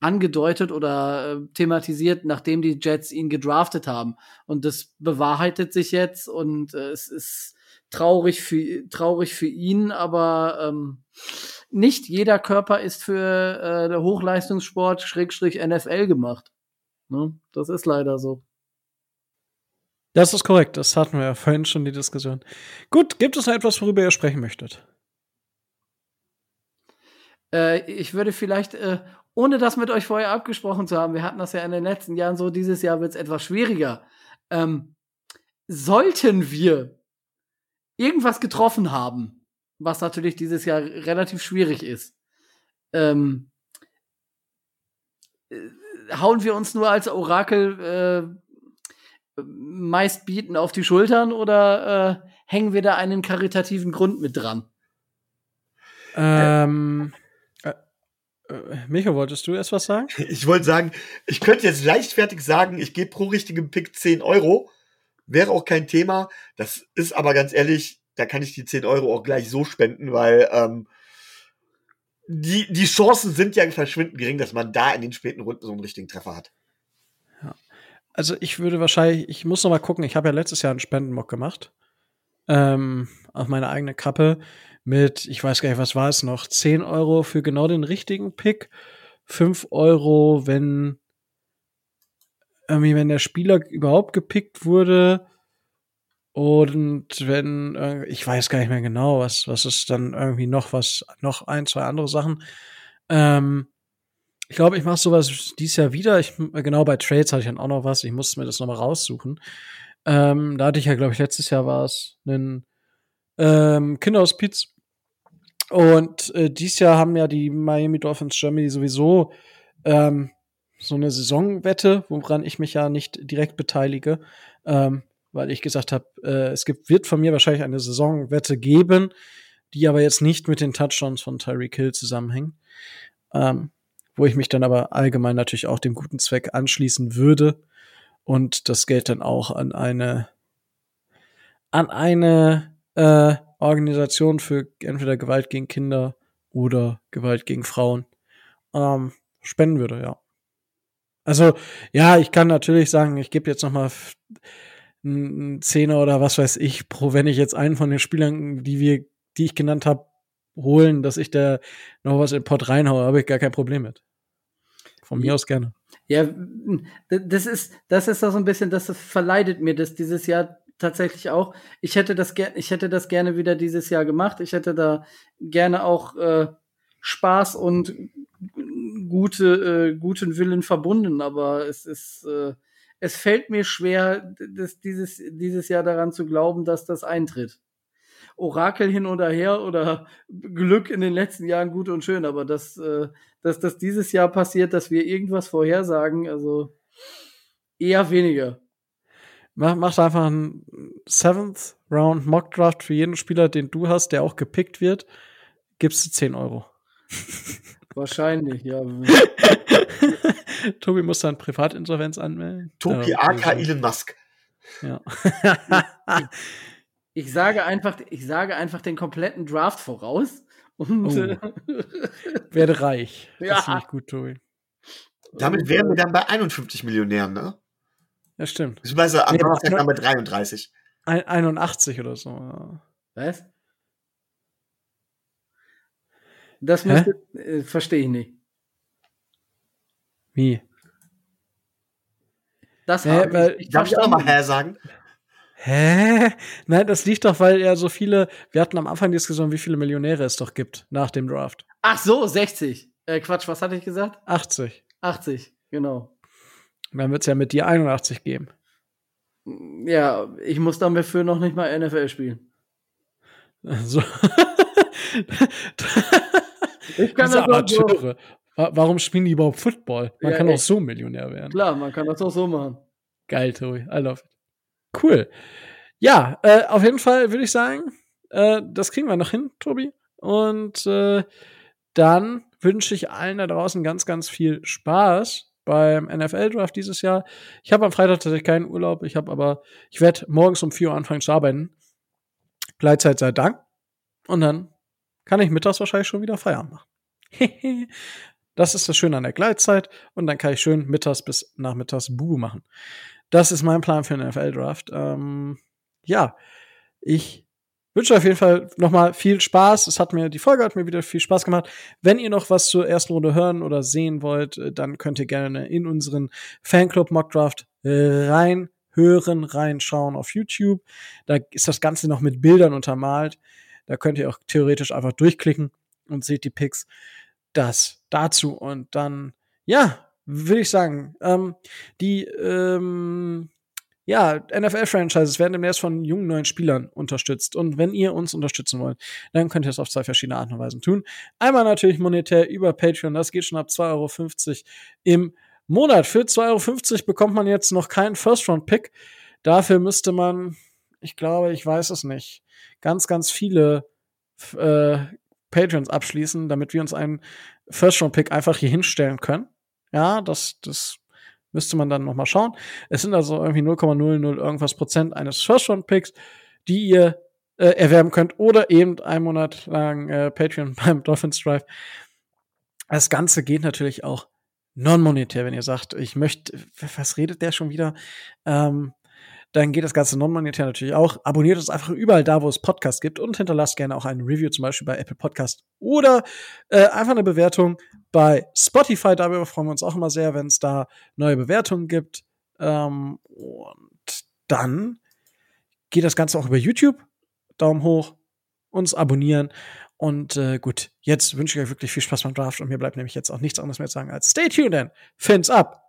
angedeutet oder äh, thematisiert, nachdem die Jets ihn gedraftet haben. Und das bewahrheitet sich jetzt und äh, es ist traurig für, traurig für ihn, aber ähm, nicht jeder Körper ist für äh, Hochleistungssport Schrägstrich NFL gemacht. Ne? Das ist leider so. Das ist korrekt, das hatten wir ja vorhin schon die Diskussion. Gut, gibt es noch etwas, worüber ihr sprechen möchtet? Äh, ich würde vielleicht, äh, ohne das mit euch vorher abgesprochen zu haben, wir hatten das ja in den letzten Jahren so, dieses Jahr wird es etwas schwieriger. Ähm, sollten wir irgendwas getroffen haben, was natürlich dieses Jahr relativ schwierig ist, ähm, äh, hauen wir uns nur als Orakel äh, meist bieten auf die Schultern oder äh, hängen wir da einen karitativen Grund mit dran? Ähm, äh, äh, Micho, wolltest du erst was sagen? Ich wollte sagen, ich könnte jetzt leichtfertig sagen, ich gebe pro richtigen Pick 10 Euro. Wäre auch kein Thema. Das ist aber ganz ehrlich, da kann ich die 10 Euro auch gleich so spenden, weil ähm, die, die Chancen sind ja verschwindend gering, dass man da in den späten Runden so einen richtigen Treffer hat. Also ich würde wahrscheinlich, ich muss noch mal gucken, ich habe ja letztes Jahr einen Spendenmock gemacht. Ähm, auf meine eigene Kappe mit, ich weiß gar nicht, was war es noch, 10 Euro für genau den richtigen Pick, 5 Euro, wenn irgendwie, wenn der Spieler überhaupt gepickt wurde und wenn, äh, ich weiß gar nicht mehr genau, was, was ist dann irgendwie noch was, noch ein, zwei andere Sachen. Ähm, ich glaube, ich mache sowas dieses Jahr wieder. Ich, genau bei Trades hatte ich dann auch noch was. Ich musste mir das nochmal raussuchen. Ähm, da hatte ich ja, glaube ich, letztes Jahr war es einen ähm, Kinderhospiz. Und äh, dieses Jahr haben ja die Miami Dolphins Germany sowieso ähm, so eine Saisonwette, woran ich mich ja nicht direkt beteilige, ähm, weil ich gesagt habe, äh, es gibt, wird von mir wahrscheinlich eine Saisonwette geben, die aber jetzt nicht mit den Touchdowns von Tyreek Hill zusammenhängen. Ähm, wo ich mich dann aber allgemein natürlich auch dem guten Zweck anschließen würde und das Geld dann auch an eine an eine äh, Organisation für entweder Gewalt gegen Kinder oder Gewalt gegen Frauen ähm, spenden würde, ja. Also ja, ich kann natürlich sagen, ich gebe jetzt noch mal einen Zehner oder was weiß ich pro, wenn ich jetzt einen von den Spielern, die wir, die ich genannt habe, holen, dass ich da noch was in den Pott reinhaue, habe ich gar kein Problem mit. Von mir aus gerne. Ja, das ist, das ist doch so ein bisschen, das verleidet mir das dieses Jahr tatsächlich auch. Ich hätte das gerne, ich hätte das gerne wieder dieses Jahr gemacht. Ich hätte da gerne auch äh, Spaß und gute, äh, guten Willen verbunden, aber es ist, äh, es fällt mir schwer, das, dieses, dieses Jahr daran zu glauben, dass das eintritt. Orakel hin oder her oder Glück in den letzten Jahren gut und schön, aber dass, äh, dass das dieses Jahr passiert, dass wir irgendwas vorhersagen, also eher weniger. Mach, mach einfach einen Seventh Round Mock Draft für jeden Spieler, den du hast, der auch gepickt wird, gibst du 10 Euro. Wahrscheinlich, ja. Tobi muss dann Privatinsolvenz anmelden. Tobi ja, AK Elon Musk. Ja. Ich sage einfach, ich sage einfach den kompletten Draft voraus. Und, oh. äh, Werde reich. Ja. Das finde ich gut, Tobi. Damit wären wir dann bei 51 Millionären, ne? Ja, stimmt. Beziehungsweise am Nee, Donnerstag aber- dann bei 33. Ein, 81 oder so. Was? Das müsste, äh, verstehe ich nicht. Wie? Das Hä, habe weil- ich Darf ich auch mal verstanden. Herr sagen? Hä? Nein, das liegt doch, weil ja so viele, wir hatten am Anfang die Diskussion, wie viele Millionäre es doch gibt nach dem Draft. Ach so, 60. Äh, Quatsch, was hatte ich gesagt? 80. 80, genau. Und dann wird es ja mit dir 81 geben. Ja, ich muss dann dafür noch nicht mal NFL spielen. So. Ich kann das auch so. Amateure. Wa- Warum spielen die überhaupt Football? Man Ja, kann auch echt. so Millionär werden. Klar, man kann das auch so machen. Geil, Tobi. I love it. Cool. Ja, äh, auf jeden Fall würde ich sagen, äh, das kriegen wir noch hin, Tobi. Und äh, dann wünsche ich allen da draußen ganz, ganz viel Spaß beim NFL-Draft dieses Jahr. Ich habe am Freitag tatsächlich keinen Urlaub. Ich habe aber, ich werde morgens um 4 Uhr anfangen zu arbeiten. Gleitzeit sei Dank. Und dann kann ich mittags wahrscheinlich schon wieder Feierabend machen. das ist das Schöne an der Gleitzeit. Und dann kann ich schön mittags bis nachmittags Bubu machen. Das ist mein Plan für den NFL-Draft. Ähm, ja, ich wünsche auf jeden Fall nochmal viel Spaß. Es hat mir, die Folge hat mir wieder viel Spaß gemacht. Wenn ihr noch was zur ersten Runde hören oder sehen wollt, äh, dann könnt ihr gerne in unseren Fanclub Mockdraft äh, reinhören, reinschauen auf YouTube. Da ist das Ganze noch mit Bildern untermalt. Da könnt ihr auch theoretisch einfach durchklicken und seht die Picks. Das dazu. Und dann, ja, würde ich sagen, ähm, die ähm, ja, NFL-Franchises werden demnächst von jungen neuen Spielern unterstützt. Und wenn ihr uns unterstützen wollt, dann könnt ihr es auf zwei verschiedene Arten und Weisen tun. Einmal natürlich monetär über Patreon, das geht schon ab 2,50 Euro im Monat. Für 2,50 Euro bekommt man jetzt noch keinen First-Round-Pick. Dafür müsste man, ich glaube, ich weiß es nicht, ganz, ganz viele äh, Patreons abschließen, damit wir uns einen First-Round-Pick einfach hier hinstellen können. Ja, das, das müsste man dann noch mal schauen. Es sind also irgendwie 0,00 irgendwas Prozent eines First-Round-Picks, die ihr äh, erwerben könnt oder eben einen Monat lang äh, Patreon beim Dolphins Drive. Das Ganze geht natürlich auch non-monetär, wenn ihr sagt, ich möchte, was redet der schon wieder? Ähm, dann geht das Ganze non-monetär natürlich auch. Abonniert uns einfach überall da, wo es Podcasts gibt und hinterlasst gerne auch ein Review, zum Beispiel bei Apple Podcast oder äh, einfach eine Bewertung bei Spotify. Darüber freuen wir uns auch immer sehr, wenn es da neue Bewertungen gibt. Ähm, und dann geht das Ganze auch über YouTube. Daumen hoch, uns abonnieren. Und äh, gut, jetzt wünsche ich euch wirklich viel Spaß beim Draft und mir bleibt nämlich jetzt auch nichts anderes mehr zu sagen als Stay tuned, denn Fins up!